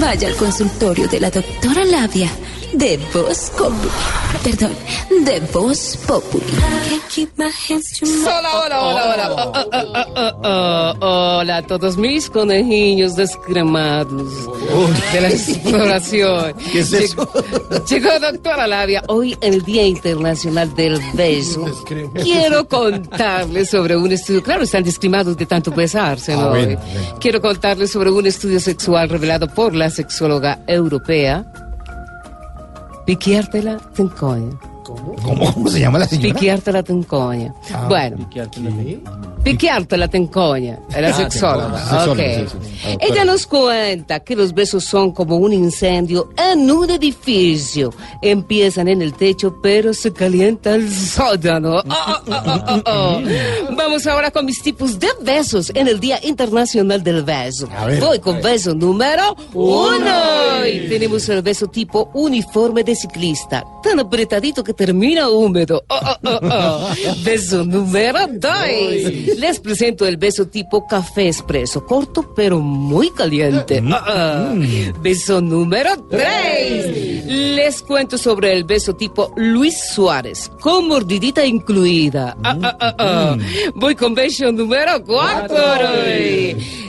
Vaya al consultorio de la doctora Labia de Voz Populi. Perdón, de Voz Populi. Hola, hola, hola, hola. Oh, oh, oh, oh, oh. Hola a todos mis conejillos descremados de la exploración. ¿Qué es eso? Llegó, doctora Labia, hoy el Día Internacional del Beso. Quiero contarles sobre un estudio, claro, están descremados de tanto besarse, ¿no? Ah, bueno, Quiero contarles sobre un estudio sexual revelado por la sexóloga europea Piqueártela ten coño. ¿Cómo? ¿Cómo? se llama la señora? Piqueártela ten coño. Ah, bueno. Piqueártela ten Picchiarto la tencoña, la Ah, sexóloga. sexóloga, ok. sí, sí. Ah, Ella nos cuenta que los besos son como un incendio en un edificio. Empiezan en el techo, pero se calienta el sótano. Oh, oh, oh, oh, oh. Vamos ahora con mis tipos de besos en el Día Internacional del Beso. ver, Voy con beso número uno. Y tenemos el beso tipo uniforme de ciclista, tan apretadito que termina húmedo. Oh, oh, oh, oh. Beso número dos. Les presento el beso tipo café expreso, corto pero muy caliente. Ah, ah. Beso número tres. Les cuento sobre el beso tipo Luis Suárez, con mordidita incluida. Ah, ah, ah, ah. Voy con beso número cuatro.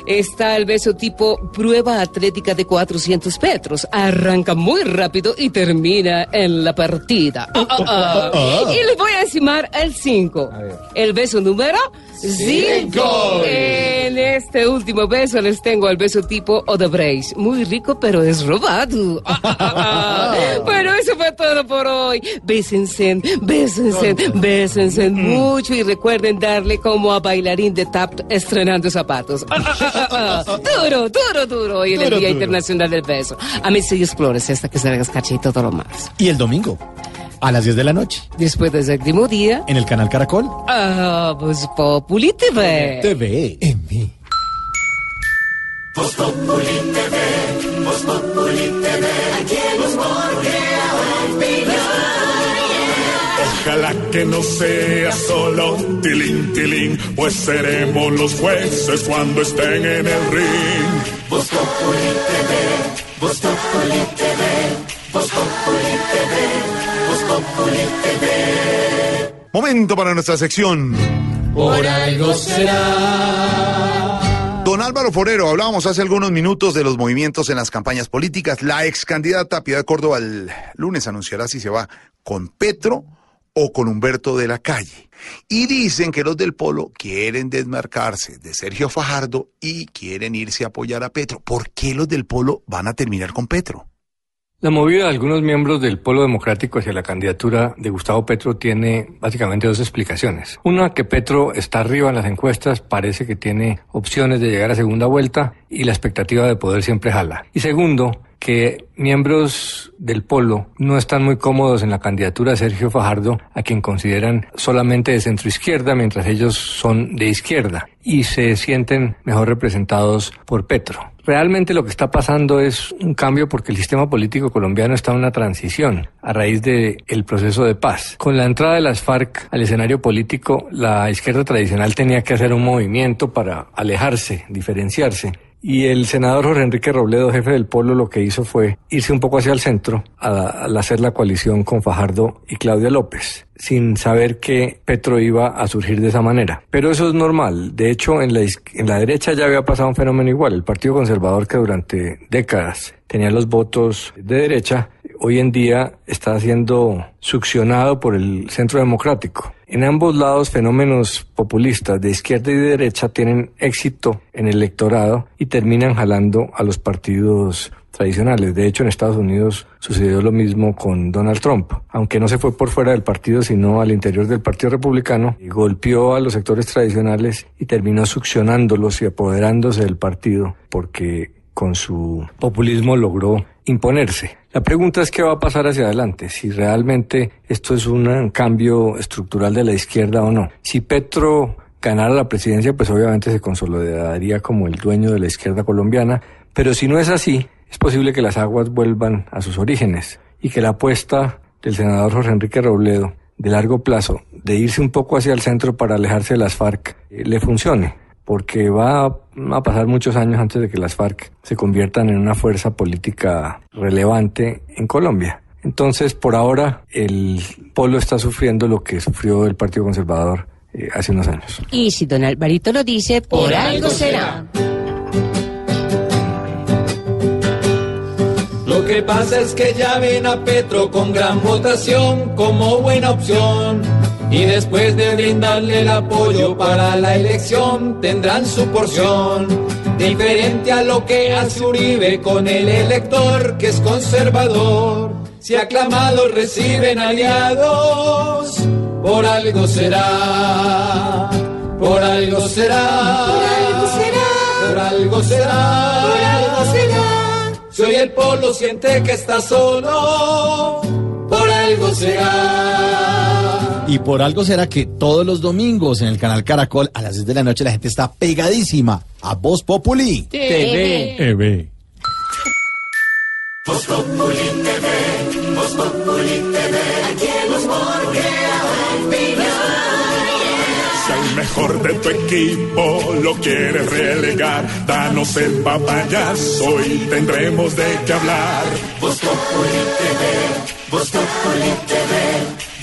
Está el beso tipo prueba atlética de 400 metros. Arranca muy rápido y termina en la partida. Ah, ah, ah. Y les voy a encimar el 5. El beso número 5. En este último beso les tengo el beso tipo Odebrecht. Muy rico, pero es robado. Bueno, eso fue todo por hoy. Bésense, bésense, bésense mucho y recuerden darle como a bailarín de tap estrenando zapatos. Duro, duro, duro. Hoy en el Duro, Día duro. Internacional del Beso. A mí se explores hasta que se hagas caché y todo lo más. Y el domingo, a las 10 de la noche, Después del séptimo día, en el canal Caracol ah, Voz Populi TV. TV en mí. Voz Populi TV, Voz Populi TV, Ojalá que no sea solo tilín, tilín, pues seremos los jueces cuando estén en el ring. Voz Populi TV, Voz Populi TV, Voz Populi TV, Voz Populi TV. Momento para nuestra sección. Por algo será. Don Álvaro Forero, hablábamos hace algunos minutos de los movimientos en las campañas políticas. La ex candidata Piedad Córdoba el lunes anunciará si se va con Petro o con Humberto de la Calle. Y dicen que los del Polo quieren desmarcarse de Sergio Fajardo y quieren irse a apoyar a Petro. ¿Por qué los del Polo van a terminar con Petro? La movida de algunos miembros del Polo Democrático hacia la candidatura de Gustavo Petro tiene básicamente dos explicaciones. Una, que Petro está arriba en las encuestas, parece que tiene opciones de llegar a segunda vuelta y la expectativa de poder siempre jala. Y segundo, que miembros del Polo no están muy cómodos en la candidatura de Sergio Fajardo, a quien consideran solamente de centro izquierda, mientras ellos son de izquierda, y se sienten mejor representados por Petro. Realmente lo que está pasando es un cambio porque el sistema político colombiano está en una transición a raíz del proceso de paz. Con la entrada de las FARC al escenario político, la izquierda tradicional tenía que hacer un movimiento para alejarse, diferenciarse. Y el senador Jorge Enrique Robledo, jefe del Polo, lo que hizo fue irse un poco hacia el centro al hacer la coalición con Fajardo y Claudia López, sin saber que Petro iba a surgir de esa manera. Pero eso es normal. De hecho, en la, en la derecha ya había pasado un fenómeno igual. El Partido Conservador, que durante décadas tenía los votos de derecha, hoy en día está siendo succionado por el centro democrático. En ambos lados, fenómenos populistas de izquierda y de derecha tienen éxito en el electorado y terminan jalando a los partidos tradicionales. De hecho, en Estados Unidos sucedió lo mismo con Donald Trump. Aunque no se fue por fuera del partido, sino al interior del Partido Republicano, y golpeó a los sectores tradicionales y terminó succionándolos y apoderándose del partido, porque con su populismo logró imponerse. La pregunta es qué va a pasar hacia adelante, si realmente esto es un cambio estructural de la izquierda o no. Si Petro ganara la presidencia, pues obviamente se consolidaría como el dueño de la izquierda colombiana, pero si no es así, es posible que las aguas vuelvan a sus orígenes y que la apuesta del senador Jorge Enrique Robledo de largo plazo, de irse un poco hacia el centro para alejarse de las FARC, eh, le funcione porque va a pasar muchos años antes de que las FARC se conviertan en una fuerza política relevante en Colombia. Entonces, por ahora, el polo está sufriendo lo que sufrió el Partido Conservador eh, hace unos años. Y si don Alvarito lo dice, por algo será. Lo que pasa es que ya ven a Petro con gran votación como buena opción. Y después de brindarle el apoyo para la elección, tendrán su porción. Diferente a lo que hace Uribe con el elector que es conservador. Si aclamados reciben aliados, por algo será. Por algo será. Por algo será. Por algo será. Por algo será. Soy el polo, siente que está solo. Por algo será. Y por algo será que todos los domingos en el canal Caracol a las 10 de la noche la gente está pegadísima a Voz Populi. TV. TV. Voz Populi TV, Voz Populi TV, aquí hemos Si al mejor de tu equipo lo quieres relegar, danos el papayazo y tendremos de qué hablar. Voz Populi TV, Voz Populi TV,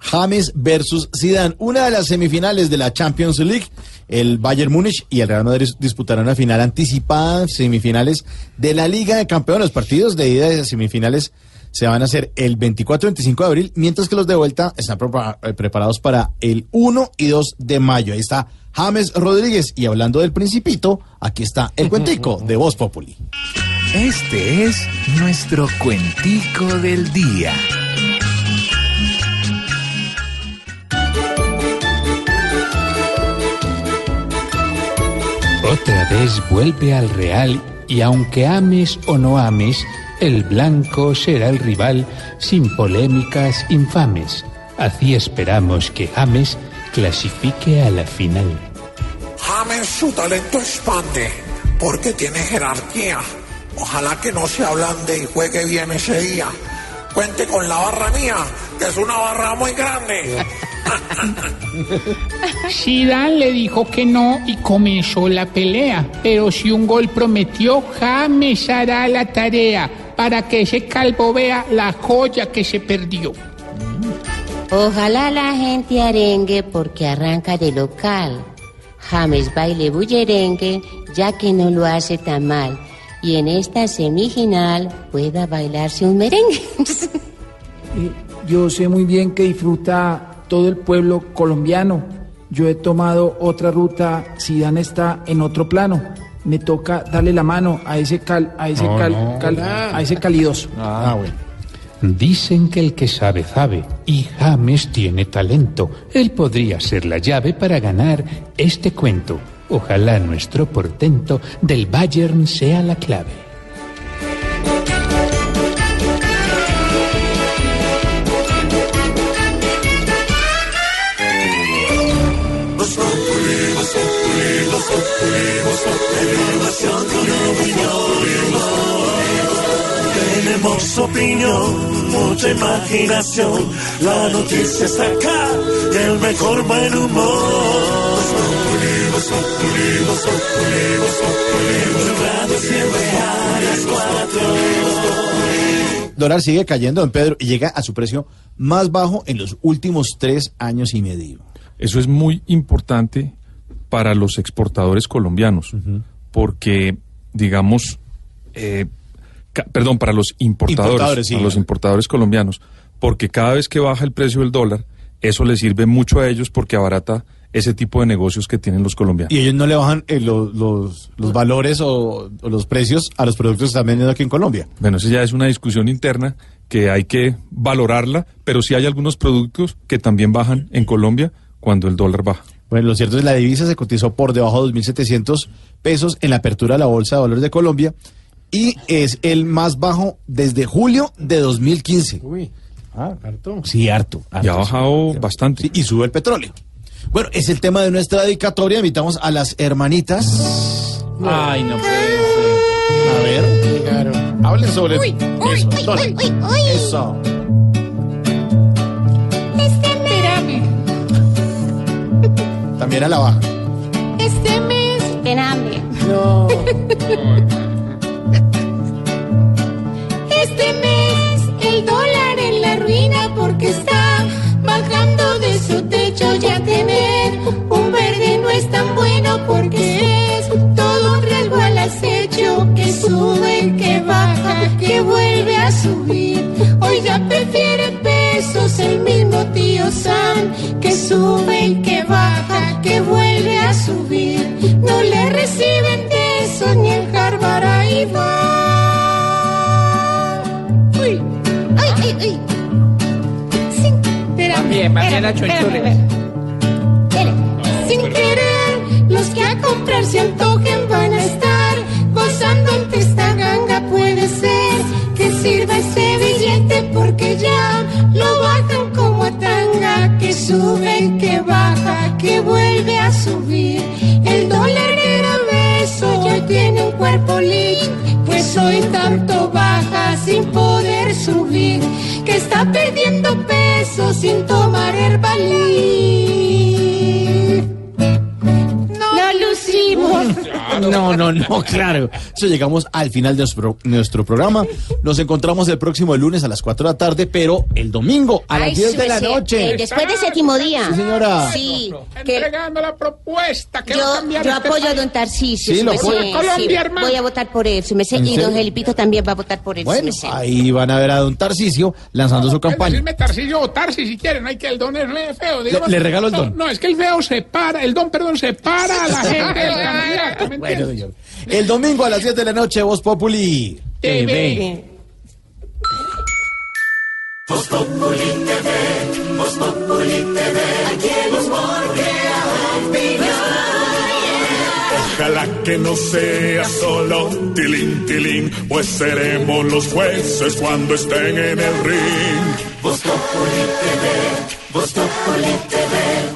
James versus Zidane, una de las semifinales de la Champions League. El Bayern Múnich y el Real Madrid disputarán una final anticipada, semifinales de la Liga de Campeones. Los partidos de ida de semifinales se van a hacer el 24 y 25 de abril, mientras que los de vuelta están eh, preparados para el 1 y 2 de mayo. Ahí está James Rodríguez. Y hablando del Principito, aquí está el cuentico de Voz Populi. Este es nuestro cuentico del día. Otra vez vuelve al Real y aunque ames o no ames, el blanco será el rival sin polémicas infames. Así esperamos que James clasifique a la final. James su talento expande porque tiene jerarquía. Ojalá que no se ablande y juegue bien ese día. Cuente con la barra mía, que es una barra muy grande. Zidane le dijo que no y comenzó la pelea. Pero si un gol prometió, James hará la tarea para que ese calvo vea la joya que se perdió. Ojalá la gente arengue porque arranca de local. James baile bullerengue ya que no lo hace tan mal. Y en esta semifinal pueda bailarse un merengue. Yo sé muy bien que disfruta todo el pueblo colombiano. Yo he tomado otra ruta, Zidane está en otro plano. Me toca darle la mano a ese cal, a ese No, cal, no. cal- a ese calidoso. Ah, bueno. Dicen que el que sabe, sabe. Y James tiene talento. Él podría ser la llave para ganar este cuento. Ojalá nuestro portento del Bayern sea la clave. Tenemos opinión, mucha imaginación. La noticia está acá y el mejor buen humor. Siempre a las cuatro. dólar sigue cayendo, don Pedro, y llega a su precio más bajo en los últimos tres años y medio. Eso es muy importante para los exportadores colombianos, porque, digamos, eh, perdón, para los importadores, Importadores, sí. a los importadores colombianos, porque cada vez que baja el precio del dólar, eso les sirve mucho a ellos porque abarata ese tipo de negocios que tienen los colombianos. Y ellos no le bajan eh, los, los, los valores o, o los precios a los productos que están vendiendo aquí en Colombia. Bueno, eso ya es una discusión interna que hay que valorarla, pero sí hay algunos productos que también bajan en Colombia cuando el dólar baja. Bueno, lo cierto es que la divisa se cotizó por debajo de 2.700 pesos en la apertura de la Bolsa de Valores de Colombia y es el más bajo desde julio de 2015. Uy, ah, harto. Sí, harto. Y ha bajado bastante. Sí, y sube el petróleo. Bueno, es el tema de nuestra dedicatoria. Invitamos a las hermanitas. Ay, no puede ser. A ver. Llegaron. Hablen sobre Uy, eso. uy, Dale. uy, uy, uy. Eso. Espérame. También a la baja. Este mes. Espérame. No. Este mes porque es todo un riesgo al acecho que sube, que baja, que vuelve a subir. Hoy ya prefiere pesos el mismo tío San que sube y que baja, que vuelve a subir. No le reciben de esos ni en Harvard ahí va. Uy, ay, ay, ay. Sí, Mire, más bien a chonchules. Sin querer, los que a comprar se antojen van a estar gozando ante esta ganga. Puede ser que sirva ese billete porque ya lo bajan como a tanga. Que sube, que baja, que vuelve a subir. El dólar era beso y hoy tiene un cuerpo lit. Pues hoy tanto baja sin poder subir. Que está perdiendo peso sin tomar herbalí. No. No, no, no, claro. Eso llegamos al final de nuestro, nuestro programa. Nos encontramos el próximo lunes a las 4 de la tarde, pero el domingo a las Ay, 10 de la súbese, noche. eh, después del séptimo día. Sí, señora. Sí, que Entregando la propuesta que va a yo, cambiar yo este apoyo a don Tarcisio. Sí, lo sí. Voy a votar por él, merced, ¿En y don? Gelipito también va a votar por él, Bueno, ahí van a ver a don Tarcisio lanzando su campaña. Decirme Tarcillo o Tarsi si quieren, hay que el don es feo. digamos. le regalo el No, don. No, es que el feo separa, el don, perdón, separa a la gente del candidato. ¿me Bueno, señor. El domingo a las 7 de la noche, Voz Populi TV. Voz Populi TV, Voz Populi TV, aquí el humor Ojalá que no sea solo tilín, tilín, pues seremos los jueces cuando estén en el ring. Voz Populi TV, Voz Populi TV,